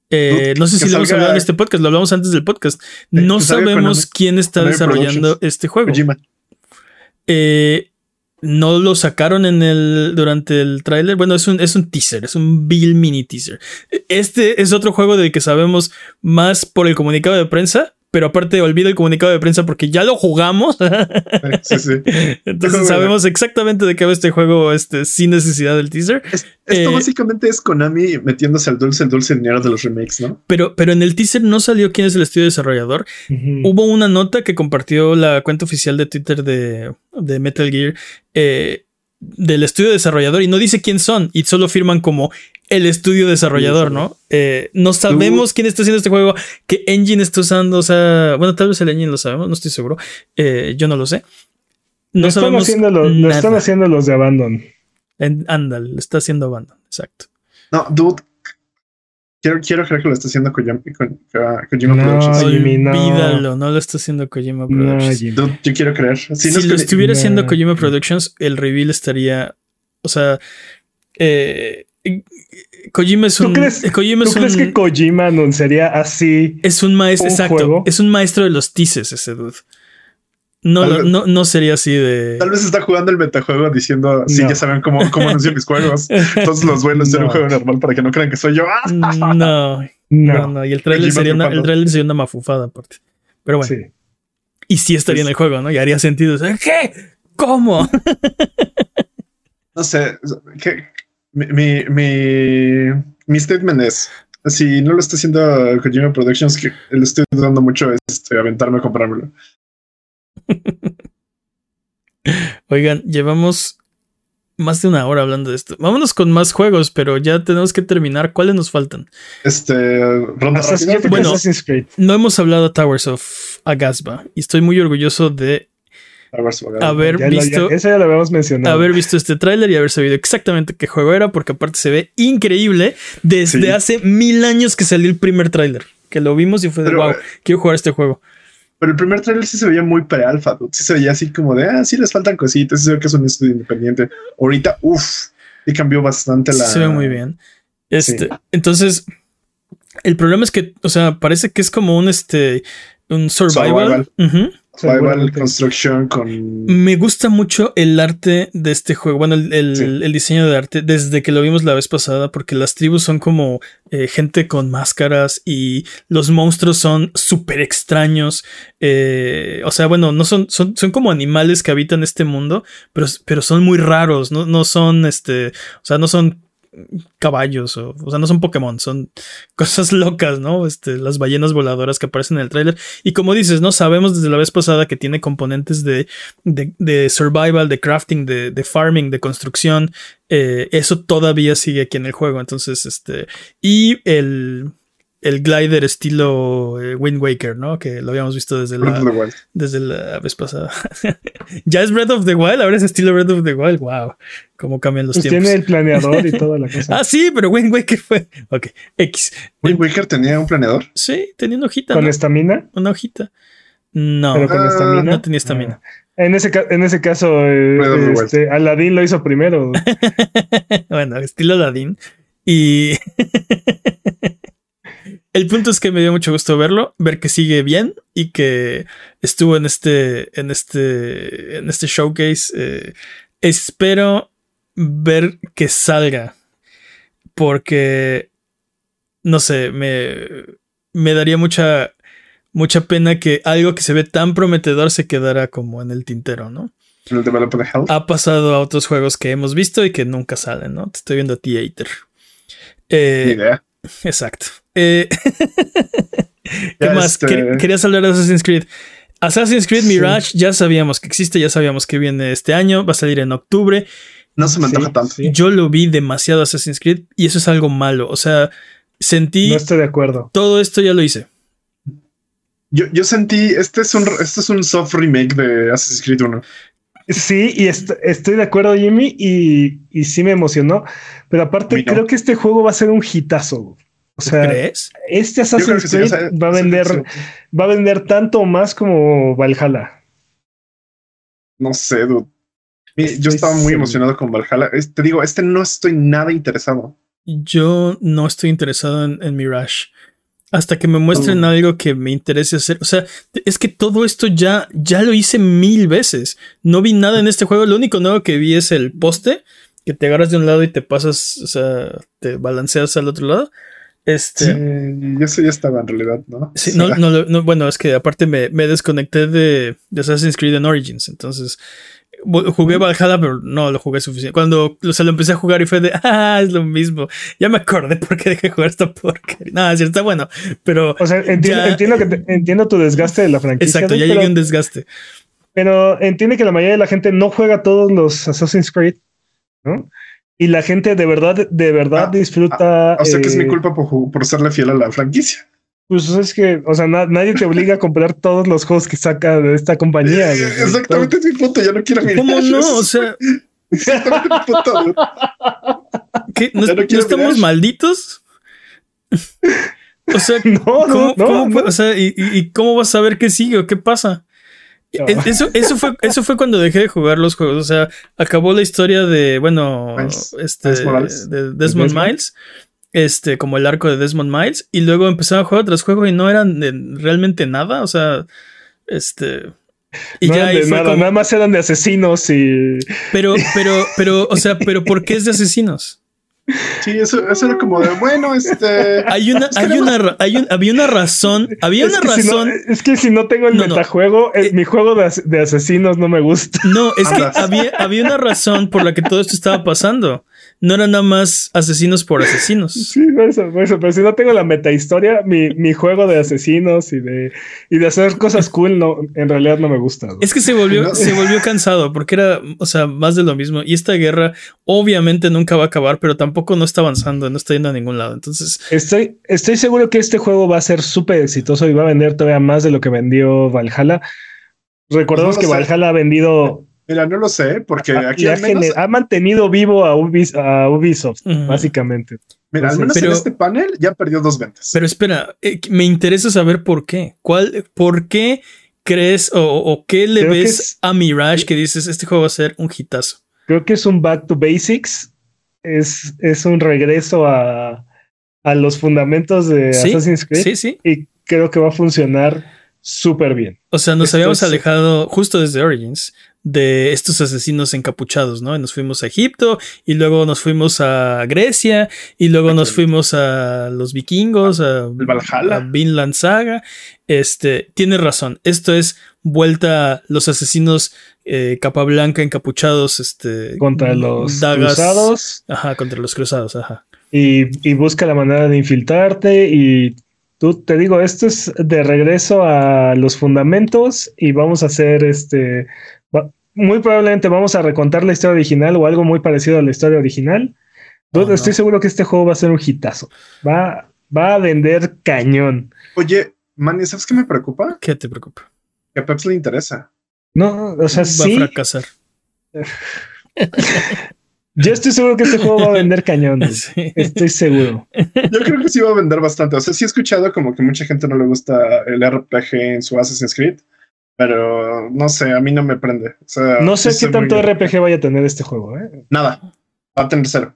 Speaker 1: Eh, no sé si lo hemos hablado en este podcast, lo hablamos antes del podcast. No sabemos quién está desarrollando este juego. Eh, no lo sacaron en el durante el tráiler. Bueno, es un, es un teaser, es un Bill mini teaser. Este es otro juego del que sabemos más por el comunicado de prensa pero aparte olvida el comunicado de prensa porque ya lo jugamos. [LAUGHS]
Speaker 3: Sí, sí. [LAUGHS]
Speaker 1: Entonces sabemos exactamente de qué va este juego este, sin necesidad del teaser.
Speaker 3: Es, esto eh, básicamente es Konami metiéndose al dulce, el dulce dinero de los remakes, ¿no?
Speaker 1: Pero, pero en el teaser no salió quién es el estudio desarrollador. Uh -huh. Hubo una nota que compartió la cuenta oficial de Twitter de, de Metal Gear. Eh, del estudio desarrollador y no dice quién son y solo firman como el estudio desarrollador, ¿no? Eh, no sabemos quién está haciendo este juego, qué engine está usando, o sea, bueno, tal vez el engine lo sabemos, no estoy seguro, eh, yo no lo sé.
Speaker 2: No lo sabemos están haciendo los, lo están haciendo los de Abandon.
Speaker 1: Ándale, lo está haciendo Abandon, exacto.
Speaker 3: No, dude, Quiero, quiero creer que lo está haciendo Kojima, Kojima
Speaker 2: no,
Speaker 3: Productions.
Speaker 2: No.
Speaker 1: Olvídalo, no lo está haciendo Kojima Productions.
Speaker 2: No,
Speaker 3: yo quiero creer. Si,
Speaker 1: si
Speaker 3: no es
Speaker 1: lo
Speaker 3: que-
Speaker 1: estuviera
Speaker 2: no.
Speaker 1: haciendo Kojima Productions, el reveal estaría. O sea. eh, Kojima es
Speaker 2: ¿Tú
Speaker 1: un.
Speaker 2: crees-
Speaker 1: Kojima
Speaker 2: ¿Tú
Speaker 1: es
Speaker 2: crees
Speaker 1: un.
Speaker 2: que Kojima anunciaría así?
Speaker 1: es un maestro.
Speaker 2: un
Speaker 1: Exacto.
Speaker 2: juego?
Speaker 1: Es un maestro de los teases, ese dude. No,
Speaker 3: vez-
Speaker 1: no, no sería así de.
Speaker 3: Tal vez está jugando el metajuego diciendo, sí,
Speaker 2: No.
Speaker 3: ya saben cómo, cómo anuncio mis juegos. [LAUGHS] Entonces los voy a
Speaker 2: No.
Speaker 3: un juego normal para que no crean que soy yo.
Speaker 1: No, [LAUGHS] no,
Speaker 2: No.
Speaker 1: Y el trailer, sería una, el trailer sería una mafufada aparte. Pero bueno.
Speaker 2: Sí.
Speaker 1: Y sí estaría en el juego, ¿no? Y haría sentido. O sea, ¿Qué? ¿Cómo? [LAUGHS]
Speaker 3: No sé. ¿qué? Mi, mi, mi, mi statement es: si no lo está haciendo Kojima Productions, que le estoy dando mucho este, aventarme a comprármelo.
Speaker 1: Oigan, llevamos más de una hora hablando de esto. Vámonos con más juegos, pero ya tenemos que terminar. ¿Cuáles nos faltan?
Speaker 3: Este, ronda
Speaker 2: Assassin's-
Speaker 1: Bueno.
Speaker 2: Assassin's Creed.
Speaker 1: No hemos hablado de Towers of Agasba y estoy muy orgulloso de haber
Speaker 2: Ya ya-
Speaker 1: visto
Speaker 2: eso ya lo habíamos mencionado.
Speaker 1: haber visto este tráiler y haber sabido exactamente qué juego era, porque aparte se ve increíble desde
Speaker 3: Sí.
Speaker 1: hace mil años que salió el primer tráiler. Que lo vimos y fue de
Speaker 3: Pero,
Speaker 1: wow,
Speaker 3: eh,
Speaker 1: quiero jugar este juego.
Speaker 3: Pero el primer trailer sí se veía muy pre-alfa. Sí se veía así como de, ah, sí les faltan cositas, sí se ve que es un estudio independiente. Ahorita, uff, y cambió bastante la...
Speaker 1: Se ve muy bien. Este,
Speaker 3: Sí.
Speaker 1: entonces, el problema es que, o sea, parece que es como un este un survival.
Speaker 3: Survival. Construction con...
Speaker 1: Me gusta mucho el arte de este juego, bueno, el, el-
Speaker 3: Sí.
Speaker 1: el diseño de arte desde que lo vimos la vez pasada, porque las tribus son como eh, gente con máscaras y los monstruos son súper extraños. eh, o sea, bueno, no son, son, son como animales que habitan este mundo, pero, pero son muy raros, no, no son este, o sea, no son caballos o, o sea, no son Pokémon, son [LAUGHS] cosas locas, ¿no? Este, las ballenas voladoras que aparecen en el tráiler. Y como dices, ¿no? Sabemos desde la vez pasada que tiene componentes de, de, de survival, de crafting, de, de farming, de construcción. Eh, eso todavía sigue aquí en el juego. Entonces, este. Y el. El glider estilo eh, Wind Waker, ¿no? Que lo habíamos visto desde la,
Speaker 3: the Wild.
Speaker 1: desde la vez pasada. [LAUGHS] ya es Breath of the Wild, ahora es estilo Breath of the Wild. Wow, cómo cambian los
Speaker 2: Pues
Speaker 1: tiempos.
Speaker 2: tiene el planeador y [LAUGHS] toda la cosa.
Speaker 1: Ah, sí, pero Wind Waker fue. Ok, X.
Speaker 3: Wind Waker tenía un planeador.
Speaker 1: Sí, tenía una hojita.
Speaker 2: Con
Speaker 1: ¿no?
Speaker 2: estamina,
Speaker 1: Una hojita. No,
Speaker 2: pero con
Speaker 3: Ah,
Speaker 2: estamina.
Speaker 1: no tenía estamina.
Speaker 2: Ah. En ese, ca- en ese caso, eh,
Speaker 3: Breath of the Wild.
Speaker 2: este, Aladdin lo hizo primero. [LAUGHS]
Speaker 1: bueno, estilo Aladdin. Y el punto es que me dio mucho gusto verlo, ver que sigue bien y que estuvo en este, en este, en este showcase. Eh, espero ver que salga porque no sé, me, me daría mucha mucha pena que algo que se ve tan prometedor se quedara como en el tintero, ¿no?
Speaker 3: En el developer.
Speaker 1: Ha pasado a otros juegos que hemos visto y que nunca salen, ¿no? Te estoy viendo a ti, Aether. Eh,
Speaker 3: Ni idea.
Speaker 1: Exacto. Eh, [LAUGHS] ¿Qué
Speaker 3: Ya,
Speaker 1: más?
Speaker 3: este-
Speaker 1: Quer- Querías hablar de Assassin's Creed. Assassin's Creed Mirage ya sabíamos que existe, ya sabíamos que viene este año, va a salir en octubre.
Speaker 3: No se me
Speaker 2: Sí,
Speaker 3: antoja tanto.
Speaker 2: sí.
Speaker 1: Yo lo vi demasiado Assassin's Creed y eso es algo malo. O sea, sentí
Speaker 2: No estoy de acuerdo.
Speaker 1: todo esto ya lo hice.
Speaker 3: Yo, yo sentí, este es un este es un soft remake de Assassin's Creed 1.
Speaker 2: Sí, y est- estoy de acuerdo, Jimmy, y, y sí me emocionó. Pero aparte, creo que este juego va a ser un hitazo. O sea,
Speaker 1: ¿Crees?
Speaker 2: este Assassin's
Speaker 3: que sí, o
Speaker 2: Creed
Speaker 3: sea,
Speaker 2: va a vender,
Speaker 3: sí.
Speaker 2: va a vender tanto o más como Valhalla.
Speaker 3: No sé, dude. Yo estaba muy emocionado con Valhalla. Te digo, este no estoy nada interesado.
Speaker 1: Yo no estoy interesado en, en Mirage. Hasta que me muestren algo que me interese hacer. O sea, es que todo esto ya, ya lo hice mil veces. No vi nada en este juego. Lo único nuevo que vi es el poste, que te agarras de un lado y te pasas, o sea, te balanceas al otro lado. Este.
Speaker 3: Sí, eso ya estaba en realidad, ¿no?
Speaker 1: Sí, [LAUGHS] no, no, no, bueno, es que aparte me, me desconecté de, de Assassin's Creed en Origins, entonces jugué Valhalla, pero no lo jugué suficiente. Cuando o sea, lo empecé a jugar y fue de, [LAUGHS] ah, es lo mismo. Ya me acordé por qué dejé de jugar esta porquería. Nada, sí, está bueno, pero
Speaker 2: O sea, entiendo,
Speaker 1: Ya-
Speaker 2: entiendo, que te- entiendo tu desgaste de la franquicia.
Speaker 1: exacto,
Speaker 2: ¿no?
Speaker 1: ya
Speaker 2: pero,
Speaker 1: llegué a un desgaste.
Speaker 2: pero entiende que la mayoría de la gente no juega todos los Assassin's Creed, ¿no? Y la gente de verdad, de verdad
Speaker 3: Ah,
Speaker 2: disfruta.
Speaker 3: O sea que es mi
Speaker 2: eh,
Speaker 3: culpa por, por serle fiel a la franquicia.
Speaker 2: Pues es que, o sea, na- nadie te obliga a comprar todos los juegos que saca de esta compañía. güey.
Speaker 3: Exactamente es mi punto. Ya no quiero mirar.
Speaker 1: ¿Cómo no? O sea, [LAUGHS]
Speaker 3: Exactamente mi punto. dude.
Speaker 1: ¿qué? ¿No,
Speaker 3: Ya no
Speaker 1: no estamos
Speaker 3: mirar.
Speaker 1: malditos? O sea, [LAUGHS]
Speaker 2: No,
Speaker 1: ¿cómo,
Speaker 2: no,
Speaker 1: cómo
Speaker 2: no.
Speaker 1: fue? O sea, ¿y, cómo vas a saber qué sigue o qué pasa?
Speaker 2: No.
Speaker 1: Es- Eso, eso, fue, eso fue cuando dejé de jugar los juegos. O sea, acabó la historia de, bueno,
Speaker 3: Miles-
Speaker 1: este,
Speaker 3: Miles
Speaker 1: de Desmond
Speaker 2: Desmond.
Speaker 1: Miles, este, como el arco de Desmond Miles, y luego empezaba a jugar otros juegos y no eran de- realmente nada. O sea, este. Y
Speaker 2: no
Speaker 1: ya
Speaker 2: eran de nada,
Speaker 1: como-
Speaker 2: nada más eran de asesinos y.
Speaker 1: Pero, [LAUGHS] pero, pero, o sea, pero ¿por qué es de asesinos?
Speaker 3: Sí, eso, eso era como de, bueno, este.
Speaker 1: Hay una, hay una, hay un- había una razón, había
Speaker 2: Es
Speaker 1: una
Speaker 2: que, si no,
Speaker 1: razón.
Speaker 2: es que si no tengo el
Speaker 1: No, no.
Speaker 2: metajuego, eh,
Speaker 1: Eh,
Speaker 2: mi juego de, as- de asesinos no me gusta.
Speaker 1: No, es que había, había una razón por la que todo esto estaba pasando. No eran nada más asesinos por asesinos. [LAUGHS]
Speaker 2: Sí, por eso, por eso. Pero si no tengo la metahistoria, mi, mi juego de asesinos y de, y de hacer cosas cool, no, en realidad no me gusta.
Speaker 1: Es que se volvió,
Speaker 3: No.
Speaker 1: se volvió cansado porque era, o sea, más de lo mismo. Y esta guerra obviamente nunca va a acabar, pero tampoco no está avanzando, no está yendo a ningún lado. Entonces,
Speaker 2: Estoy, estoy seguro que este juego va a ser súper exitoso y va a vender todavía más de lo que vendió Valhalla. Recordemos
Speaker 3: Pues
Speaker 2: que. Valhalla ha vendido
Speaker 3: Mira, no lo sé, porque aquí
Speaker 2: y ha,
Speaker 3: al menos,
Speaker 2: gener- ha mantenido vivo a, Ubis- a Ubisoft, básicamente.
Speaker 3: mira, al menos
Speaker 1: Pero-
Speaker 3: en este panel ya perdió dos ventas.
Speaker 1: pero espera, eh, me interesa saber por qué. ¿Cuál, por qué crees o, o qué le
Speaker 2: Creo
Speaker 1: ves
Speaker 2: es-
Speaker 1: a Mirage que dices este juego va a ser un hitazo?
Speaker 2: Creo que es un back to basics. Es, es un regreso a, a los fundamentos de
Speaker 1: Sí,
Speaker 2: Assassin's Creed.
Speaker 1: Sí, sí.
Speaker 2: Y creo que va a funcionar súper bien.
Speaker 1: O sea, nos
Speaker 2: Esto
Speaker 1: habíamos
Speaker 2: es-
Speaker 1: alejado justo desde Origins de estos asesinos encapuchados, ¿no? Y nos fuimos a Egipto y luego nos fuimos a Grecia y luego nos fuimos a los vikingos, a,
Speaker 3: El Valhalla.
Speaker 1: a Vinland Saga. Este, tiene razón. Esto es vuelta a los asesinos eh, capa blanca encapuchados, este,
Speaker 2: Contra los
Speaker 1: dagas-
Speaker 2: cruzados.
Speaker 1: Ajá, contra los cruzados, ajá.
Speaker 2: y, y busca la manera de infiltrarte y tú te digo, esto es de regreso a los fundamentos y vamos a hacer este, muy probablemente vamos a recontar la historia original o algo muy parecido a la historia original.
Speaker 1: Oh, no.
Speaker 2: estoy seguro que este juego va a ser un hitazo. Va, va a vender cañón.
Speaker 3: Oye, Manny, ¿sabes qué me preocupa?
Speaker 1: ¿Qué te preocupa?
Speaker 3: Que a Peps le interesa.
Speaker 2: No, o sea,
Speaker 1: Va
Speaker 2: sí,
Speaker 1: a fracasar. [LAUGHS]
Speaker 2: yo estoy seguro que este juego va a vender cañón. [LAUGHS]
Speaker 1: Sí.
Speaker 2: Estoy seguro.
Speaker 3: Yo creo que sí va a vender bastante. O sea, sí he escuchado como que mucha gente no le gusta el RPG en su Assassin's Creed, pero no sé, a mí no me prende. O sea,
Speaker 2: No sé qué tanto RPG vaya a tener este juego, ¿eh?
Speaker 3: Nada. Va a tener cero.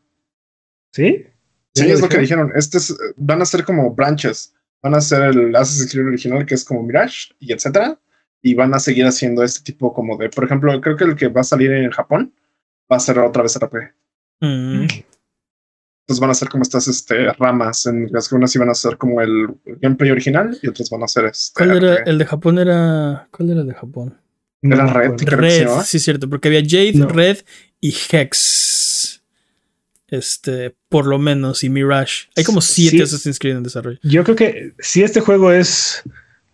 Speaker 2: ¿Sí?
Speaker 3: Sí,
Speaker 2: ¿Ya
Speaker 3: es lo que
Speaker 2: dijeron?
Speaker 3: dijeron. Este es- van a ser como branches. Van a ser el Assassin's Creed original, que es como Mirage y etcétera. Y van a seguir haciendo este tipo como de, por ejemplo, creo que el que va a salir en Japón va a ser otra vez RPG.
Speaker 1: Mm.
Speaker 3: Entonces van a ser como estas este, ramas, en las que unas iban a ser como el gameplay original y otras van a ser este.
Speaker 1: ¿Cuál era? El de Japón era. ¿Cuál era el de Japón?
Speaker 2: No
Speaker 3: Era
Speaker 2: me
Speaker 3: Red, creo que se
Speaker 1: Red, sí, cierto, porque había Jade,
Speaker 2: No.
Speaker 1: Red y Hex. Este, por lo menos, y Mirage. Hay como siete
Speaker 2: Sí.
Speaker 1: Assassin's Creed en desarrollo.
Speaker 2: Yo creo que si este juego es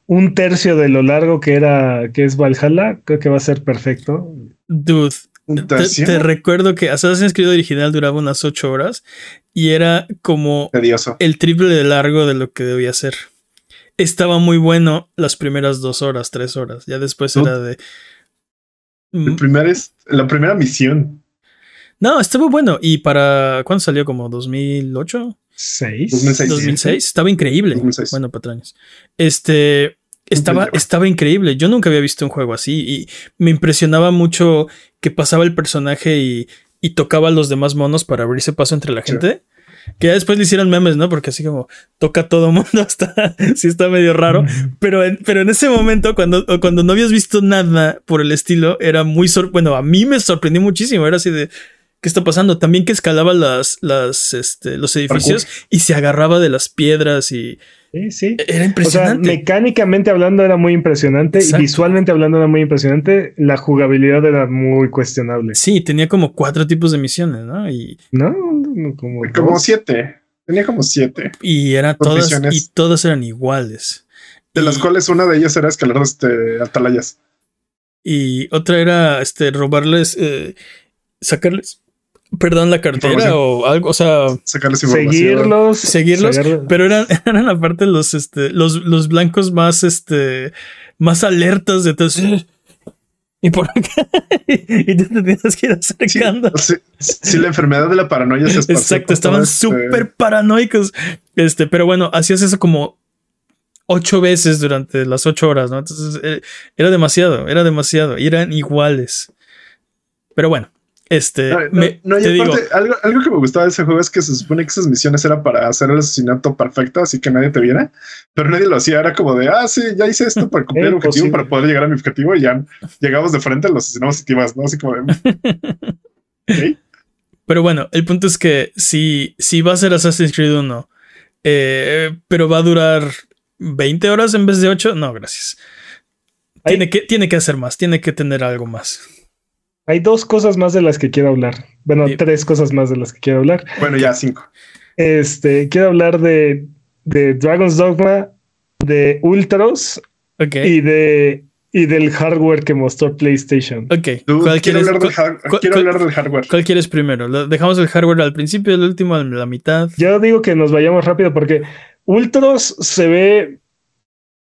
Speaker 2: un tercio de lo largo que era que es Valhalla, creo que va a ser perfecto.
Speaker 1: Dude,
Speaker 3: Un
Speaker 1: te,
Speaker 3: tercio.
Speaker 1: te recuerdo que Assassin's Creed original duraba unas 8 horas y era como
Speaker 3: Tedioso.
Speaker 1: el triple de largo de lo que debía ser. Estaba muy bueno las primeras dos horas, tres horas. Ya después
Speaker 3: No.
Speaker 1: era de.
Speaker 3: El
Speaker 1: Mm,
Speaker 3: primer es la primera misión.
Speaker 1: No, estaba bueno. ¿Y para cuándo salió? ¿Como 2008?
Speaker 2: ¿Seis?
Speaker 3: 2006.
Speaker 1: 2006. Estaba increíble.
Speaker 3: 2006.
Speaker 1: Bueno, patraños. Este. Estaba, estaba increíble. Yo nunca había visto un juego así y me impresionaba mucho que pasaba el personaje y, y tocaba a los demás monos para abrirse paso entre la
Speaker 3: Sí.
Speaker 1: gente. Que ya después le hicieron memes, ¿no? Porque así como toca a todo [LAUGHS] mundo, hasta sí está medio raro. Pero en, pero en ese momento, cuando, cuando no habías visto nada por el estilo, era muy sor bueno, a mí me sorprendió muchísimo. Era así de ¿qué está pasando? También que escalaba las, las, este, los edificios y se agarraba de las piedras y
Speaker 2: Sí, sí.
Speaker 1: era
Speaker 2: O sea,
Speaker 1: impresionante.
Speaker 2: mecánicamente hablando era muy impresionante
Speaker 1: Exacto.
Speaker 2: y visualmente hablando era muy impresionante. La jugabilidad era muy cuestionable.
Speaker 1: Sí, tenía como cuatro tipos de misiones, ¿no? Y,
Speaker 2: ¿No? No, Como,
Speaker 3: Como
Speaker 2: dos.
Speaker 3: siete. Tenía como siete.
Speaker 1: y era
Speaker 3: Dos
Speaker 1: todas, y todas eran iguales.
Speaker 3: De las cuales una de ellas era escalar este, atalayas.
Speaker 1: Y otra era este robarles, eh, sacarles, perdón, la cartera o algo, o sea,
Speaker 3: Sacarles.
Speaker 2: Seguirlos.
Speaker 1: seguirlos,
Speaker 2: sacar-
Speaker 1: pero eran, [LAUGHS] eran aparte los, este, los, los blancos más, este, más alertas de todos. [GASPS] Y por acá, [LAUGHS] y tú te tienes que ir acercando.
Speaker 3: Sí, sí, la enfermedad de la paranoia se esparció
Speaker 1: Exacto, estaban
Speaker 3: este-
Speaker 1: súper paranoicos. Este, pero bueno, hacías eso como ocho veces durante las ocho horas, ¿no? Entonces eh, era demasiado, era demasiado. Y eran iguales. Pero bueno, este,
Speaker 3: No,
Speaker 1: me-
Speaker 3: no, y
Speaker 1: te digo,
Speaker 3: aparte, algo, algo que me gustaba de ese juego es que se supone que esas misiones eran para hacer el asesinato perfecto, así que nadie te viera, pero nadie lo hacía. Era como de, ah, sí, ya hice esto para cumplir el objetivo, para poder llegar a mi objetivo, y ya llegamos de frente, lo asesinamos y te ibas, ¿no? Así como de, [LAUGHS]
Speaker 1: pero bueno, el punto es que si, si va a ser Assassin's Creed 1, eh, pero va a durar 20 horas en vez de 8, no, gracias. Tiene que, tiene que hacer más, tiene que tener algo más.
Speaker 2: Hay dos cosas más de las que quiero hablar. Bueno,
Speaker 1: Sí.
Speaker 2: tres cosas más de las que quiero hablar.
Speaker 3: Bueno, ya cinco.
Speaker 2: Este, quiero hablar de, de Dragon's Dogma, de Ultros
Speaker 1: Ok.
Speaker 2: y de y del hardware que mostró PlayStation.
Speaker 1: Ok. ¿Cuál
Speaker 3: quiero
Speaker 1: quieres,
Speaker 3: hablar, del,
Speaker 1: cuál-
Speaker 3: har-
Speaker 1: cuál-
Speaker 3: quiero
Speaker 1: cuál-
Speaker 3: hablar del hardware.
Speaker 1: cuál quieres primero? ¿Lo- ¿Dejamos el hardware al principio, el último, a la mitad?
Speaker 2: Yo digo que nos vayamos rápido porque Ultros se ve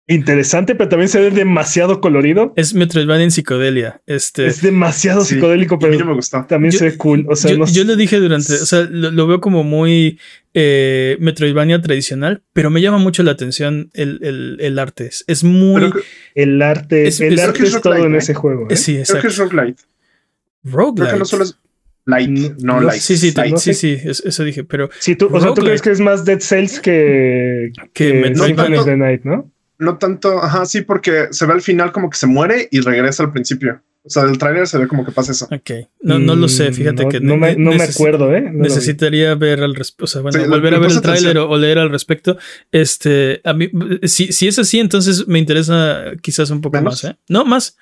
Speaker 2: interesante, pero también se ve demasiado colorido.
Speaker 1: Es Metroidvania en psicodelia. Este,
Speaker 2: Es demasiado
Speaker 3: Sí,
Speaker 2: psicodélico,
Speaker 3: y a mí no
Speaker 2: pero
Speaker 3: me gustó.
Speaker 2: también
Speaker 1: Yo-
Speaker 2: se ve cool. O sea,
Speaker 1: yo,
Speaker 2: no
Speaker 1: yo lo dije durante, o sea, lo, lo veo como muy eh, Metroidvania tradicional, pero me llama mucho la atención el, el- el arte. Es, es muy...
Speaker 3: Pero
Speaker 2: el arte,
Speaker 1: Es-
Speaker 2: el
Speaker 1: es-
Speaker 2: arte es
Speaker 3: es
Speaker 2: todo en ese juego. ¿eh?
Speaker 1: sí,
Speaker 3: creo que es roguelite. Creo
Speaker 1: Roguelite.
Speaker 3: que no solo es light,
Speaker 2: No,
Speaker 3: no,
Speaker 2: no,
Speaker 3: light.
Speaker 1: Sí, sí,
Speaker 3: light.
Speaker 2: no
Speaker 1: sí,
Speaker 2: sé.
Speaker 1: sí, es- eso dije, pero
Speaker 2: Sí, tú, o sea, tú crees que es más Dead Cells que,
Speaker 1: que
Speaker 2: que
Speaker 1: Metroid-
Speaker 2: Symphony of
Speaker 3: tanto-
Speaker 2: the Night, ¿no?
Speaker 3: No tanto, ajá, sí, porque se ve al final como que se muere y regresa al principio. O sea, del tráiler se ve como que pasa eso.
Speaker 1: Ok, no, no lo sé,
Speaker 2: Mm,
Speaker 1: fíjate
Speaker 2: no,
Speaker 1: que
Speaker 2: no, me, no acuerdo, ¿eh? No.
Speaker 1: Necesitaría ver al respecto, o sea, bueno,
Speaker 3: Sí,
Speaker 1: volver a ver el tráiler
Speaker 3: atención.
Speaker 1: o, o leer al respecto. Este, a mí, si, si es así, entonces me interesa quizás un poco
Speaker 3: ¿Menos?
Speaker 1: más, ¿eh? No, más.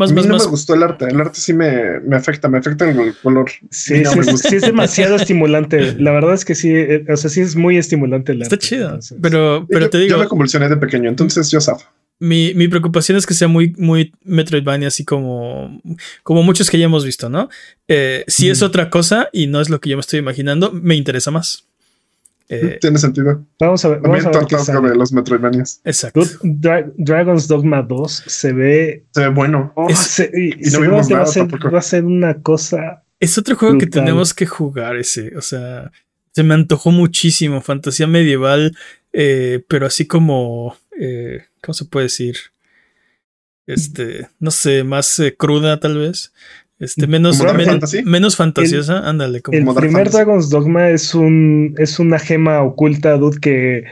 Speaker 1: Más,
Speaker 3: a mí
Speaker 1: más,
Speaker 3: no
Speaker 1: más.
Speaker 3: me gustó el arte. El arte sí me, me afecta, me afecta el color.
Speaker 2: Sí,
Speaker 3: no
Speaker 2: sí, sí es demasiado estimulante. La verdad es que sí, eh, o sea, sí es muy estimulante el
Speaker 1: Está
Speaker 2: arte,
Speaker 1: chido.
Speaker 2: entonces.
Speaker 1: Pero, pero
Speaker 3: yo,
Speaker 1: te digo,
Speaker 3: yo me convulsioné de pequeño, entonces yo zafo.
Speaker 1: mi, mi preocupación es que sea muy, muy Metroidvania, así como, como muchos que ya hemos visto, ¿no? Eh, si es otra cosa y no es lo que yo me estoy imaginando, me interesa más. Eh,
Speaker 3: Tiene sentido.
Speaker 2: Vamos a ver,
Speaker 3: También
Speaker 2: vamos a ver qué
Speaker 3: tartasco
Speaker 2: sale.
Speaker 3: de los Metroidvanias.
Speaker 1: exacto.
Speaker 2: Dra- Dragon's Dogma 2 se ve.
Speaker 3: Se ve bueno.
Speaker 2: oh,
Speaker 1: Es-
Speaker 2: se- y-
Speaker 3: y no vimos
Speaker 2: va, a ser,
Speaker 3: tampoco.
Speaker 2: va a ser una cosa.
Speaker 1: Es otro juego que tenemos que jugar ese. O sea, se me antojó muchísimo. Fantasía medieval, eh, pero así como. eh, ¿Cómo se puede decir? Este, no sé, más eh, cruda tal vez. Este, menos,
Speaker 3: ¿Como Dark
Speaker 1: men-
Speaker 3: Fantasy?
Speaker 1: menos fantasiosa. Ándale, como
Speaker 2: El primer
Speaker 3: Fantasy.
Speaker 2: Dragon's Dogma es un es una gema oculta, dude, que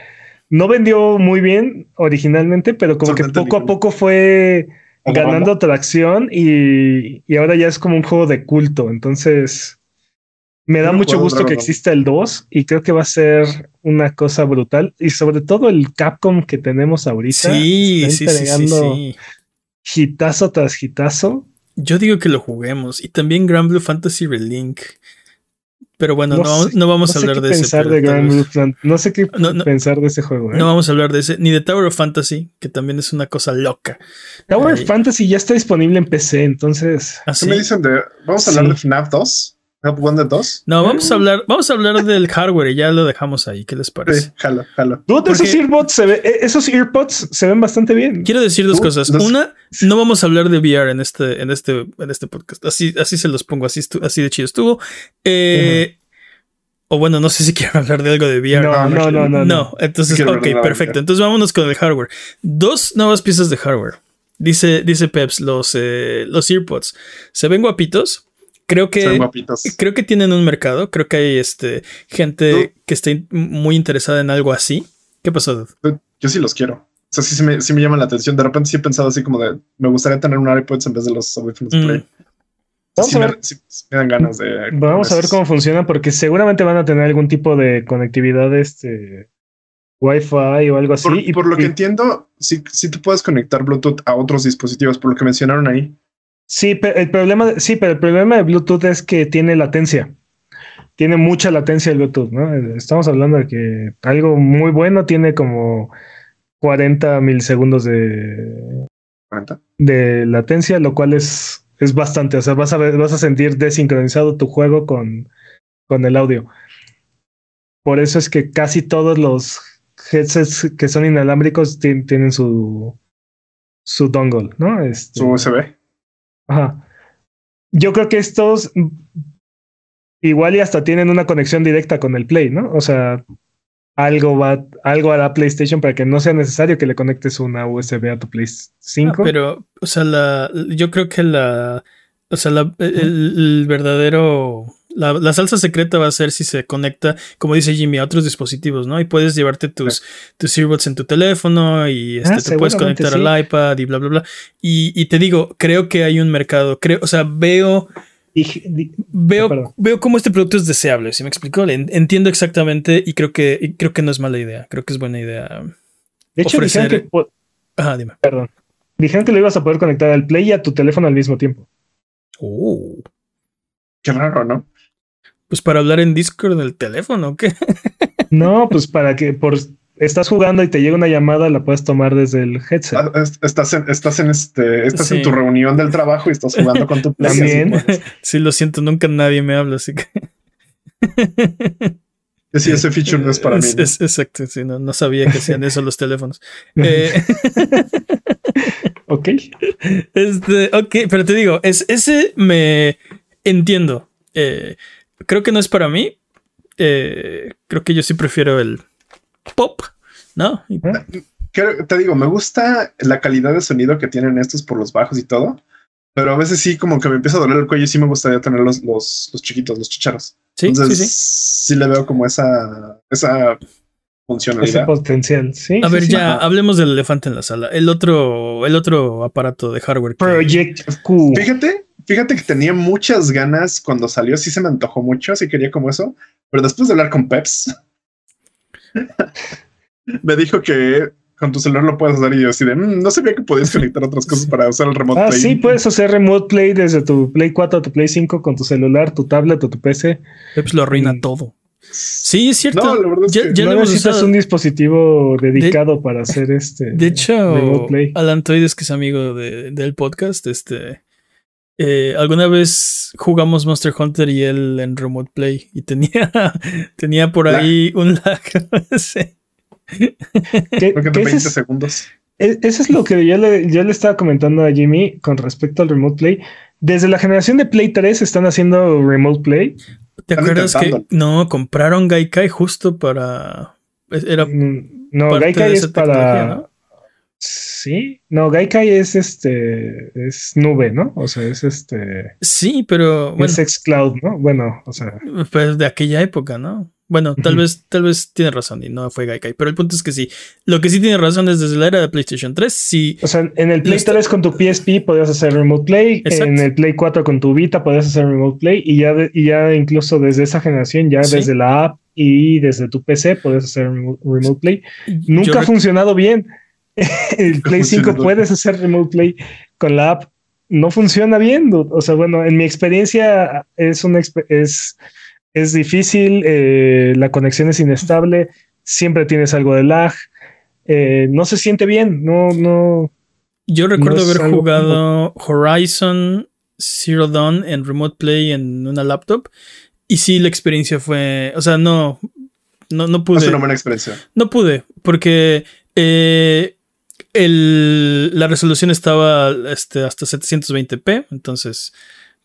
Speaker 2: no vendió muy bien originalmente, pero como que poco a poco fue ganando tracción y, y ahora ya es como un juego de culto. Entonces, Me da
Speaker 3: no
Speaker 2: mucho gusto que exista el 2 y creo que va a ser una cosa brutal. Y sobre todo el Capcom que tenemos ahorita.
Speaker 1: Sí,
Speaker 2: está
Speaker 1: sí, sí, sí, sí.
Speaker 2: Hitazo tras hitazo.
Speaker 1: Yo digo que lo juguemos. Y también Grand Blue Fantasy Relink. Pero bueno, no,
Speaker 2: No
Speaker 1: vamos,
Speaker 2: sé-
Speaker 1: no vamos
Speaker 2: no
Speaker 1: a
Speaker 2: sé
Speaker 1: hablar
Speaker 2: qué
Speaker 1: de ese.
Speaker 2: pensar
Speaker 1: pero
Speaker 2: de Grand Blue No sé qué
Speaker 1: No, no.
Speaker 2: pensar de ese juego. ¿eh?
Speaker 1: No vamos a hablar de ese, ni de Tower of Fantasy, que también es una cosa loca.
Speaker 2: Tower
Speaker 1: Ay.
Speaker 2: Fantasy ya está disponible en PC, entonces.
Speaker 3: ¿Qué
Speaker 1: ¿Así?
Speaker 3: me dicen de. Vamos a hablar
Speaker 2: Sí.
Speaker 3: de FNAF 2? ¿FNAF 1 de 2?
Speaker 1: No, vamos a hablar, vamos a hablar del hardware y ya lo dejamos ahí. ¿Qué les parece?
Speaker 3: Sí, jalo, jalo.
Speaker 2: Dude, esos
Speaker 1: Porque-
Speaker 2: earbuds se ve- eh, esos earpods se ven bastante bien.
Speaker 1: Quiero decir dos cosas. Una, no vamos a hablar de VR en este, en este, en este podcast. Así, así se los pongo, así, así de chido estuvo. Eh, O bueno, no sé si quieren hablar de algo de VR.
Speaker 2: No, no, no, no.
Speaker 1: No, entonces, ok, perfecto. Entonces vámonos con el hardware. Dos nuevas piezas de hardware. Dice, dice Peps, los, eh, los earpods. Se ven guapitos. Creo que creo que tienen un mercado. Creo que hay este gente que está in- muy interesada en algo así. ¿Qué pasó?
Speaker 3: Yo sí los quiero. O sea, sí, sí me, sí me llama la atención. De repente sí he pensado así como de, me gustaría tener un iPod en vez de los audífonos
Speaker 1: Mm.
Speaker 3: Play.
Speaker 2: Vamos
Speaker 3: Sí
Speaker 2: a ver.
Speaker 3: sí- sí me dan ganas de...
Speaker 2: Vamos a ver
Speaker 3: esos.
Speaker 2: cómo funciona porque seguramente van a tener algún tipo de conectividad este Wi-Fi o algo así.
Speaker 3: Por,
Speaker 2: y,
Speaker 3: por lo que entiendo, sí, sí tú puedes conectar Bluetooth a otros dispositivos, por lo que mencionaron ahí.
Speaker 2: Sí, pe- el problema, sí, pero el problema de Bluetooth es que tiene latencia. Tiene mucha latencia el Bluetooth, ¿no? Estamos hablando de que algo muy bueno tiene como 40 milisegundos de, de latencia, lo cual es, es bastante. O sea, vas a ver, vas a sentir desincronizado tu juego con, con el audio. Por eso es que casi todos los headsets que son inalámbricos tien- tienen su, su dongle, ¿no? Este,
Speaker 3: Su USB.
Speaker 2: Ajá. Yo creo que estos igual y hasta tienen una conexión directa con el Play, ¿no? O sea, algo va, algo hará PlayStation para que no sea necesario que le conectes una USB a tu Play 5.
Speaker 1: Ah, pero, o sea, la, yo creo que la, o sea, la- el, el verdadero, la, la salsa secreta va a ser si se conecta, como dice Jimmy, a otros dispositivos, ¿no? Y puedes llevarte tus, tus earbuds en tu teléfono y este,
Speaker 2: Ah,
Speaker 1: te puedes conectar
Speaker 2: sí.
Speaker 1: al iPad y bla, bla, bla. Y, y te digo, creo que hay un mercado, creo, o sea, veo,
Speaker 2: di-
Speaker 1: veo,
Speaker 2: Ah, perdón.
Speaker 1: veo cómo este producto es deseable, ¿sí me explico? Entiendo exactamente y creo que, y creo que no es mala idea, creo que es buena idea.
Speaker 2: de hecho,
Speaker 1: ofrecer-
Speaker 2: dijeron que,
Speaker 1: Ajá, dime.
Speaker 2: perdón, dijeron que lo ibas a poder conectar al Play y a tu teléfono al mismo tiempo.
Speaker 1: Oh.
Speaker 3: Qué raro, ¿no?
Speaker 1: Pues para hablar en Discord del teléfono, ¿qué? [LAUGHS]
Speaker 2: No, pues para que por estás jugando y te llega una llamada, la puedes tomar desde el headset.
Speaker 3: Ah, es- Estás en, estás en este, estás
Speaker 1: Sí.
Speaker 3: en tu reunión del trabajo y estás jugando con tu [LAUGHS] Play.
Speaker 2: También.
Speaker 3: pues.
Speaker 1: Sí, lo siento, nunca nadie me habla, así que. [LAUGHS]
Speaker 3: Que sí, ese feature no es para mí.
Speaker 1: Es-
Speaker 3: ¿no?
Speaker 1: es- exacto, sí, no, no sabía que hacían eso los teléfonos. Eh,
Speaker 2: ok.
Speaker 1: este, ok, pero te digo, es, ese me entiendo. Eh, creo que no es para mí. Eh, creo que yo sí prefiero el pop, ¿no?
Speaker 3: Creo- te digo, me gusta la calidad de sonido que tienen estos por los bajos y todo, pero a veces sí como que me empieza a doler el cuello y sí me gustaría tener los, los, los chiquitos, los chicharos.
Speaker 1: sí,
Speaker 3: Entonces
Speaker 1: sí,
Speaker 3: sí,
Speaker 1: sí.
Speaker 3: le veo como esa, esa
Speaker 2: Ese
Speaker 3: funcionalidad.
Speaker 2: potencial. Sí.
Speaker 1: A
Speaker 2: sí,
Speaker 1: ver,
Speaker 2: sí.
Speaker 1: ya
Speaker 3: Ajá.
Speaker 1: hablemos del elefante en la sala. El otro, el otro aparato de hardware. que-
Speaker 2: Project Q.
Speaker 3: Fíjate, fíjate que tenía muchas ganas cuando salió, sí se me antojó mucho, sí quería como eso, pero después de hablar con Peps, [LAUGHS] me dijo que con tu celular lo puedes usar y yo así de, "Mm, no sabía que podías conectar otras cosas para usar el remote
Speaker 2: Ah,
Speaker 3: play".
Speaker 2: sí, puedes hacer Remote Play desde tu Play 4 a tu Play 5 con tu celular, tu tablet o tu PC.
Speaker 1: Peps lo arruina
Speaker 2: Mm.
Speaker 1: todo. Sí, es cierto.
Speaker 3: No, la verdad es
Speaker 1: ya,
Speaker 3: que
Speaker 1: ya
Speaker 2: no necesitas
Speaker 1: usado.
Speaker 2: un dispositivo dedicado para hacer este
Speaker 1: De hecho,
Speaker 2: Remote Play.
Speaker 1: Alantoides, que es amigo de- del podcast, este. Eh, alguna vez jugamos Monster Hunter y él en Remote Play y tenía, [LAUGHS] tenía por
Speaker 3: Lag.
Speaker 1: ahí un lag. [LAUGHS] sí.
Speaker 2: ¿Qué-
Speaker 3: Creo que
Speaker 2: qué
Speaker 3: de 20
Speaker 2: es ese?
Speaker 3: segundos.
Speaker 2: Eso es lo que yo le, yo le estaba comentando a Jimmy con respecto al Remote Play. Desde la generación de Play 3 están haciendo Remote Play.
Speaker 1: ¿Te acuerdas que no compraron Gaikai justo para. Era
Speaker 2: Mm, No, Gaikai es para.
Speaker 1: ¿no?
Speaker 2: Sí, no, Gaikai es este. Es nube, ¿no? O sea, es este.
Speaker 1: Sí, pero bueno,
Speaker 2: Es Xcloud, ¿no? Bueno, o sea.
Speaker 1: pues de aquella época, ¿no? Bueno, tal vez, tal vez tiene razón y no fue Gaikai. Pero el punto es que sí. Lo que sí tiene razón es desde la era de PlayStation 3, sí.
Speaker 2: O sea, en el Play
Speaker 1: Listo.
Speaker 2: 3 con tu PSP podías hacer Remote Play,
Speaker 1: Exacto.
Speaker 2: en el Play 4 con tu Vita podías hacer Remote Play y ya, de- y ya incluso desde esa generación, ya
Speaker 1: Sí.
Speaker 2: desde la app y desde tu PC podías hacer Remo- Remote Play. Nunca
Speaker 1: Yo
Speaker 2: ha funcionado bien. [LAUGHS] el Play 5
Speaker 3: funcionado.
Speaker 2: puedes hacer Remote Play con la app. No funciona bien. O sea, bueno, en mi experiencia es una es, es difícil, eh, la conexión es inestable, siempre tienes algo de lag, eh, no se siente bien, no, no.
Speaker 1: Yo recuerdo
Speaker 2: No es
Speaker 1: haber jugado Horizon Zero Dawn en Remote Play en una laptop. Y sí, la experiencia fue. O sea, no. No, no
Speaker 3: Es
Speaker 1: pude.
Speaker 3: una buena experiencia.
Speaker 1: No pude, porque eh, el- la resolución estaba este, hasta 720p, entonces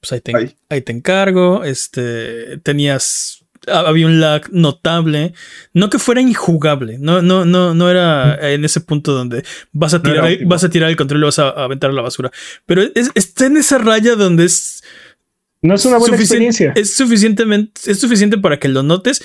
Speaker 1: pues ahí te,
Speaker 3: Ahí.
Speaker 1: ahí te encargo, este, tenías, ha- había un lag notable, no que fuera injugable, no, no, no, no era en ese punto donde vas a tirar, vas a tirar el control y lo vas a, a aventar a la basura, pero es- está en esa raya donde es
Speaker 2: No es una buena experiencia.
Speaker 1: Es suficientemente, es suficiente para que lo notes,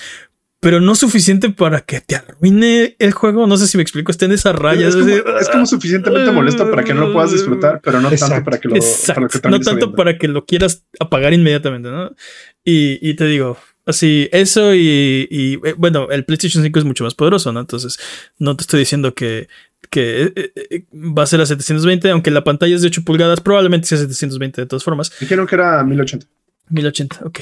Speaker 1: pero no suficiente para que te arruine el juego. No sé si me explico, está en esa raya.
Speaker 3: Es como,
Speaker 1: decir,
Speaker 3: es como suficientemente molesto para que no lo puedas disfrutar, pero no
Speaker 2: Exacto.
Speaker 3: tanto para que lo,
Speaker 1: Exacto.
Speaker 3: para que
Speaker 1: no tanto para que lo quieras apagar inmediatamente, ¿no? Y, y te digo, así, eso y, y, eh, bueno, el PlayStation 5 es mucho más poderoso, ¿no? Entonces, no te estoy diciendo que, que eh, eh, va a ser a 720, aunque la pantalla es de 8 pulgadas, probablemente sea 720 de todas formas.
Speaker 3: Dijeron que era 1080.
Speaker 1: 1080, ok.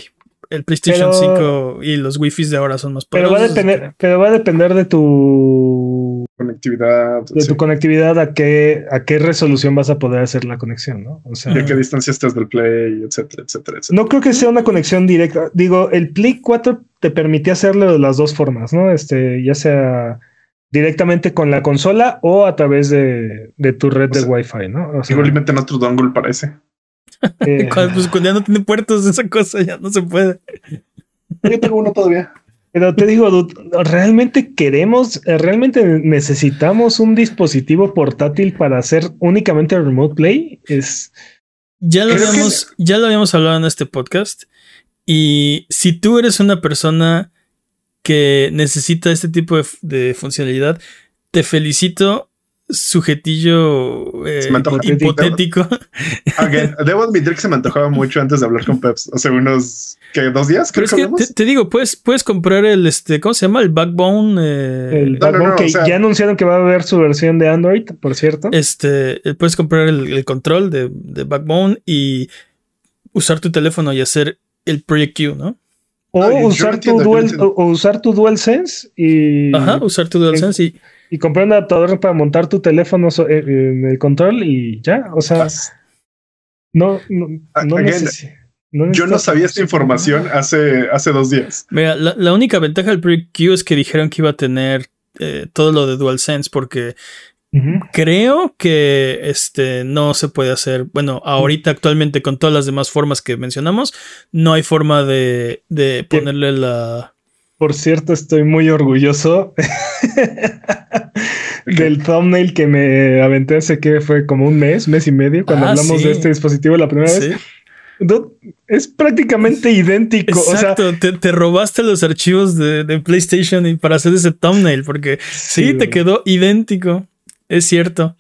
Speaker 1: El PlayStation
Speaker 2: Pero-
Speaker 1: 5 y los Wi-Fi de ahora son más
Speaker 2: Pero
Speaker 1: poderosos.
Speaker 2: va a depender, pero va a depender de tu
Speaker 3: Conectividad.
Speaker 2: de
Speaker 3: sí.
Speaker 2: tu conectividad a qué a qué resolución vas a poder hacer la conexión, ¿no? O sea,
Speaker 3: Y a qué distancia estás del play, etcétera, etcétera, etcétera.
Speaker 2: no creo que sea una conexión directa. Digo, el Play 4 te permitía hacerlo de las dos formas, ¿no? Este, ya sea directamente con la consola o a través de, de tu red
Speaker 3: O
Speaker 2: de
Speaker 3: sea,
Speaker 2: Wi-Fi, ¿no? O sea,
Speaker 3: Igualmente en otro dongle parece.
Speaker 2: Eh, [LAUGHS]
Speaker 1: Cuando, pues, cuando ya no tiene puertos, esa cosa ya no se puede.
Speaker 3: Yo tengo uno todavía.
Speaker 2: Pero te digo, ¿realmente queremos, eh, realmente necesitamos un dispositivo portátil para hacer únicamente remote play? Es
Speaker 1: Ya lo,
Speaker 3: que-
Speaker 1: habíamos, ya lo habíamos hablado en este podcast. Y si tú eres una persona que necesita este tipo de, de funcionalidad, te felicito. Sujetillo eh,
Speaker 3: Se me antoja.
Speaker 1: hipotético. [LAUGHS]
Speaker 3: Again, debo admitir que se me antojaba mucho antes de hablar con Peps. Hace unos, ¿qué? ¿Dos días?
Speaker 1: Pero
Speaker 3: Creo
Speaker 1: es
Speaker 3: que
Speaker 1: te, te digo, puedes, puedes comprar el este, ¿cómo se llama? El backbone. eh,
Speaker 2: el
Speaker 3: no,
Speaker 2: Backbone
Speaker 3: no,
Speaker 2: que
Speaker 3: o sea-
Speaker 2: ya anunciaron que va a haber su versión de Android, por cierto.
Speaker 1: Este, eh, puedes comprar el, el control de, de Backbone y usar tu teléfono y hacer el Project Q, ¿no?
Speaker 2: o usar
Speaker 3: entiendo,
Speaker 2: tu dual, o usar tu DualSense y,
Speaker 1: Ajá, usar tu DualSense y
Speaker 2: y comprar un adaptador para montar tu teléfono so- eh, en el control y ya. O sea, no, no,
Speaker 3: Ah,
Speaker 2: no
Speaker 3: again,
Speaker 2: necesi- no
Speaker 3: Yo no sabía esta información hace, hace dos días.
Speaker 1: Mira, la, la única ventaja del Project Q es que dijeron que iba a tener eh, todo lo de DualSense porque creo que este no se puede hacer. Bueno, ahorita actualmente con todas las demás formas que mencionamos, no hay forma de, de ponerle la.
Speaker 2: Por cierto, estoy muy orgulloso [LAUGHS] del thumbnail que me aventé hace que fue como un mes, mes y medio, cuando
Speaker 1: Ah,
Speaker 2: hablamos
Speaker 1: sí.
Speaker 2: de este dispositivo la primera
Speaker 1: Sí,
Speaker 2: vez. Es prácticamente idéntico. O sea,
Speaker 1: Exacto, te, te robaste los archivos de, de PlayStation y para hacer ese thumbnail, porque sí, te quedó idéntico. Es cierto.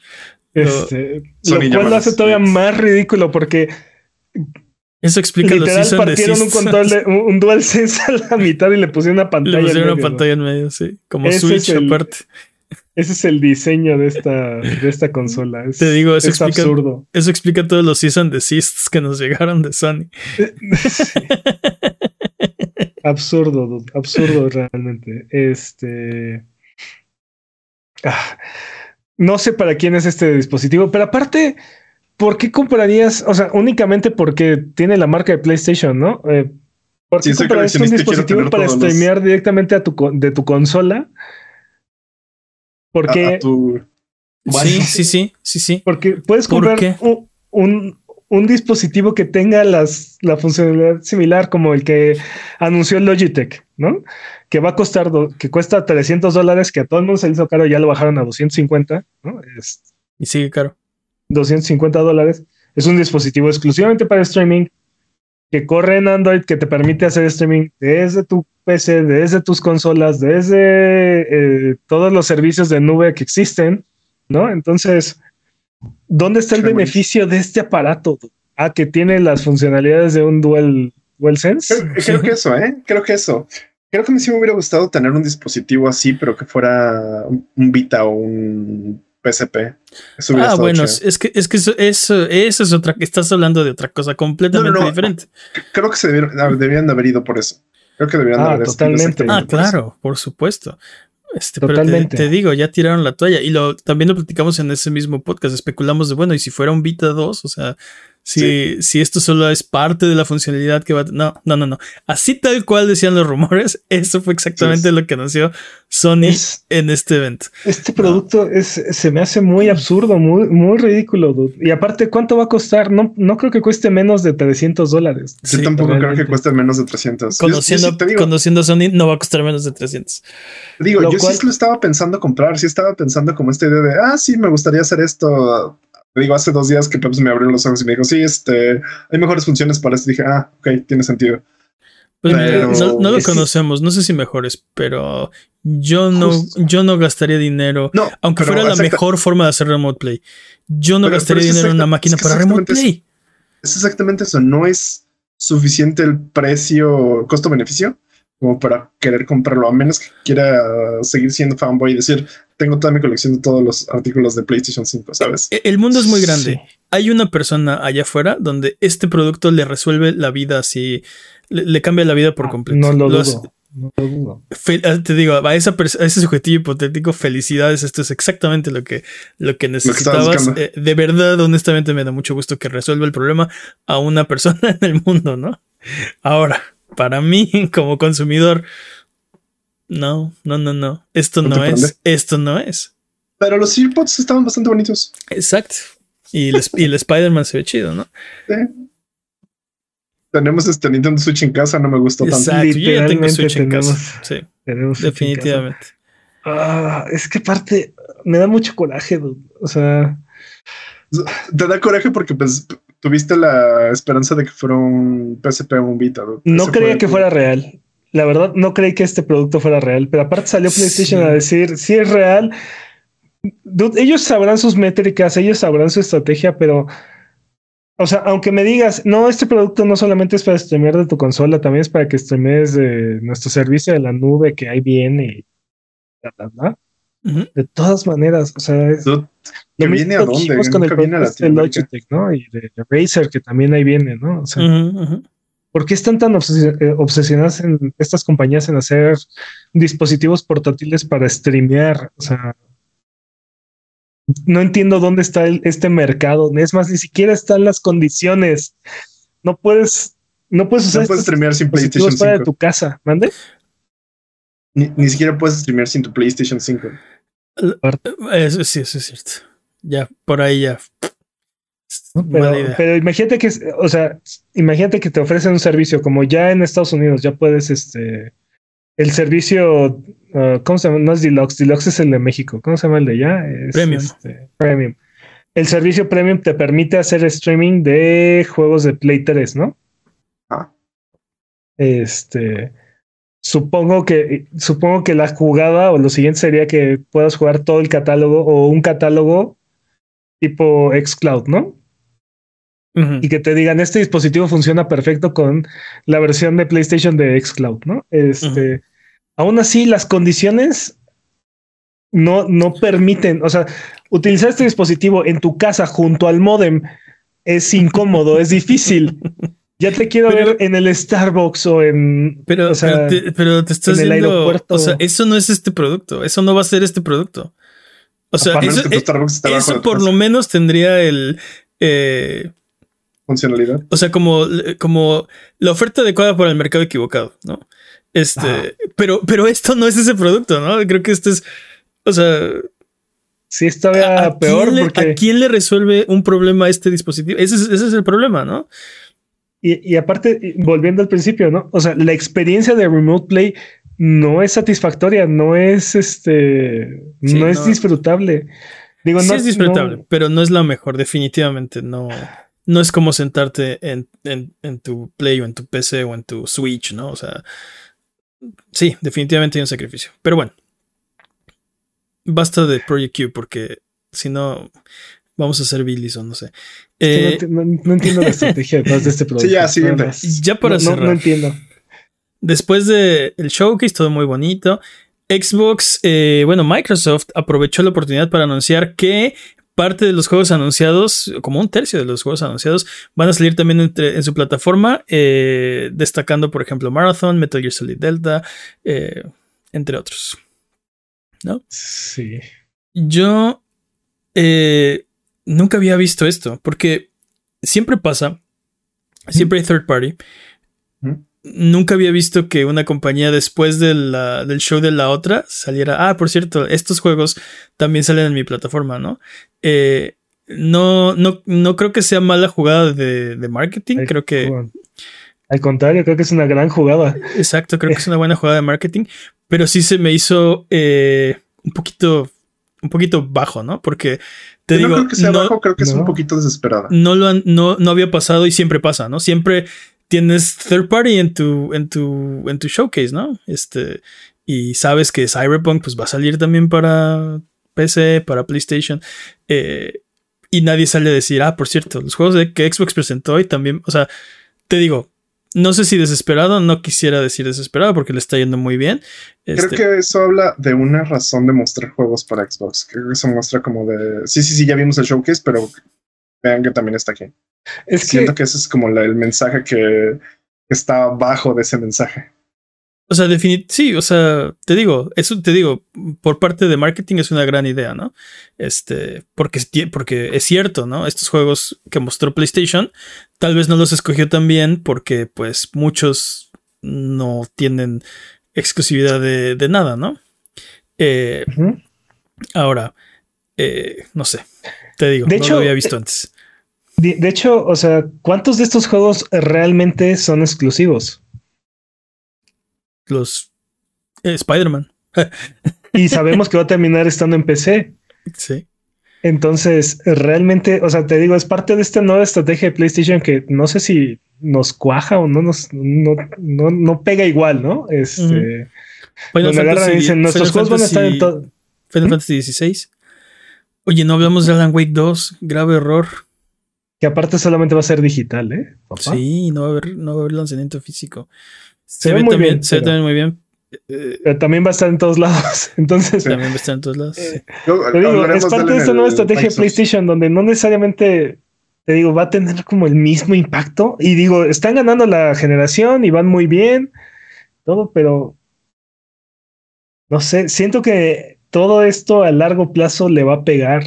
Speaker 2: Este,
Speaker 3: Sony
Speaker 2: lo cual lo hace todavía más ridículo porque
Speaker 1: Eso explica los
Speaker 2: literal
Speaker 1: season
Speaker 2: partieron un control de, [LAUGHS] un, DualSense a la mitad y le pusieron una pantalla.
Speaker 1: Le
Speaker 2: en
Speaker 1: pusieron una
Speaker 2: medio, ¿no?
Speaker 1: pantalla en medio, sí. Como
Speaker 2: Ese
Speaker 1: Switch
Speaker 2: el-
Speaker 1: aparte.
Speaker 2: Ese es el diseño de esta, de esta consola. Es,
Speaker 1: Te digo, eso
Speaker 2: es
Speaker 1: explica-
Speaker 2: absurdo.
Speaker 1: Eso explica todos los season desists que nos llegaron de Sony. [LAUGHS]
Speaker 2: absurdo, dude, absurdo realmente. Este. ah, no sé para quién es este dispositivo, pero aparte, ¿por qué comprarías? O sea, únicamente porque tiene la marca de PlayStation, ¿no? Eh, ¿Por qué
Speaker 3: Sí,
Speaker 2: comprarías un
Speaker 3: y
Speaker 2: dispositivo para
Speaker 3: los-
Speaker 2: streamear directamente a tu, de tu consola? Porque,
Speaker 3: a tu-
Speaker 1: Sí, sí, sí, sí, sí.
Speaker 2: porque puedes
Speaker 1: ¿Por
Speaker 2: comprar
Speaker 1: qué?
Speaker 2: un, un- un dispositivo que tenga las, la funcionalidad similar como el que anunció Logitech, ¿no? Que va a costar, do- que cuesta 300 dólares, que a todo el mundo se le hizo caro, ya lo bajaron a 250, ¿no? Es
Speaker 1: Y sigue caro.
Speaker 2: 250 dólares. Es un dispositivo exclusivamente para streaming. que corre en Android que te permite hacer streaming desde tu PC, desde tus consolas, desde eh, todos los servicios de nube que existen, ¿no? Entonces, ¿dónde está el beneficio de este aparato? Ah, que tiene las funcionalidades de un Dual DualSense.
Speaker 3: Creo, creo que eso, ¿eh? Creo que eso. Creo que a mí sí me hubiera gustado tener un dispositivo así, pero que fuera un, un Vita o un PSP. Eso
Speaker 1: Ah, bueno,
Speaker 3: chido.
Speaker 1: es que, es que eso, eso, eso es otra, estás hablando de otra cosa completamente
Speaker 3: No, no, no.
Speaker 1: diferente.
Speaker 3: Creo que se debieron, ah, debían de haber ido por eso. Creo que debieran
Speaker 2: Ah,
Speaker 3: de haber ido
Speaker 2: totalmente.
Speaker 1: Ah,
Speaker 3: por eso.
Speaker 1: claro, por supuesto. Este, pero te,
Speaker 2: Totalmente.
Speaker 1: te digo, ya tiraron la toalla. Y lo también lo platicamos en ese mismo podcast. Especulamos de, bueno, y si fuera un Vita 2, o sea, si, si esto solo es parte de la funcionalidad que va a. No, no, no, no. Así tal cual decían los rumores, [LAUGHS] eso fue exactamente
Speaker 3: Sí.
Speaker 1: lo que anunció Sony
Speaker 2: Es-
Speaker 1: en este evento.
Speaker 2: Este producto es, se me hace muy absurdo, muy, muy ridículo. dude. Y aparte, ¿cuánto va a costar? No, no creo que cueste menos de 300 dólares.
Speaker 3: Yo
Speaker 1: Sí,
Speaker 3: tampoco creo que cueste menos de 300. Yo- yo
Speaker 1: Conociendo,
Speaker 3: sí te digo,
Speaker 1: conociendo a Sony, no va a costar menos de 300.
Speaker 3: digo,
Speaker 2: lo
Speaker 3: yo
Speaker 2: cual-
Speaker 3: sí lo estaba pensando comprar, sí estaba pensando como esta idea de, ah, sí, me gustaría hacer esto. Te digo, hace dos días que Peps me abrió los ojos y me dijo, sí, este, hay mejores funciones para esto. Y dije, ah, ok, tiene sentido.
Speaker 1: Pues mira, no, no lo
Speaker 2: es
Speaker 1: conocemos, no sé si mejores, pero yo no,
Speaker 3: Justo.
Speaker 1: yo no gastaría dinero,
Speaker 3: No,
Speaker 1: aunque fuera la
Speaker 3: exacta-
Speaker 1: mejor forma de hacer remote play. Yo no
Speaker 3: Pero-
Speaker 1: gastaría
Speaker 3: pero es
Speaker 1: dinero en una máquina
Speaker 3: es que
Speaker 1: para remote play.
Speaker 3: Es exactamente eso. No es suficiente el precio, costo-beneficio, como para querer comprarlo, a menos que quiera seguir siendo fanboy y decir, tengo toda mi colección de todos los artículos de PlayStation 5, ¿sabes?
Speaker 1: E- El mundo es muy grande.
Speaker 2: Sí.
Speaker 1: Hay una persona allá afuera donde este producto le resuelve la vida así, le, le cambia la vida por completo.
Speaker 2: No lo
Speaker 1: Los-
Speaker 2: dudo. No lo dudo.
Speaker 1: Ah, te digo, a, esa a ese subjetivo hipotético, felicidades. Esto es exactamente lo que, lo que necesitabas. Eh, de verdad, honestamente, me da mucho gusto que resuelva el problema a una persona [LAUGHS] en el mundo, ¿no? Ahora, para mí, [LAUGHS] como consumidor, no, no, no, no. Esto
Speaker 3: ¿No
Speaker 1: es.
Speaker 3: prende?
Speaker 1: Esto no es.
Speaker 3: Pero los earpods estaban bastante bonitos.
Speaker 1: Exacto. Y el, y el Spider-Man se ve chido, ¿no?
Speaker 3: ¿sí? Tenemos este Nintendo Switch en casa, no me gustó tanto.
Speaker 1: Exacto. Yo ya tengo
Speaker 2: Literalmente
Speaker 1: Switch en casa.
Speaker 2: tenemos-
Speaker 1: Sí,
Speaker 2: Tenemos Switch en casa.
Speaker 1: definitivamente.
Speaker 2: Ah, es que aparte me da mucho coraje, dude. O sea,
Speaker 3: Te da coraje porque pues, tuviste la esperanza de que fuera un PSP o un Vita. ¿no?
Speaker 2: no
Speaker 3: Ese
Speaker 2: creía que fuera real. La verdad, no creí que este producto fuera real, pero aparte salió PlayStation
Speaker 1: Sí.
Speaker 2: a decir si es real. Dude, ellos sabrán sus métricas, ellos sabrán su estrategia, pero, o sea, aunque me digas, no, este producto no solamente es para streamear de tu consola, también es para que streamees de nuestro servicio de la nube que ahí viene y bla, bla, bla.
Speaker 1: Ujú.
Speaker 2: De todas maneras, o sea, es,
Speaker 3: ¿Que
Speaker 2: lo
Speaker 3: viene
Speaker 2: mismo
Speaker 3: a dónde?
Speaker 2: con el
Speaker 3: viene a
Speaker 2: de
Speaker 3: Latinoamérica.
Speaker 2: Logitech, ¿no? Y de, de Razer, que también ahí viene, ¿no? O sea,
Speaker 1: Ujú, ujú.
Speaker 2: ¿Por qué están tan eh, obsesionadas en estas compañías en hacer dispositivos portátiles para streamear? O sea, no entiendo dónde está el- este mercado. Es más, ni siquiera están las condiciones. No puedes, no puedes usar
Speaker 3: No puedes streamear sin PlayStation
Speaker 2: fuera de
Speaker 3: 5.
Speaker 2: tu casa. ¿Mande?
Speaker 3: Ni, ni siquiera puedes streamear sin tu PlayStation 5.
Speaker 1: Eso sí, eso es cierto. Ya, por ahí ya.
Speaker 2: Pero, imagínate que, es- o sea, imagínate que te ofrecen un servicio como ya en Estados Unidos, ya puedes, este, el servicio, ah, ¿cómo se llama? No es Deluxe, Deluxe es el de México. ¿Cómo se llama el de allá? Es,
Speaker 1: Premium.
Speaker 2: este, premium. El servicio Premium te permite hacer streaming de juegos de Play 3, ¿no?
Speaker 3: Ah.
Speaker 2: Este, supongo que, supongo que la jugada o lo siguiente sería que puedas jugar todo el catálogo o un catálogo tipo xCloud, ¿no? Y que te digan este dispositivo funciona perfecto con la versión de PlayStation de xCloud, ¿no? Este, aún así las condiciones no, no permiten, o sea, utilizar este dispositivo en tu casa junto al modem es incómodo, es difícil. [LAUGHS] Ya te quiero
Speaker 1: Pero-
Speaker 2: ver en el Starbucks o en,
Speaker 1: Pero,
Speaker 2: o sea,
Speaker 1: pero, te, pero te estás
Speaker 2: en el
Speaker 1: viendo.
Speaker 2: aeropuerto.
Speaker 1: O sea, eso no es este producto. Eso no va a ser este producto. O sea, eso,
Speaker 3: que tu Starbucks esté abajo de
Speaker 1: eso por lo menos tendría el. eh,
Speaker 3: funcionalidad.
Speaker 1: o sea, como, como la oferta adecuada para el mercado equivocado, ¿no? Este,
Speaker 2: Ajá.
Speaker 1: pero, pero esto no es ese producto, ¿no? Creo que esto es. O sea,
Speaker 2: sí es todavía
Speaker 1: ¿a,
Speaker 2: peor
Speaker 1: le,
Speaker 2: porque
Speaker 1: ¿a quién le resuelve un problema a este dispositivo? Ese es, ese es el problema, ¿no?
Speaker 2: Y, y aparte, volviendo al principio, ¿no? O sea, la experiencia de Remote Play no es satisfactoria, no es este,
Speaker 1: Sí,
Speaker 2: no es disfrutable. Digo,
Speaker 1: sí
Speaker 2: no
Speaker 1: es disfrutable,
Speaker 2: no-
Speaker 1: pero no es la mejor, definitivamente no. [SIGHS] no es como sentarte en, en, en, tu Play o en tu PC o en tu Switch, ¿no? O sea, sí, definitivamente hay un sacrificio. Pero bueno, basta de Project Q porque si no, vamos a hacer Billy o no sé.
Speaker 2: Eh, no, entiendo la estrategia detrás de este [LAUGHS] producto.
Speaker 3: Sí, ya, siguiente.
Speaker 1: Ya para cerrar.
Speaker 2: No, entiendo.
Speaker 1: Después del el showcase, todo muy bonito. Xbox, eh, bueno, Microsoft aprovechó la oportunidad para anunciar que parte de los juegos anunciados, como un tercio de los juegos anunciados, van a salir también entre, en su plataforma, eh, destacando, por ejemplo, Marathon, Metal Gear Solid Delta, entre otros. ¿No?
Speaker 2: Sí.
Speaker 1: Yo nunca había visto esto, porque siempre pasa, siempre hay third party. Nunca había visto que una compañía después del show de la otra saliera, ah, por cierto, estos juegos también salen en mi plataforma, ¿no? Eh, no, no, no creo que sea mala jugada de, marketing, creo que...
Speaker 2: Al contrario, creo que es una gran jugada.
Speaker 1: Exacto, creo que es [LAUGHS] una buena jugada de marketing, pero sí se me hizo eh, un poquito un poquito bajo, ¿no? Porque te digo.
Speaker 3: No creo que sea bajo, creo que es un poquito desesperada.
Speaker 1: No lo no, no había pasado y siempre pasa, ¿no? Siempre tienes third party en tu, en tu, en tu showcase, ¿no? Este, y sabes que Cyberpunk pues va a salir también para PC, para PlayStation. Eh, y nadie sale a decir, ah, por cierto, los juegos de que Xbox presentó y también, o sea, te digo, no sé si desesperado, no quisiera decir desesperado porque le está yendo muy bien.
Speaker 3: Creo este que eso habla de una razón de mostrar juegos para Xbox. Creo que eso muestra como de. Sí, sí, sí, ya vimos el showcase, pero vean que también está aquí. Es Siento que, ese es como el mensaje que está abajo de ese mensaje.
Speaker 1: O sea, sí, o sea, te digo, eso te digo, por parte de marketing es una gran idea, ¿no? Este, porque, porque es cierto, ¿no? Estos juegos que mostró PlayStation, tal vez no los escogió tan bien porque, pues, muchos no tienen exclusividad de, nada, ¿no? Eh, ahora, eh, no sé, te digo, no lo había visto antes.
Speaker 2: De hecho, o sea, ¿cuántos de estos juegos realmente son exclusivos?
Speaker 1: los eh, Spider-Man.
Speaker 2: y [LAUGHS] sabemos que va a terminar estando en PC.
Speaker 1: Sí.
Speaker 2: Entonces, realmente, o sea, te digo, es parte de esta nueva estrategia de PlayStation que no sé si nos cuaja o no nos no, no, pega igual, ¿no? Este.
Speaker 1: Final Fantasy, dicen, nuestros juegos van a estar en todo. Final ¿Mm? Fantasy XVI. Oye, no hablamos de Alan Wake 2, grave error.
Speaker 2: Que aparte solamente va a ser digital, ¿eh?
Speaker 1: Sí, no va a haber, no va a haber lanzamiento físico. Se, ve, muy bien, se ve también muy bien.
Speaker 2: Pero también va a estar en todos lados. [LAUGHS] Entonces,
Speaker 1: también va a estar en todos lados.
Speaker 2: Eh, digo, es parte de esta nueva estrategia de PlayStation donde no necesariamente te digo, va a tener como el mismo impacto. Y digo, están ganando la generación y van muy bien, todo, pero no sé, siento que todo esto a largo plazo le va a pegar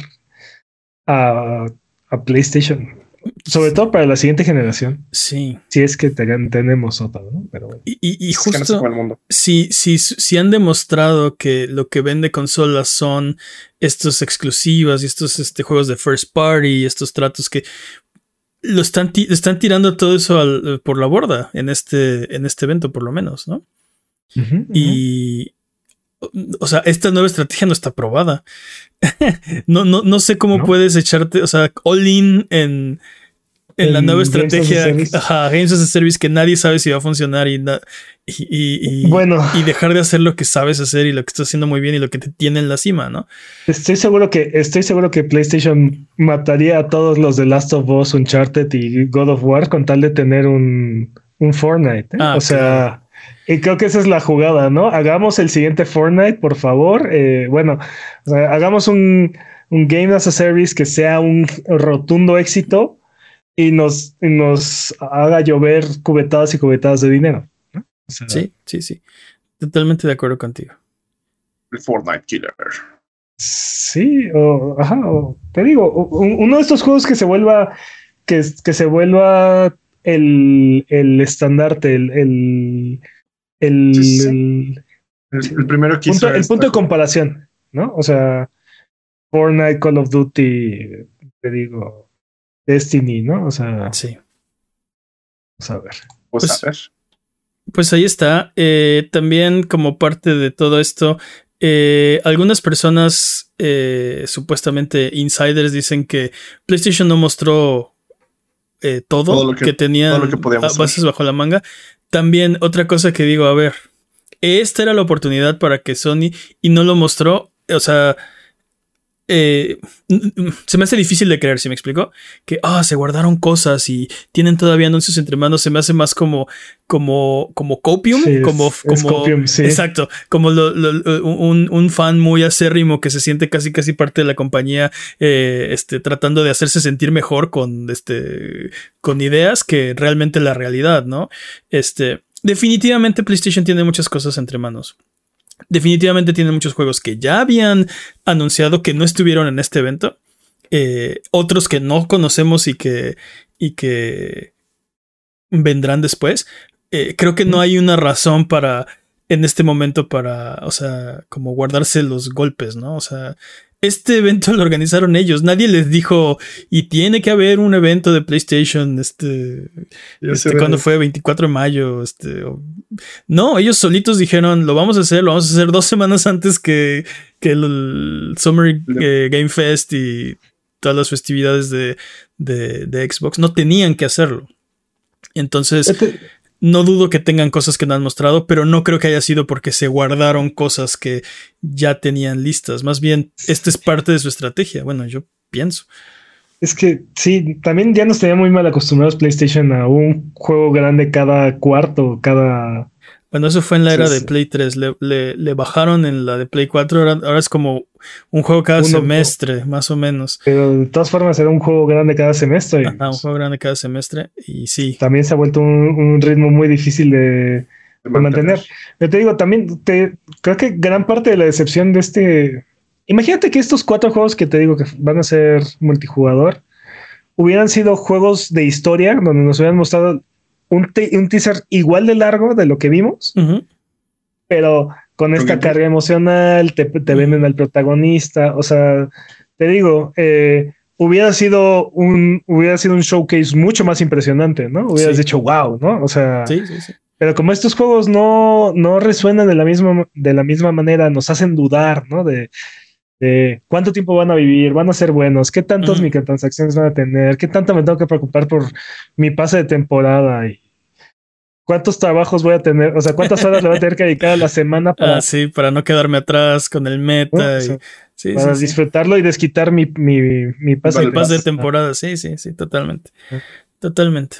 Speaker 2: a, a PlayStation. Sobre todo para la siguiente generación.
Speaker 1: Sí.
Speaker 2: Si es que tenemos otra, ¿no? Pero
Speaker 1: Y, justo si, si, si han demostrado que lo que vende consolas son estos exclusivas y estos este, juegos de first party y estos tratos que lo están, están tirando todo eso por la borda en este, en este evento, por lo menos, ¿no? Y. O sea, esta nueva estrategia no está probada. [LAUGHS] no, no, no sé cómo puedes echarte, o sea, all in en, en la nueva estrategia ajá, Games as a Service que nadie sabe si va a funcionar y, y,
Speaker 2: bueno.
Speaker 1: y dejar de hacer lo que sabes hacer y lo que estás haciendo muy bien y lo que te tiene en la cima, ¿no?
Speaker 2: Estoy seguro que, estoy seguro que PlayStation mataría a todos los de Last of Us, Uncharted y God of War con tal de tener un, un Fortnite. ¿eh? Ah, o sea. Y creo que esa es la jugada, ¿no? Hagamos el siguiente Fortnite, por favor. Eh, bueno, hagamos un, un Game as a Service que sea un rotundo éxito y nos, nos haga llover cubetadas y cubetadas de dinero.
Speaker 1: sí, sí, sí. Totalmente de acuerdo contigo.
Speaker 3: El Fortnite Killer.
Speaker 2: Sí, o, ajá, te digo, uno de estos juegos que se vuelva, que, que se vuelva el, el estandarte, el, el, el,
Speaker 3: el, primero que
Speaker 2: punto, el punto de comparación, ¿no? O sea, Fortnite, Call of Duty, te digo, Destiny, ¿no? O sea.
Speaker 1: Sí.
Speaker 2: Vamos a ver.
Speaker 3: Pues, a ver.
Speaker 1: Pues ahí está. Eh, también como parte de todo esto, eh, algunas personas, eh, supuestamente insiders, dicen que PlayStation no mostró eh, todo, que, tenían bases bajo la manga. También otra cosa que digo, a ver, esta era la oportunidad para que Sony y no lo mostró, o sea, eh, se me hace difícil de creer, si me explico, que ah, se guardaron cosas y tienen todavía anuncios entre manos, se me hace más como como como copium, como, como exacto, como un, fan muy acérrimo que se siente casi casi parte de la compañía, eh, este, tratando de hacerse sentir mejor con este con ideas que realmente la realidad, ¿no? Este, definitivamente PlayStation tiene muchas cosas entre manos. Definitivamente tiene muchos juegos que ya habían anunciado que no estuvieron en este evento. Eh, otros que no conocemos y que, y que vendrán después. Eh, creo que no hay una razón para en este momento para, o sea, como guardarse los golpes, ¿no? O sea, este evento lo organizaron ellos. Nadie les dijo, y tiene que haber un evento de PlayStation, este, este cuando fue 24 de mayo, este, no, ellos solitos dijeron, lo vamos a hacer, lo vamos a hacer dos semanas antes que, el, Summer eh, Game Fest y todas las festividades de, de, Xbox. No tenían que hacerlo. Entonces, este no dudo que tengan cosas que no han mostrado, pero no creo que haya sido porque se guardaron cosas que ya tenían listas. Más bien, esta es parte de su estrategia. Bueno, yo pienso.
Speaker 2: Es que sí, también ya nos tenía muy mal acostumbrados PlayStation a un juego grande cada cuarto, cada
Speaker 1: bueno, eso fue en la era de Play 3. Le, bajaron en la de Play 4. Ahora, es como un juego cada semestre, más o menos.
Speaker 2: Pero de todas formas era un juego grande cada semestre.
Speaker 1: un juego grande cada semestre. Y sí.
Speaker 2: También se ha vuelto un, ritmo muy difícil de, mantener. Yo te digo, también te, creo que gran parte de la decepción de este. Imagínate que estos cuatro juegos que te digo que van a ser multijugador hubieran sido juegos de historia donde nos hubieran mostrado un, teaser igual de largo de lo que vimos, pero con esta carga emocional, te, te venden al protagonista, o sea, te digo, eh, hubiera sido un hubiera sido un showcase mucho más impresionante, ¿no? Hubieras dicho wow, ¿no? O sea, pero como estos juegos no, no resuenan de la misma de la misma manera, nos hacen dudar, ¿no? De, de cuánto tiempo van a vivir, van a ser buenos, qué tantas microtransacciones van a tener, qué tanto me tengo que preocupar por mi pase de temporada y cuántos trabajos voy a tener, o sea, cuántas horas le voy a tener que dedicar a la semana [LAUGHS]
Speaker 1: para, ah, sí, para no quedarme atrás con el meta y,
Speaker 2: para disfrutarlo y desquitar mi, mi, mi
Speaker 1: pase, de, temporada. Sí, sí, sí, totalmente. Totalmente.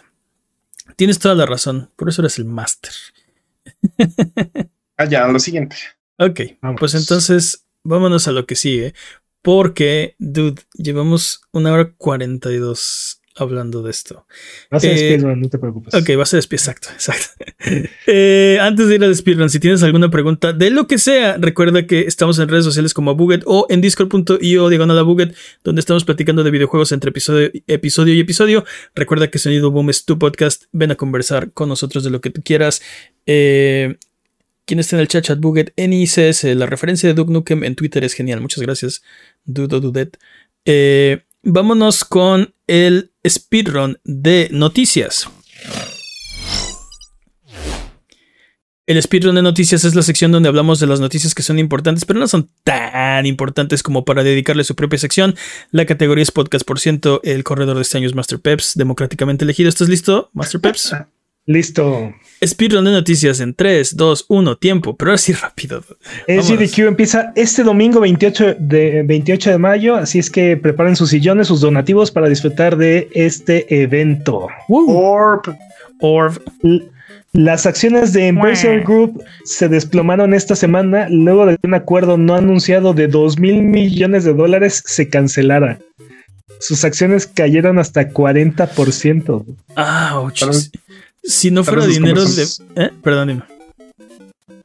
Speaker 1: Tienes toda la razón, por eso eres el máster.
Speaker 3: ah, ya, lo siguiente.
Speaker 1: Ok, pues entonces vámonos a lo que sigue. Porque, dude, llevamos una hora cuarenta y dos hablando de esto.
Speaker 2: Va a eh, speedrun, no te preocupes. Ok,
Speaker 1: va a ser exacto, exacto. [LAUGHS] Eh, antes de ir al speedrun, si tienes alguna pregunta de lo que sea, recuerda que estamos en redes sociales como Buget o en discord.io diagonal a Buget, donde estamos platicando de videojuegos entre episodio, episodio y episodio. Recuerda que Sonido Boom es tu podcast. Ven a conversar con nosotros de lo que tú quieras. Eh, ¿Quién está en el chat? Chat Buget, NICS, la referencia de Duke Nukem en Twitter es genial. Muchas gracias, Dudo Dudet. Eh, vámonos con el speedrun de noticias. El speedrun de noticias es la sección donde hablamos de las noticias que son importantes, pero no son tan importantes como para dedicarle su propia sección. La categoría es podcast por ciento. El corredor de este año es Master Peps, democráticamente elegido. ¿Estás listo, Master Peps? [LAUGHS]
Speaker 2: Listo.
Speaker 1: Speedrun de noticias en 3, 2, 1, tiempo, pero ahora sí [LAUGHS] rápido.
Speaker 2: SGDQ empieza este domingo 28 de, 28 de mayo, así es que preparen sus sillones, sus donativos para disfrutar de este evento.
Speaker 3: Orb.
Speaker 1: Orb.
Speaker 2: Las acciones de Embracer Group se desplomaron esta semana luego de que un acuerdo no anunciado de 2 mil millones de dólares se cancelara. Sus acciones cayeron hasta 40%.
Speaker 1: Ah, si no fuera dinero de. ¿Eh? Perdón, dime.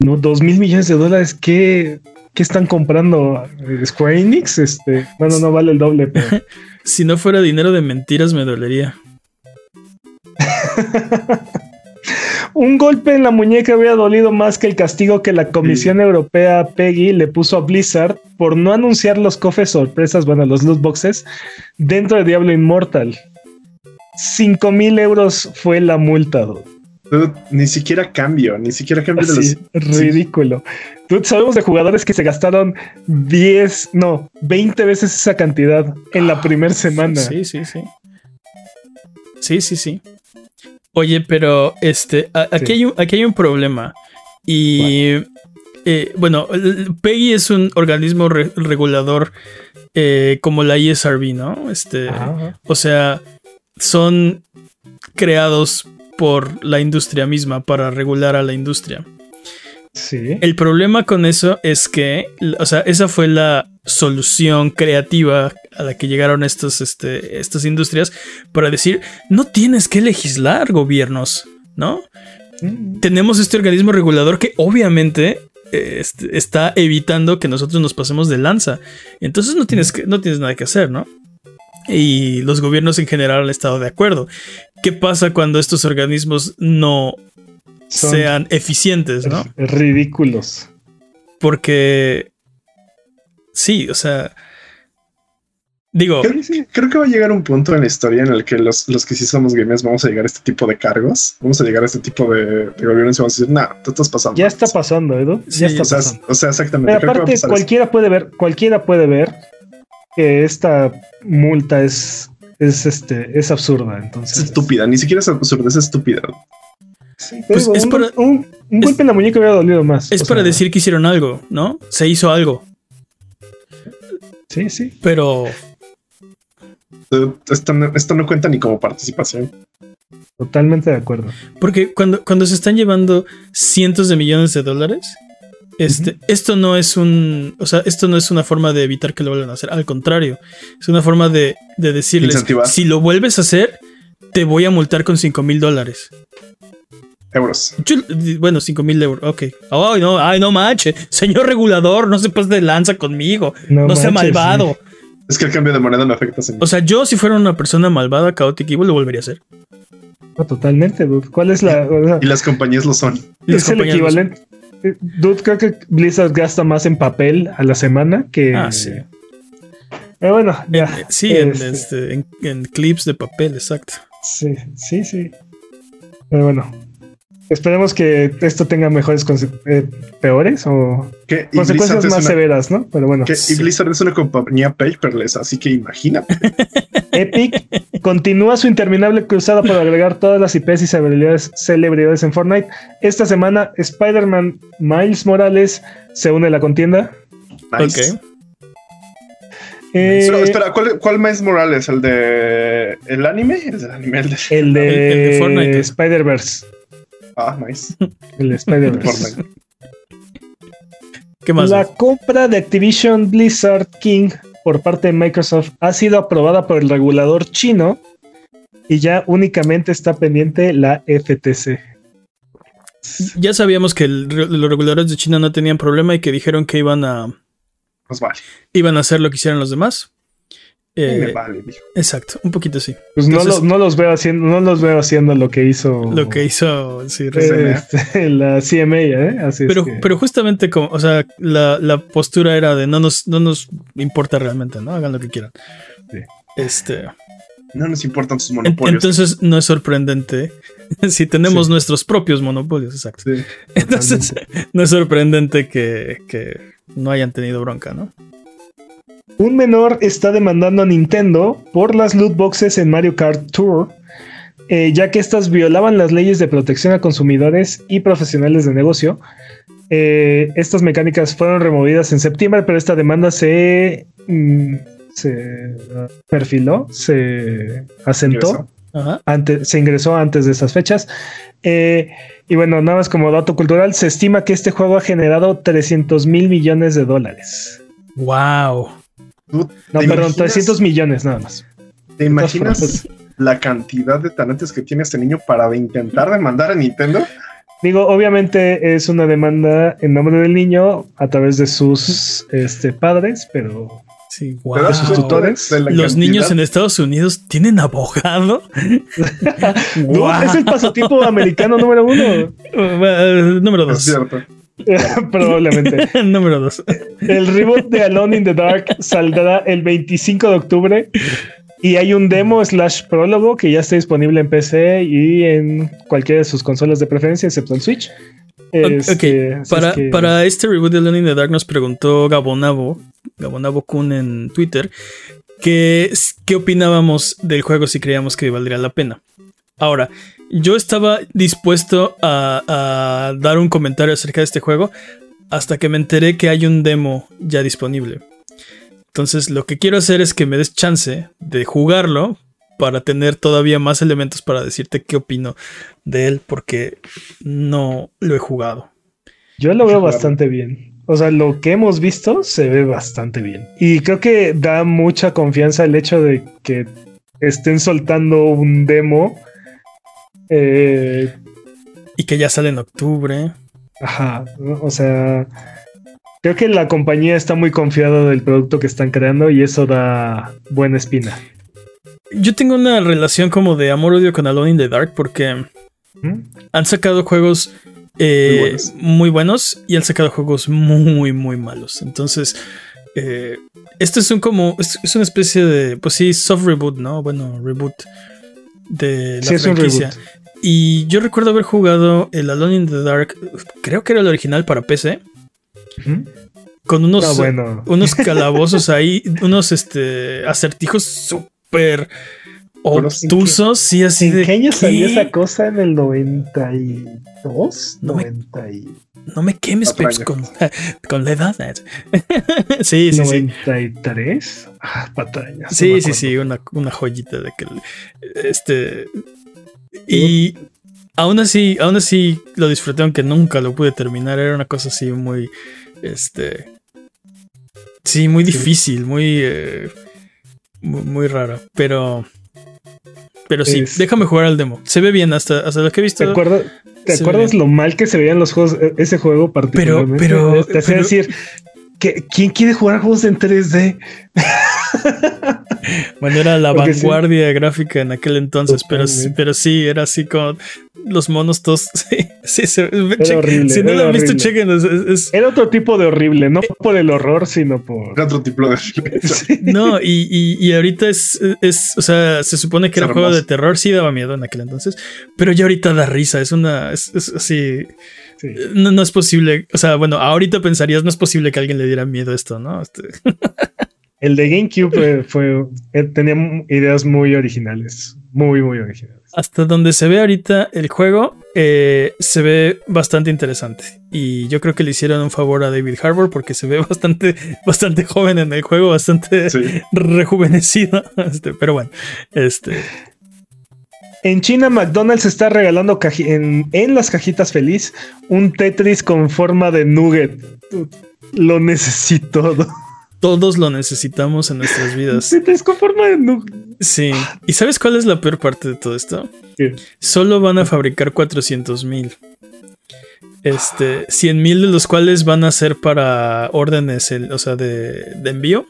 Speaker 2: No, dos mil millones de dólares. ¿Qué, ¿Qué están comprando? ¿Square Enix? Este, bueno, no vale el doble. Pero... [LAUGHS]
Speaker 1: si no fuera dinero de mentiras, me dolería. [LAUGHS]
Speaker 2: Un golpe en la muñeca había dolido más que el castigo que la Comisión Europea PEGI le puso a Blizzard por no anunciar los cofres sorpresas, bueno, los loot boxes, dentro de Diablo Immortal. 5 mil euros fue la multa.
Speaker 3: ni siquiera cambio, ni siquiera cambio de los.
Speaker 2: Ridículo. sabemos de jugadores que se gastaron 10, no, 20 veces esa cantidad en la primera semana.
Speaker 1: Sí, sí, sí. Sí, sí, sí. Oye, pero este, a- aquí,
Speaker 2: Sí.
Speaker 1: hay, un, aquí hay un problema. Y eh, bueno, PEGI es un organismo re- regulador eh, como la ISRB, ¿no? Este,
Speaker 2: Ajá.
Speaker 1: o sea, son creados por la industria misma para regular a la industria.
Speaker 2: Sí.
Speaker 1: El problema con eso es que, o sea, esa fue la solución creativa a la que llegaron estos, este, estas industrias para decir, no tienes que legislar gobiernos, ¿no?
Speaker 2: Mm,
Speaker 1: Tenemos este organismo regulador que obviamente eh, este, está evitando que nosotros nos pasemos de lanza. Entonces no tienes, que, no tienes nada que hacer, ¿no? Y los gobiernos en general han estado de acuerdo. ¿Qué pasa cuando estos organismos no
Speaker 2: Son
Speaker 1: sean eficientes, ¿no?
Speaker 2: ridículos.
Speaker 1: Porque. Sí, o sea. Digo,
Speaker 3: Creo, creo que va a llegar un punto en la historia en el que los, los que sí somos gamers vamos a llegar a este tipo de cargos, vamos a llegar a este tipo de, de gobiernos y vamos a decir, nah, tú estás pasando.
Speaker 2: Ya está pasando, Edu.
Speaker 1: Sí,
Speaker 2: ya está
Speaker 3: O sea,
Speaker 2: pasando.
Speaker 3: o sea, exactamente.
Speaker 2: Pero aparte,
Speaker 3: eso.
Speaker 2: cualquiera puede ver, cualquiera puede ver que esta multa es, es este, es absurda.
Speaker 3: Es
Speaker 2: Entonces,
Speaker 3: estúpida, ni siquiera es absurda, es estúpida.
Speaker 2: Sí,
Speaker 1: Pues
Speaker 2: digo,
Speaker 1: es
Speaker 2: un,
Speaker 1: para-
Speaker 2: un- un
Speaker 1: es-
Speaker 2: golpe en la muñeca hubiera dolido más.
Speaker 1: es para
Speaker 2: sea,
Speaker 1: decir que hicieron algo, ¿no? Se hizo algo,
Speaker 2: Sí, sí.
Speaker 1: pero.
Speaker 3: Eh, Esto no, esto no cuenta ni como participación.
Speaker 2: Totalmente de acuerdo.
Speaker 1: Porque cuando, cuando se están llevando cientos de millones de dólares, este, esto no es un. O sea, esto no es una forma de evitar que lo vuelvan a hacer. Al contrario, es una forma de, de decirles:
Speaker 3: Incentivar.
Speaker 1: si lo vuelves a hacer, te voy a multar con 5 mil dólares.
Speaker 3: Euros.
Speaker 1: Yo- Bueno, 5 mil euros, ok. Ay, no, ay, no manche. Señor regulador, no se pase de lanza conmigo. No,
Speaker 2: No
Speaker 1: sea
Speaker 2: manches,
Speaker 1: malvado.
Speaker 3: Es que el cambio de moneda me afecta, señor.
Speaker 1: O sea, yo si fuera una persona malvada, caótica, igual lo volvería a hacer.
Speaker 2: No, totalmente, dude. ¿Cuál es la. o sea,
Speaker 3: Y las compañías lo son.
Speaker 1: Las
Speaker 2: es el equivalente. Eh, Dude, creo que Blizzard gasta más en papel a la semana que.
Speaker 1: Ah, sí.
Speaker 2: Pero bueno, ya.
Speaker 1: En- sí, en,
Speaker 2: Este,
Speaker 1: este, en- en clips de papel, exacto.
Speaker 2: Sí, sí, sí. Pero bueno. Esperemos que esto tenga mejores eh, peores o
Speaker 3: Que,
Speaker 2: consecuencias más
Speaker 3: una-
Speaker 2: severas, ¿no? Pero bueno.
Speaker 3: que-
Speaker 1: Sí.
Speaker 3: Blizzard es una compañía paperless, así que imagínate. [LAUGHS]
Speaker 2: Epic continúa su interminable cruzada por agregar todas las IPs y celebridades, celebridades en Fortnite. Esta semana, Spider-Man Miles Morales se une a la contienda.
Speaker 3: Nice.
Speaker 1: Ok.
Speaker 2: Eh,
Speaker 3: Pero, espera, ¿cuál, ¿cuál Miles Morales? ¿El de el anime? El del anime, el de...
Speaker 2: el de,
Speaker 1: el de Fortnite.
Speaker 2: Spider-Verse.
Speaker 3: Ah, nice. [LAUGHS]
Speaker 2: El de Spider-Verse.
Speaker 1: ¿Qué más?
Speaker 2: La compra de Activision Blizzard King por parte de Microsoft ha sido aprobada por el regulador chino y ya únicamente está pendiente la FTC.
Speaker 1: Ya sabíamos que el- los reguladores de China no tenían problema y que dijeron que iban a,
Speaker 3: Pues vale.
Speaker 1: iban a hacer lo que hicieran los demás. Eh,
Speaker 3: me vale, dijo.
Speaker 1: exacto, un poquito sí.
Speaker 2: Pues no, lo- no los veo haciendo, no los veo haciendo lo que hizo
Speaker 1: Lo que hizo, sí,
Speaker 2: este, [LAUGHS] la CMA, ¿eh? Así es
Speaker 1: Pero,
Speaker 2: que-
Speaker 1: pero justamente como, o sea, la, la postura era de no nos, no nos importa realmente, ¿no? Hagan lo que quieran.
Speaker 2: Sí.
Speaker 1: Este,
Speaker 3: No nos importan sus monopolios.
Speaker 1: entonces no es sorprendente [LAUGHS] si tenemos
Speaker 2: Sí.
Speaker 1: nuestros propios monopolios, exacto.
Speaker 3: Sí. [LAUGHS]
Speaker 1: Entonces no es sorprendente que, que no hayan tenido bronca, ¿no?
Speaker 2: Un menor está demandando a Nintendo por las loot boxes en Mario Kart Tour, eh, ya que estas violaban las leyes de protección a consumidores y profesionales de negocio. Eh, estas mecánicas fueron removidas en septiembre, pero esta demanda se, mm, se perfiló, se asentó.
Speaker 3: Ingresó.
Speaker 1: Ajá.
Speaker 2: Antes, se ingresó antes de esas fechas. Eh, y bueno, nada más como dato cultural, se estima que este juego ha generado 300 mil millones de dólares.
Speaker 1: Wow.
Speaker 3: ¿Tú
Speaker 2: No, perdón,
Speaker 3: imaginas-
Speaker 2: 300 millones nada más.
Speaker 3: ¿Te imaginas la cantidad de talentos que tiene este niño para intentar demandar a Nintendo?
Speaker 2: Digo, obviamente es una demanda en nombre del niño a través de sus este, padres, pero
Speaker 1: Sí,
Speaker 3: ¿Te
Speaker 1: wow.
Speaker 3: das
Speaker 2: sus tutores?
Speaker 1: Los
Speaker 3: cantidad?
Speaker 1: niños en Estados Unidos tienen abogado. [LAUGHS]
Speaker 2: no, es el pasatiempo americano número uno. [LAUGHS]
Speaker 1: Número
Speaker 3: Es
Speaker 1: dos.
Speaker 3: cierto. [LAUGHS]
Speaker 2: Probablemente. [LAUGHS]
Speaker 1: número dos.
Speaker 2: El reboot de Alone in the Dark saldrá el 25 de octubre y hay un demo slash prólogo que ya está disponible en PC y en cualquiera de sus consolas de preferencia, excepto en Switch. Este,
Speaker 1: ok,
Speaker 2: así
Speaker 1: para,
Speaker 2: es que-
Speaker 1: para este reboot de Alone in the Dark nos preguntó Gabonabo, Gabonabo Kun en Twitter, qué, qué opinábamos del juego si creíamos que valdría la pena. Ahora, yo estaba dispuesto a, a dar un comentario acerca de este juego hasta que me enteré que hay un demo ya disponible. Entonces lo que quiero hacer es que me des chance de jugarlo para tener todavía más elementos para decirte qué opino de él porque no lo he jugado.
Speaker 2: Yo lo veo bastante bien. O sea, lo que hemos visto se ve bastante bien. Y creo que da mucha confianza el hecho de que estén soltando un demo. Eh,
Speaker 1: y que ya sale en octubre.
Speaker 2: Ajá, o sea, creo que la compañía está muy confiada del producto que están creando y eso da buena espina.
Speaker 1: Yo tengo una relación como de amor-odio con Alone in the Dark porque
Speaker 2: ¿Mm?
Speaker 1: han sacado juegos eh,
Speaker 3: Muy buenos.
Speaker 1: muy buenos y han sacado juegos muy, muy malos. Entonces, eh, esto es un como, es, es una especie de, pues sí, soft reboot, ¿no? Bueno, reboot de la
Speaker 2: Sí, es un
Speaker 1: franquicia.
Speaker 2: reboot.
Speaker 1: Y yo recuerdo haber jugado el Alone in the Dark, creo que era el original para PC,
Speaker 2: ¿Mm?
Speaker 1: con unos,
Speaker 2: Ah, bueno.
Speaker 1: unos [LAUGHS] calabozos ahí, unos este, acertijos súper obtusos, sí, así
Speaker 2: ¿En
Speaker 1: de.
Speaker 2: qué año salió esa cosa? ¿En el 92?
Speaker 1: No me-
Speaker 2: 90 y-
Speaker 1: No me quemes, Peps, con, con la edad. [LAUGHS] Sí, sí, sí.
Speaker 2: 93. Ah, patañas.
Speaker 1: Sí,
Speaker 2: no me
Speaker 1: sí,
Speaker 2: acuerdo.
Speaker 1: sí, una, una joyita de que este y aún así, aún así lo disfruté aunque nunca lo pude terminar, era una cosa así muy este sí, muy difícil, muy eh, muy, muy rara, pero pero sí,
Speaker 2: Es-
Speaker 1: déjame jugar al demo. Se ve bien hasta hasta lo que he visto.
Speaker 2: ¿Te, acuerdas, ¿te acuerdas lo mal que se veían los juegos, e- ese juego particularmente?
Speaker 1: pero-
Speaker 2: Te hacía
Speaker 1: pero-
Speaker 2: decir, que, ¿quién quiere jugar juegos en 3D? [LAUGHS] [LAUGHS]
Speaker 1: Bueno, era la
Speaker 2: Porque sí.
Speaker 1: vanguardia gráfica en aquel entonces, pero,
Speaker 2: Totalmente.
Speaker 1: pero sí, era así como los monos todos. [LAUGHS] Sí, sí, se- chequen-
Speaker 2: horrible,
Speaker 1: si no lo han visto, chequen. es- es-
Speaker 2: Era otro tipo de horrible, no por el horror, sino por...
Speaker 3: Era otro tipo de. [LAUGHS]
Speaker 2: Sí.
Speaker 1: no, y, y- y ahorita es, es, o sea, se supone que
Speaker 3: Es
Speaker 1: era un juego de terror, sí daba miedo en aquel entonces, pero ya ahorita da risa, es una, es, es así,
Speaker 2: Sí.
Speaker 1: no, no es posible, o sea, bueno, ahorita pensarías, no es posible que a alguien le diera miedo esto, ¿no? Este,
Speaker 2: El de GameCube fue, eh, tenía ideas muy originales, muy, muy originales.
Speaker 1: hasta donde se ve ahorita el juego, eh, se ve bastante interesante. Y yo creo que le hicieron un favor a David Harbour porque se ve [LAUGHS] bastante, bastante joven en el juego, bastante
Speaker 3: Sí.
Speaker 1: rejuvenecido. [LAUGHS] Este, pero bueno, este,
Speaker 2: En China, McDonald's está regalando en las cajitas feliz un Tetris con forma de nugget. Lo necesito. ¿no? [LAUGHS]
Speaker 1: todos lo necesitamos en nuestras vidas.
Speaker 2: Forma de nugget.
Speaker 1: Sí. ¿Y sabes cuál es la peor parte de todo esto?
Speaker 2: ¿Qué?
Speaker 1: Solo van a fabricar 400 mil. Este, 100 mil de los cuales van a ser para órdenes, el- o sea, de, de envío.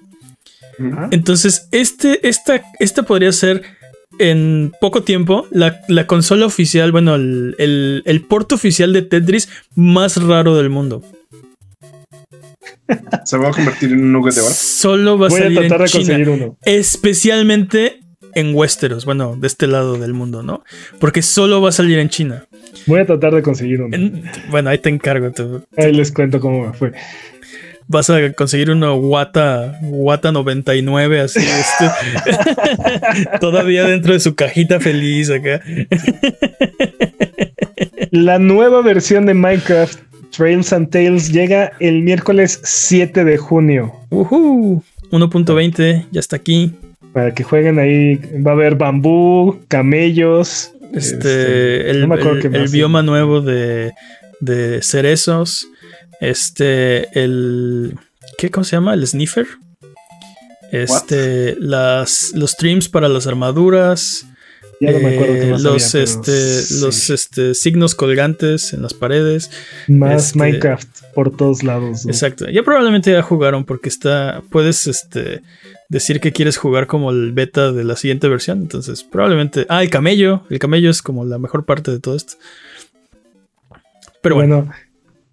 Speaker 1: Entonces, este, esta, esta podría ser en poco tiempo la, la consola oficial, bueno, el, el, el porto oficial de Tetris más raro del mundo.
Speaker 3: Se va a convertir en un nugget de bar.
Speaker 1: Solo va a
Speaker 2: Voy a tratar
Speaker 1: en
Speaker 2: de
Speaker 1: China.
Speaker 2: conseguir uno.
Speaker 1: Especialmente en Westeros, bueno, de este lado del mundo, ¿no? Porque solo va a salir en China.
Speaker 2: Voy a tratar de conseguir uno.
Speaker 1: En- bueno, ahí te encargo. tú.
Speaker 2: Ahí les cuento cómo me fue.
Speaker 1: Vas a conseguir uno Wata, Wata 99, así, este, [LAUGHS] todavía dentro de su cajita feliz acá.
Speaker 2: La nueva versión de Minecraft Trails and Tales llega el miércoles 7 de junio.
Speaker 1: Ujú, 1.20, ya está aquí.
Speaker 2: Para que jueguen ahí. Va a haber bambú, camellos.
Speaker 1: Este, el,
Speaker 2: no me acuerdo
Speaker 1: el-
Speaker 2: qué
Speaker 1: el bioma nuevo de, de cerezos. Este, el. ¿Qué? ¿Cómo se llama? El sniffer. Este, las, los streams para las armaduras.
Speaker 2: Ya no me acuerdo qué
Speaker 1: eh,
Speaker 2: más
Speaker 1: los,
Speaker 2: había, pero
Speaker 1: este,
Speaker 2: sí.
Speaker 1: los este, signos colgantes en las paredes.
Speaker 2: Más
Speaker 1: este-
Speaker 2: Minecraft por todos lados. ¿no?
Speaker 1: Exacto. Ya probablemente ya jugaron porque está. Puedes este, decir que quieres jugar como el beta de la siguiente versión. Entonces, probablemente. Ah, el camello. El camello es como la mejor parte de todo esto. Pero bueno.
Speaker 2: bueno,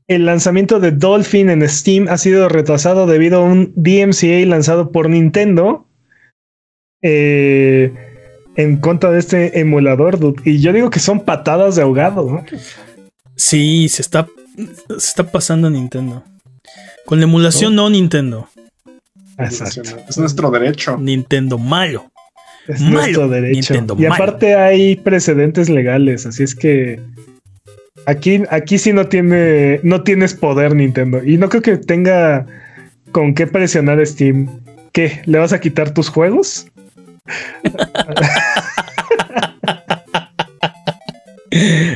Speaker 2: el lanzamiento de Dolphin en Steam ha sido retrasado debido a un DMCA lanzado por Nintendo eh, en contra de este emulador. dude. Y yo digo que son patadas de ahogado. ¿no?
Speaker 1: Sí, se está. Se está pasando Nintendo. Con la emulación no Nintendo.
Speaker 2: Exacto.
Speaker 3: Es nuestro derecho.
Speaker 1: Nintendo malo.
Speaker 2: Es
Speaker 1: Malo.
Speaker 2: nuestro derecho.
Speaker 1: Nintendo
Speaker 2: y
Speaker 1: malo.
Speaker 2: aparte hay precedentes legales, así es que aquí, aquí sí no tiene, no tienes poder Nintendo. Y no creo que tenga con qué presionar Steam. ¿Qué? ¿Le vas a quitar tus juegos?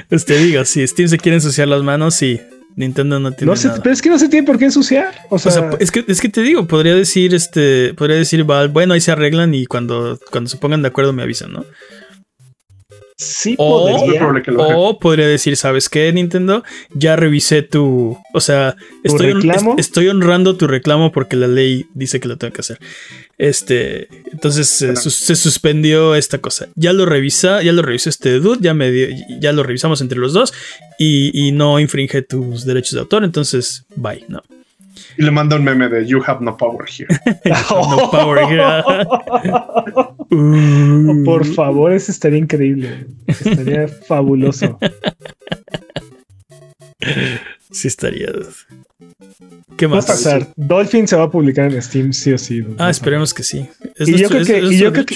Speaker 1: Pues te digo, si Steam se quiere ensuciar las manos, sí. Nintendo no tiene
Speaker 2: No sé, pero es que no se tiene por qué ensuciar. O sea,
Speaker 1: O sea, es que, es que te digo, podría decir, este, podría decir bueno, ahí se arreglan y cuando, cuando se pongan de acuerdo me avisan, ¿no?
Speaker 2: Sí
Speaker 1: o-
Speaker 2: podría.
Speaker 3: probable que lo haga.
Speaker 1: O podría decir, ¿sabes qué, Nintendo? Ya revisé tu. O sea,
Speaker 2: ¿Tu
Speaker 1: estoy, est- honrando tu reclamo porque la ley dice que lo tengo que hacer. Este. Entonces se suspendió esta cosa. Ya lo revisa, ya lo revisó este dude, ya me dio- ya lo revisamos entre los dos y, y no infringe tus derechos de autor. Entonces, bye, ¿no?
Speaker 3: Y le manda un meme de You have no power here. [LAUGHS]
Speaker 1: No power here. [LAUGHS] Uh.
Speaker 2: Por favor, eso estaría increíble. Estaría [LAUGHS] fabuloso.
Speaker 1: Sí estaría. ¿Qué
Speaker 2: Va a
Speaker 1: más?
Speaker 2: pasar. Dolphin se va a publicar en Steam, sí o sí.
Speaker 1: Ah, esperemos que sí. Es
Speaker 2: Y yo creo que-
Speaker 1: es- es
Speaker 2: y yo creo que-.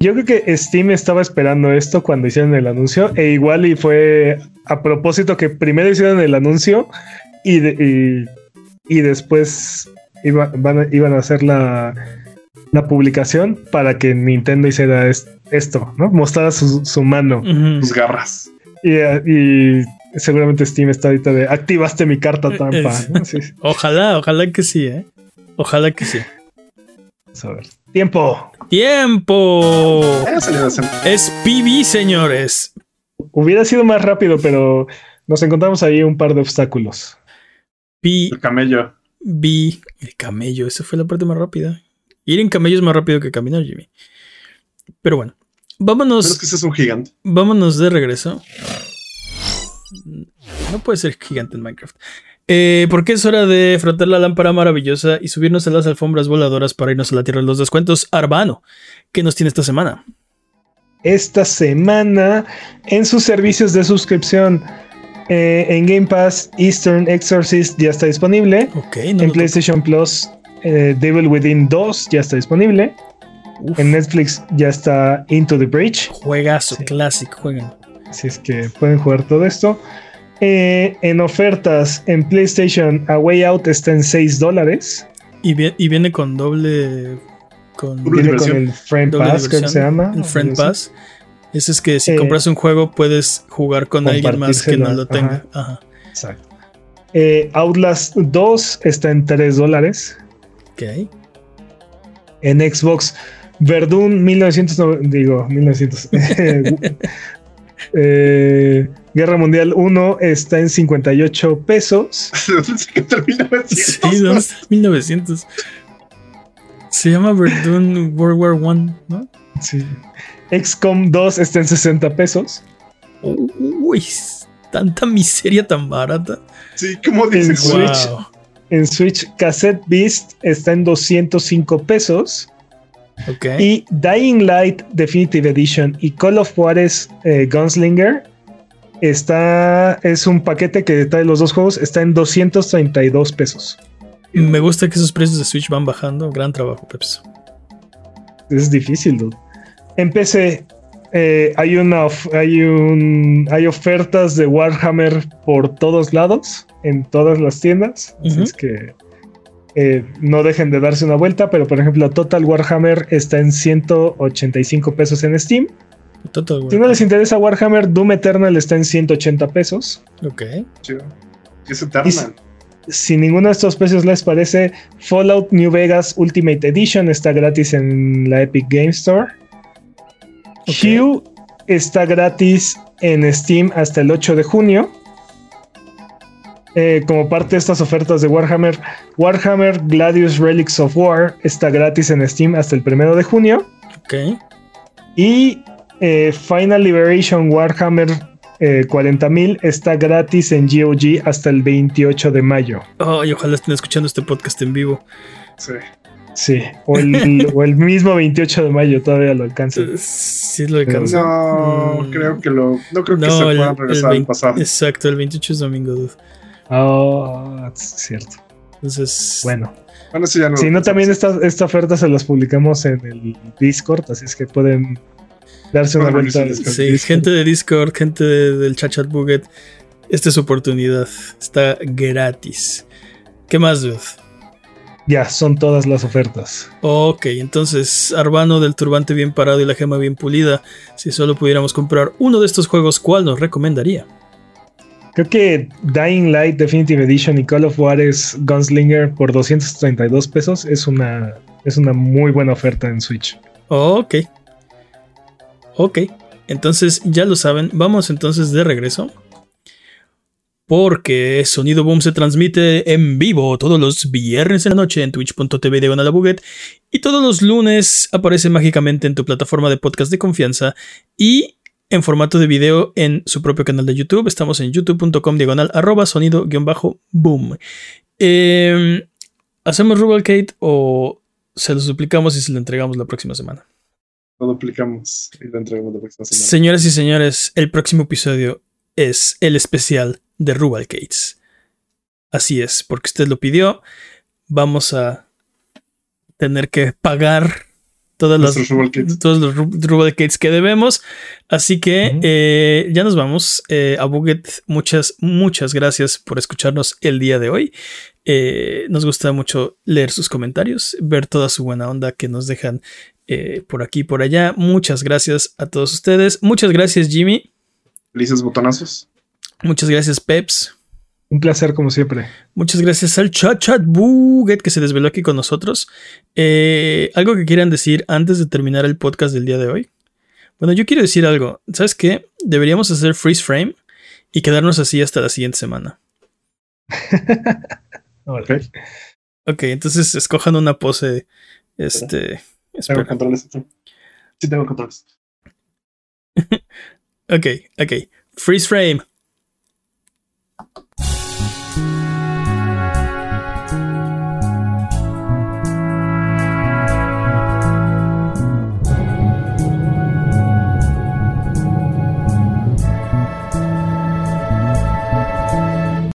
Speaker 2: Yo creo que Steam estaba esperando esto cuando hicieron el anuncio, e igual y fue a propósito que primero hicieron el anuncio y, de- y, y después iba- van a- iban a hacer la, la publicación para que Nintendo hiciera es- esto, ¿no? Mostrara su, su mano.
Speaker 3: Tus garras.
Speaker 2: Y, eh, y seguramente Steam está ahorita de activaste mi carta trampa. ¿no? Sí, [LAUGHS]
Speaker 1: Ojalá, ojalá que sí, ¿eh? Ojalá que sí.
Speaker 2: vamos a ver. Tiempo.
Speaker 1: ¡Tiempo! Es PB, señores.
Speaker 2: Hubiera sido más rápido, pero nos encontramos ahí un par de obstáculos.
Speaker 1: PB,
Speaker 3: El camello.
Speaker 1: el camello. Esa fue la parte más rápida. Ir en camello es más rápido que caminar, Jimmy. Pero bueno,
Speaker 3: Pero
Speaker 1: vámonos,
Speaker 3: es que ese es un gigante.
Speaker 1: vámonos de regreso. No puede ser gigante en Minecraft. Eh, porque es hora de frotar la lámpara maravillosa y subirnos a las alfombras voladoras para irnos a la tierra de los descuentos. Arbano, ¿qué nos tiene esta semana?
Speaker 2: esta semana en sus servicios de suscripción. Eh, en Game Pass, Eastern Exorcist ya está disponible.
Speaker 1: Ok, no
Speaker 2: en. PlayStation Plus, eh, Devil Within 2 ya está disponible.
Speaker 1: Uf,
Speaker 2: En Netflix ya está Into the Breach.
Speaker 1: juegazo,
Speaker 2: Sí.
Speaker 1: clásico, jueguen.
Speaker 2: Así es que pueden jugar todo esto. Eh, en ofertas en PlayStation, A Way Out está en 6 dólares.
Speaker 1: Y, vie- y viene con doble. Con
Speaker 3: Doble
Speaker 2: Viene con el Friend
Speaker 1: doble
Speaker 2: Pass, creo que se llama.
Speaker 1: El Friend Pass.
Speaker 2: así.
Speaker 1: Ese es que si
Speaker 2: Eh,
Speaker 1: compras un juego puedes jugar con alguien más que no lo tenga.
Speaker 2: Compartírselo,
Speaker 1: Ajá.
Speaker 2: Exacto. Eh, Outlast 2 está en 3 dólares.
Speaker 1: Ok.
Speaker 2: En Xbox, Verdun 1990, digo, 1900. [LAUGHS] eh, Guerra Mundial 1 está en 58 pesos. [LAUGHS]
Speaker 3: ¿De dónde sacaste el 1900?
Speaker 1: Sí, ¿dónde está? 1900. Se llama Verdun World War One, ¿no?
Speaker 2: Sí. XCOM 2 está en 60 pesos.
Speaker 1: Uy, tanta miseria tan barata.
Speaker 3: Sí, ¿cómo dice
Speaker 2: En? Switch.
Speaker 1: Wow.
Speaker 2: En Switch, Cassette Beast está en 205 pesos.
Speaker 1: Ok.
Speaker 2: Y Dying Light Definitive Edition y Call of Juarez eh, Gunslinger está, es un paquete que trae los dos juegos, está en 232 pesos.
Speaker 1: Me gusta que esos precios de Switch van bajando. Gran trabajo, Peps.
Speaker 2: Es difícil, dude. En PC eh, hay, una, of- hay, un, hay ofertas de Warhammer por todos lados, en todas las tiendas. Así
Speaker 1: Ujú.
Speaker 2: es que eh, no dejen de darse una vuelta, pero por ejemplo Total Warhammer está en 185 pesos en Steam.
Speaker 1: Total,
Speaker 2: Si no les interesa Warhammer, Doom Eternal está en 180 pesos.
Speaker 1: Ok.
Speaker 3: Chido. Es Eternal.
Speaker 2: Si ninguno de estos precios les parece, Fallout New Vegas Ultimate Edition está gratis en la Epic Game Store.
Speaker 1: Ok.
Speaker 2: Hue está gratis en Steam hasta el 8 de junio. Eh, como parte de estas ofertas de Warhammer, Warhammer Gladius Relics of War está gratis en Steam hasta el 1 de junio.
Speaker 1: Ok.
Speaker 2: Y eh, Final Liberation Warhammer eh, 40.000 está gratis en GOG hasta el 28 de mayo.
Speaker 1: Ay, ojalá estén escuchando este podcast en vivo.
Speaker 3: Sí.
Speaker 2: Sí, o el, [LAUGHS] o el mismo 28 de mayo todavía lo alcanzan.
Speaker 1: Sí, lo alcanza.
Speaker 3: No,
Speaker 1: Mm.
Speaker 3: creo que lo. No creo que se
Speaker 1: el-
Speaker 3: puedan regresar al
Speaker 1: 20
Speaker 3: pasado.
Speaker 1: Exacto, el 28 es domingo, dude.
Speaker 2: Oh, es cierto.
Speaker 1: Entonces,
Speaker 2: Bueno,
Speaker 3: Bueno, sí, ya no.
Speaker 2: si no, también esta, esta oferta se las publicamos en el Discord, así es que pueden darse una vuelta.
Speaker 3: al
Speaker 1: sí,
Speaker 2: Discord.
Speaker 1: gente de Discord, gente de- del Chat Chat Buget, esta es su oportunidad. Está gratis. ¿Qué más, dude?
Speaker 2: Ya, son todas las ofertas.
Speaker 1: Ok, entonces, Arbano del turbante bien parado y la gema bien pulida. Si solo pudiéramos comprar uno de estos juegos, ¿cuál nos recomendaría?
Speaker 2: Creo que Dying Light Definitive Edition y Call of Juarez Gunslinger por 232 pesos es una, es una muy buena oferta en Switch.
Speaker 1: Ok. Ok. Entonces, ya lo saben. Vamos entonces de regreso. Porque Sonido Boom se transmite en vivo todos los viernes en la noche en twitch.tv a Buget y todos los lunes aparece mágicamente en tu plataforma de podcast de confianza y en formato de video en su propio canal de YouTube. Estamos en youtube.com diagonal arroba sonido guion bajo boom. Eh, ¿Hacemos Rubalcade o se lo suplicamos y se lo entregamos la próxima semana?
Speaker 3: Lo duplicamos y lo entregamos la próxima semana.
Speaker 1: Señoras y señores, el próximo episodio es el especial de Rubalcades. Así es, porque usted lo pidió. Vamos a tener que pagar todas las, todos los Ru- Rubalcades que debemos. Así que eh, ya nos vamos. Eh, a Buget, muchas, muchas gracias por escucharnos el día de hoy. Eh, nos gusta mucho leer sus comentarios, ver toda su buena onda que nos dejan eh, por aquí y por allá. Muchas gracias a todos ustedes. Muchas gracias, Jimmy.
Speaker 3: Felices botonazos.
Speaker 1: Muchas gracias, Peps.
Speaker 2: Un placer como siempre.
Speaker 1: Muchas gracias al Chat Chat Buget que se desveló aquí con nosotros. Eh, ¿Algo que quieran decir antes de terminar el podcast del día de hoy? Bueno, yo quiero decir algo. ¿Sabes qué? Deberíamos hacer freeze frame y quedarnos así hasta la siguiente semana. [LAUGHS]
Speaker 3: Ok.
Speaker 1: Ok, entonces escojan una pose. Este.
Speaker 3: Tengo controles. Sí, tengo controles. [LAUGHS]
Speaker 1: Ok, ok. Freeze frame.